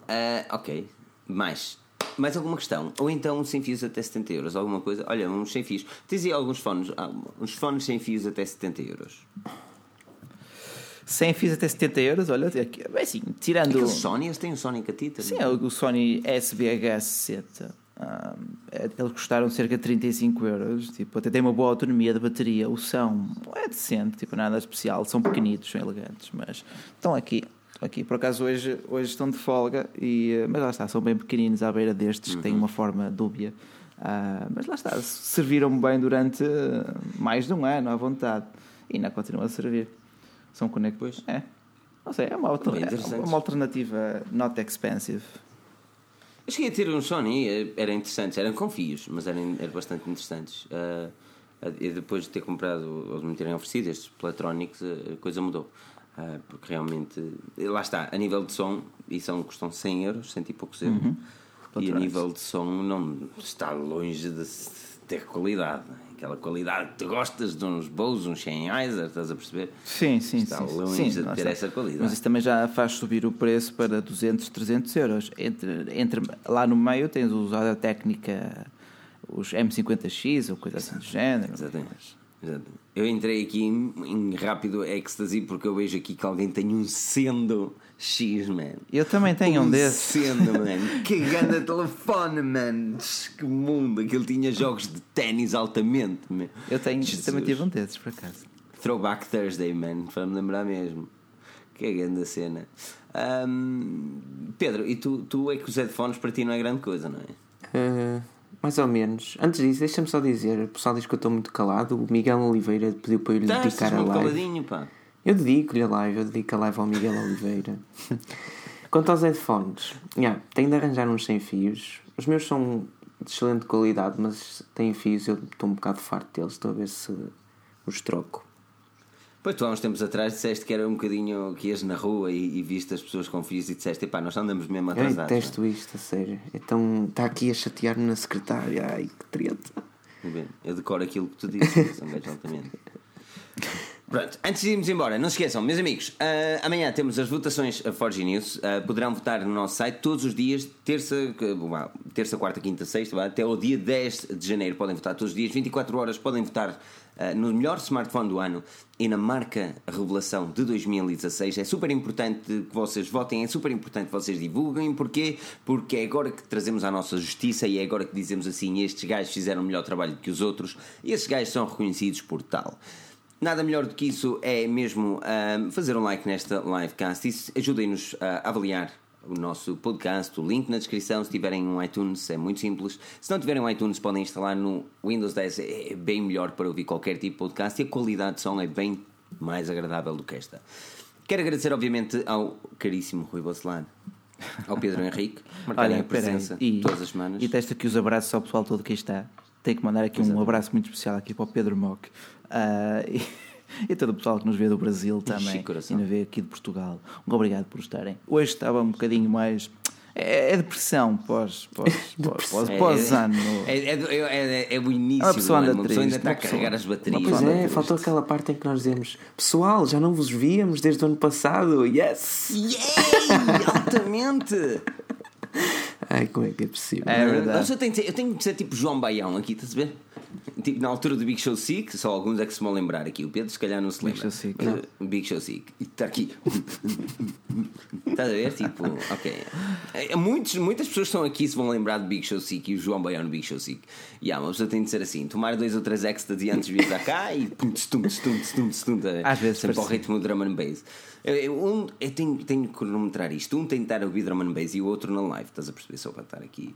Ah, ok. Mais. Mais alguma questão? Ou então um sem fios até 70 euros? Alguma coisa? Olha, uns sem fios. Tens aí alguns fones. Ah, uns fones sem fios até 70 euros. Sem fios até 70 euros, olha, aqui, é assim, tirando. Aqueles Sony, têm um Sony Catita? Sim, é o Sony SVH60. Ah, é- eles custaram cerca de 35 euros. Tipo, até tem uma boa autonomia de bateria. O som é decente, tipo, nada especial. São pequenitos, são elegantes, mas estão aqui. Aqui. Por acaso, hoje, hoje estão de folga, e, eh, mas lá está, são bem pequeninos à beira destes, que têm uma forma dúbia. Ah, mas lá está, serviram-me bem durante eh, mais de um ano, à vontade. E ainda continuam a servir. São conectores. É. Não sei, é uma, alter- é uma alternativa not expensive. Eu cheguei a ter um Sony, eh, eram interessantes, eram com fios, mas eram, eram bastante interessantes. Ah, e depois de ter comprado, ou de me terem oferecido estes Platronics, a coisa mudou. Ah, porque realmente, eh, lá está, a nível de som, e são, custam 100 euros, 100 e poucos euros. E a nível de som não está longe de ter qualidade. aquela qualidade que tu gostas de uns Bose, uns Sennheiser, estás a perceber? Sim, sim, Está sim. longe sim, de ter está. essa qualidade. Mas isso também já faz subir o preço para 200, 300 euros. Entre, entre, lá no meio tens usado a técnica, os M50X ou coisa assim do género. Exatamente. Eu entrei aqui em, em rápido ecstasy porque eu vejo aqui que alguém tem um Sendo X, man. Eu também tenho um desses. Sendo, man. Que grande telefone, man. Que mundo. Aquilo tinha jogos de ténis altamente, man. Eu tenho, Jesus. também tive um desses, por acaso. Throwback Thursday, man. Para me lembrar mesmo. Que grande cena. Ahm, Pedro, e tu, tu é que os headphones para ti não é grande coisa, não é? Uh, mais ou menos. Antes disso, deixa-me só dizer: o pessoal diz que eu estou muito calado. O Miguel Oliveira pediu para eu lhe Estás, dedicar a live. caladinho, pá. Eu dedico-lhe a live, eu dedico a live ao Miguel Oliveira. Quanto aos headphones, yeah, tenho de arranjar uns sem fios. Os meus são de excelente qualidade, mas têm fios, eu estou um bocado farto deles, estou a ver se os troco. Pois tu há uns tempos atrás disseste que era um bocadinho que ias na rua e, e viste as pessoas com fios e disseste, epá, nós andamos mesmo Eu atrasados. detesto isto, a sério. Então está aqui a chatear-me na secretária, ai que treta. não é? Bem, Eu decoro aquilo que tu dizes, são altamente. Pronto, antes de irmos embora, não se esqueçam, meus amigos, ah, amanhã temos as votações a Forge News. Ah, poderão votar no nosso site todos os dias, terça, terça quarta, quinta, sexta, até o dia 10 de janeiro. Podem votar todos os dias, 24 horas. Podem votar ah, no melhor smartphone do ano e na marca Revelação de 2016. É super importante que vocês votem, é super importante que vocês divulguem. Porquê? Porque é agora que trazemos à nossa justiça e é agora que dizemos assim: estes gajos fizeram melhor trabalho que os outros e estes gajos são reconhecidos por tal. Nada melhor do que isso é mesmo ahm, fazer um like nesta livecast. Isso ajudem-nos a avaliar o nosso podcast, o link na descrição. Se tiverem um iTunes, é muito simples. Se não tiverem um iTunes, podem instalar no Windows 10. É bem melhor para ouvir qualquer tipo de podcast e a qualidade de som é bem mais agradável do que esta. Quero agradecer, obviamente, ao caríssimo Rui Bacelar, ao Pedro Henrique, marcarem a presença E, todas as semanas. e testa aqui os abraços ao pessoal todo que está. Tenho que mandar aqui um abraço muito especial aqui para o Pedro Mock. Ah, e, e todo o pessoal que nos vê do Brasil também. E nos vê aqui de Portugal. Um obrigado por estarem. Hoje estava um bocadinho mais. É, é depressão pós, pós, pós, pós, É- pós-ano. É, é, é, é- é o início, Uma pessoa anda uma pessoa ainda triste, está a carregar as baterias. Pois é, faltou triste. aquela parte em que nós dizemos Pessoal, já não vos víamos desde o ano passado, yes! Yay! Altamente! Ai, como é que é possível? É verdade. Eu, tenho eu tenho de ser tipo João Baião aqui, estás a ver? Tipo, na altura do Big Show Sick, só alguns é que se vão lembrar aqui. O Pedro, se calhar, não se Big lembra. Show Sick. Mas, uh, Big Show Sick. E está aqui. Estás a ver? Tipo, ok. É, Muitos, muitas pessoas estão aqui se vão lembrar do Big Show Sick e o João Baião no Big Show Sick. E há, uma pessoa tem de ser assim: tomar dois ou três ecstasy antes de vir para cá e Às vezes sempre ao ritmo do drum and bass. Um, eu tenho, tenho que cronometrar isto. Um tem de estar a ouvir drum and bass e o outro na live. Estás a perceber? Só para estar aqui.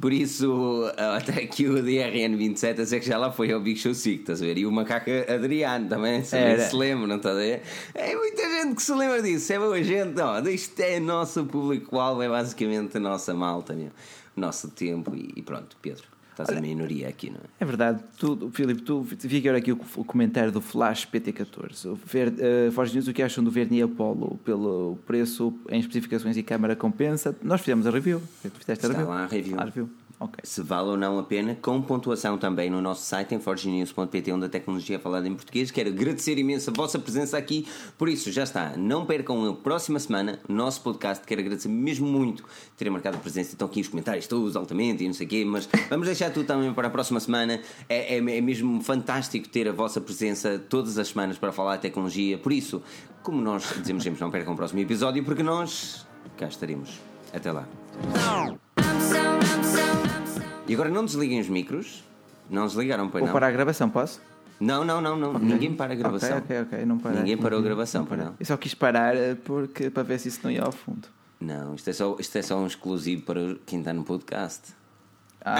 Por isso, ah, até aqui o DRN27, eu sei que já lá foi ao Big Show Sick, estás a ver? E o macaco Adriano também, se, se lembra, não estás a ver? É muita gente que se lembra disso. É boa gente, ó. Isto é nosso público-alvo, é basicamente a nossa malta, meu. O nosso tempo. E, e pronto, Pedro, estás a minoria aqui, não é? É verdade, tu, Filipe, tu vi agora aqui o, o comentário do Flash PT14. O Ver, uh, Forge News, o que acham do Verni Apollo pelo preço em especificações e câmara compensa? Nós fizemos a review. Tu fizeste a Está review? lá a review. A review. Ok. se vale ou não a pena, com pontuação também no nosso site em forgenews.pt, onde a tecnologia é falada em português. Quero agradecer imenso a vossa presença aqui. Por isso, já está. Não percam a próxima semana o nosso podcast. Quero agradecer mesmo muito terem marcado a presença. Estão aqui os comentários todos altamente e não sei o quê, mas vamos deixar tudo também para a próxima semana. É, é, é mesmo fantástico ter a vossa presença todas as semanas para falar de tecnologia. Por isso, como nós dizemos sempre, não percam o próximo episódio, porque nós cá estaremos. Até lá. E agora não desliguem os micros. Não desligaram, pois Vou não? parar a gravação, posso? Não, não, não, não. Ninguém para a gravação. Ok, ok, ok. Não parei. Ninguém parou a gravação, para não. Eu só quis parar eh, porque, para ver se isso não ia ao fundo. Não, isto é só, isto é só um exclusivo para quem está no podcast. Ah,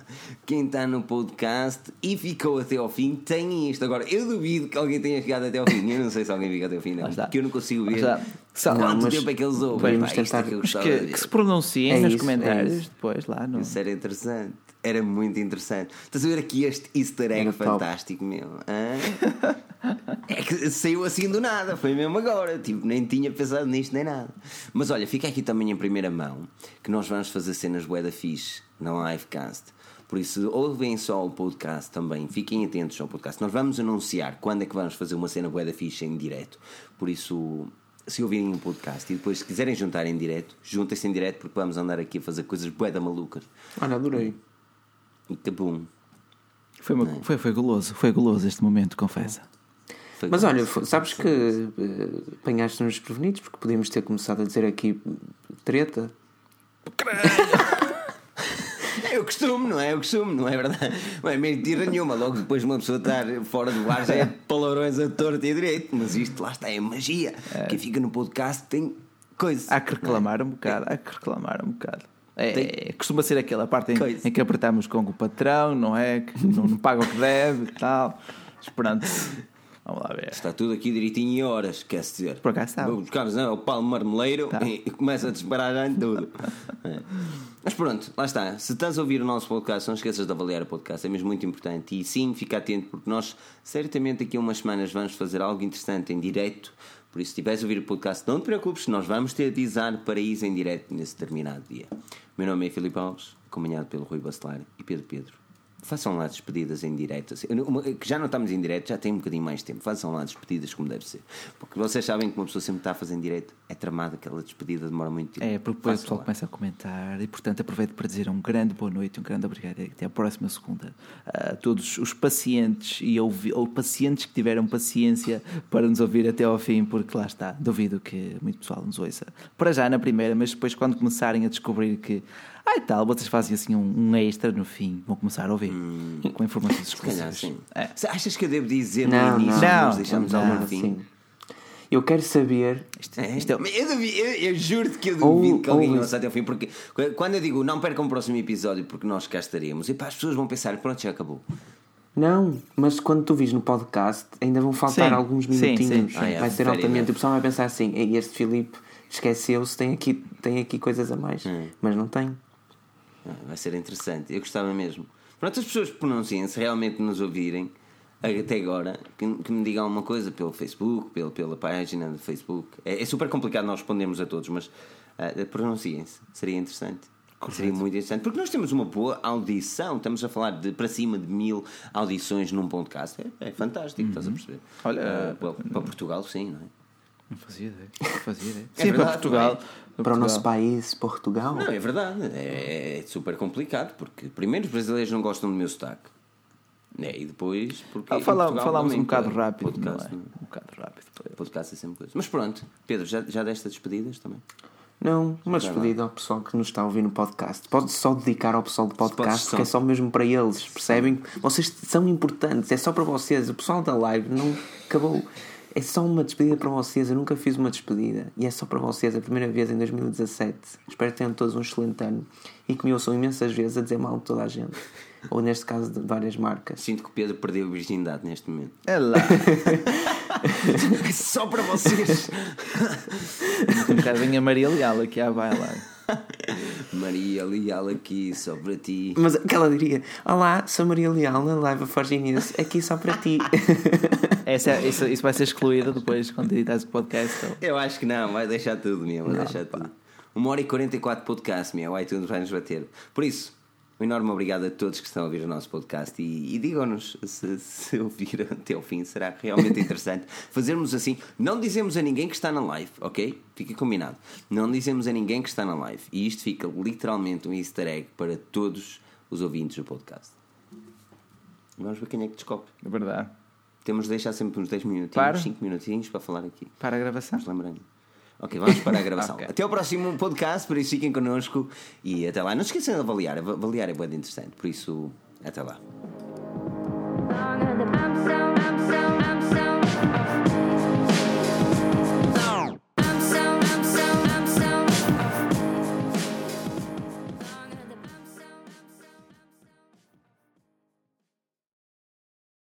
Ah! Quem está no podcast e ficou até ao fim tem isto. Agora, eu duvido que alguém tenha chegado até ao fim. Eu não sei se alguém fica até ao fim, não. Porque eu não consigo ver está. quanto Não, mas tempo é que eles ouvem. Pá, isto é tentar- que que, que se pronunciem É nos isso, é comentários isso. depois lá no. Isso era interessante. Era muito interessante. Estás a ver aqui este easter egg Era top. fantástico, meu? hã? É que saiu assim do nada, foi mesmo agora. Tipo, nem tinha pensado nisto nem nada. Mas olha, fica aqui também em primeira mão que nós vamos fazer cenas bué da fixe na livecast. Por isso, ouvem só o podcast também, fiquem atentos ao podcast. Nós vamos anunciar quando é que vamos fazer uma cena bué da ficha em direto. Por isso, se ouvirem um podcast e depois se quiserem juntar em direto, juntem-se em direto porque vamos andar aqui a fazer coisas bué da malucas. Olha, adorei. E cabum. Foi, uma, foi, foi goloso, foi goloso este momento, confessa. Foi Mas olha, se- fo- sabes que eh, apanhaste-nos desprevenidos porque podíamos ter começado a dizer aqui treta. É o costume, não é? É o costume, não é verdade? Não é mentira nenhuma. Logo depois de uma pessoa estar fora do ar já é palavrões a torto e a direito. Mas isto lá está, é magia. Quem fica no podcast tem coisa. Há que reclamar um bocado, há que reclamar um bocado. É, Tem- costuma ser aquela parte em, em que apertamos com o patrão, não é? Que não, não paga o que deve e tal. Mas pronto, vamos lá ver. Está tudo aqui direitinho em horas, quer dizer. Por acaso está. Vou buscar não, o palmo marmeleiro Tá. e, começa a disparar já em tudo. É. Mas pronto, lá está. Se estás a ouvir o nosso podcast, não esqueças de avaliar o podcast, é mesmo muito importante. E sim, fica atento, porque nós certamente daqui a umas semanas vamos fazer algo interessante em direto. Por isso, se estiveres a ouvir o podcast, não te preocupes, nós vamos ter de design paraíso em direto nesse determinado dia. Meu nome é Filipe Alves, acompanhado pelo Rui Bacelar e Pedro Pedro. Façam lá despedidas em direto. assim. Uma- que já não estamos em direto, já tem um bocadinho mais tempo. Façam lá despedidas como deve ser. Porque vocês sabem que uma pessoa sempre está a fazer em direto. É tramada, aquela despedida demora muito tempo. É, porque depois o pessoal lá. começa a comentar e, portanto, aproveito para dizer um grande boa noite, um grande obrigado e até a próxima segunda a todos os pacientes e ouvi, ou pacientes que tiveram paciência para nos ouvir até ao fim, porque lá está, duvido que muito pessoal nos ouça. Para já na primeira, mas depois quando começarem a descobrir que, ai tal, vocês fazem assim um, um extra no fim, vão começar a ouvir com informações Hum. Se calhar, exclusivas. sim. É. Se- Achas que eu devo dizer Não, no início não. e nós Não, deixamos não, assim. fim? Eu quero saber. Isto, É? isto é- eu, duvido- eu, eu juro-te que eu Ou- duvido que alguém ou ouça até ao fim, porque quando eu digo não percam o próximo episódio porque nós cá estaremos, e pá, as pessoas vão pensar, pronto, já acabou. Não, mas quando tu vis no podcast, ainda vão faltar Sim, alguns sim, minutinhos. sim. Ah, é, vai ser altamente. O pessoal vai pensar assim: "Ei, este Filipe esqueceu-se, tem aqui, tem aqui coisas a mais. Hum. Mas não tem. Vai ser interessante, eu gostava mesmo. Pronto, as pessoas pronunciem, se realmente nos ouvirem até agora, que, que me digam alguma coisa pelo Facebook, pelo, pela página do Facebook. É, é super complicado nós respondermos a todos, mas ah, pronunciem-se, seria interessante. Seria muito interessante, porque nós temos uma boa audição. Estamos a falar de para cima de mil audições num podcast. É, é fantástico, estás a perceber? Olha, Ah, para, para Portugal, sim, não é? Não fazia ideia. Não fazia ideia. É Sim, para verdade, Portugal. não é? Para Para o Portugal. nosso país, Portugal. Não, é verdade. É, é super complicado porque, primeiro, os brasileiros não gostam do meu sotaque. É, e depois, porque. Ah, fala- Portugal falámos um aumenta bocado rápido, Podcast, é? não é? Um bocado rápido. Podcast é sempre coisa. Mas pronto, Pedro, já, já deste as despedidas também? Não, uma despedida ao pessoal que nos está a ouvir no podcast. Pode só dedicar ao pessoal do podcast, só. porque é só mesmo para eles, percebem? Vocês são importantes, é só para vocês. O pessoal da live não acabou. É só uma despedida para vocês. Eu nunca fiz uma despedida e é só para vocês. A primeira vez em 2017. Espero que tenham todos um excelente ano e que me ouçam imensas vezes a dizer mal de toda a gente. Ou neste caso de várias marcas. Sinto que o Pedro perdeu a virgindade neste momento. É lá. É só para vocês! um bocado vem a Maria Leal aqui à baila. Maria Leal aqui, só para ti. Mas que ela diria: Olá, sou Maria Leal na live Forge News, aqui só para ti. Essa, é- isso, isso vai ser excluído depois quando editares o podcast. então. Eu acho que não, vai deixar tudo, meu. Vai deixar tudo. Uma hora e 44 podcast, meu. O iTunes vai nos bater. Por isso, um enorme obrigado a todos que estão a ouvir o nosso podcast e, e digam-nos se, se ouviram até ao fim. Será realmente interessante fazermos assim. Não dizemos a ninguém que está na live, ok? Fica combinado. Não dizemos a ninguém que está na live. E isto fica literalmente um easter egg para todos os ouvintes do podcast. Vamos ver quem é que descobre. É verdade. Temos de deixar sempre uns 10 Para. minutinhos, 5 minutinhos para falar aqui. Para a gravação. Lembrando. Ok, vamos para a gravação. Ok. Até ao próximo podcast, por isso fiquem connosco e até lá. Não se esqueçam de avaliar, avaliar é bem interessante, por isso, até lá. I'm so, I'm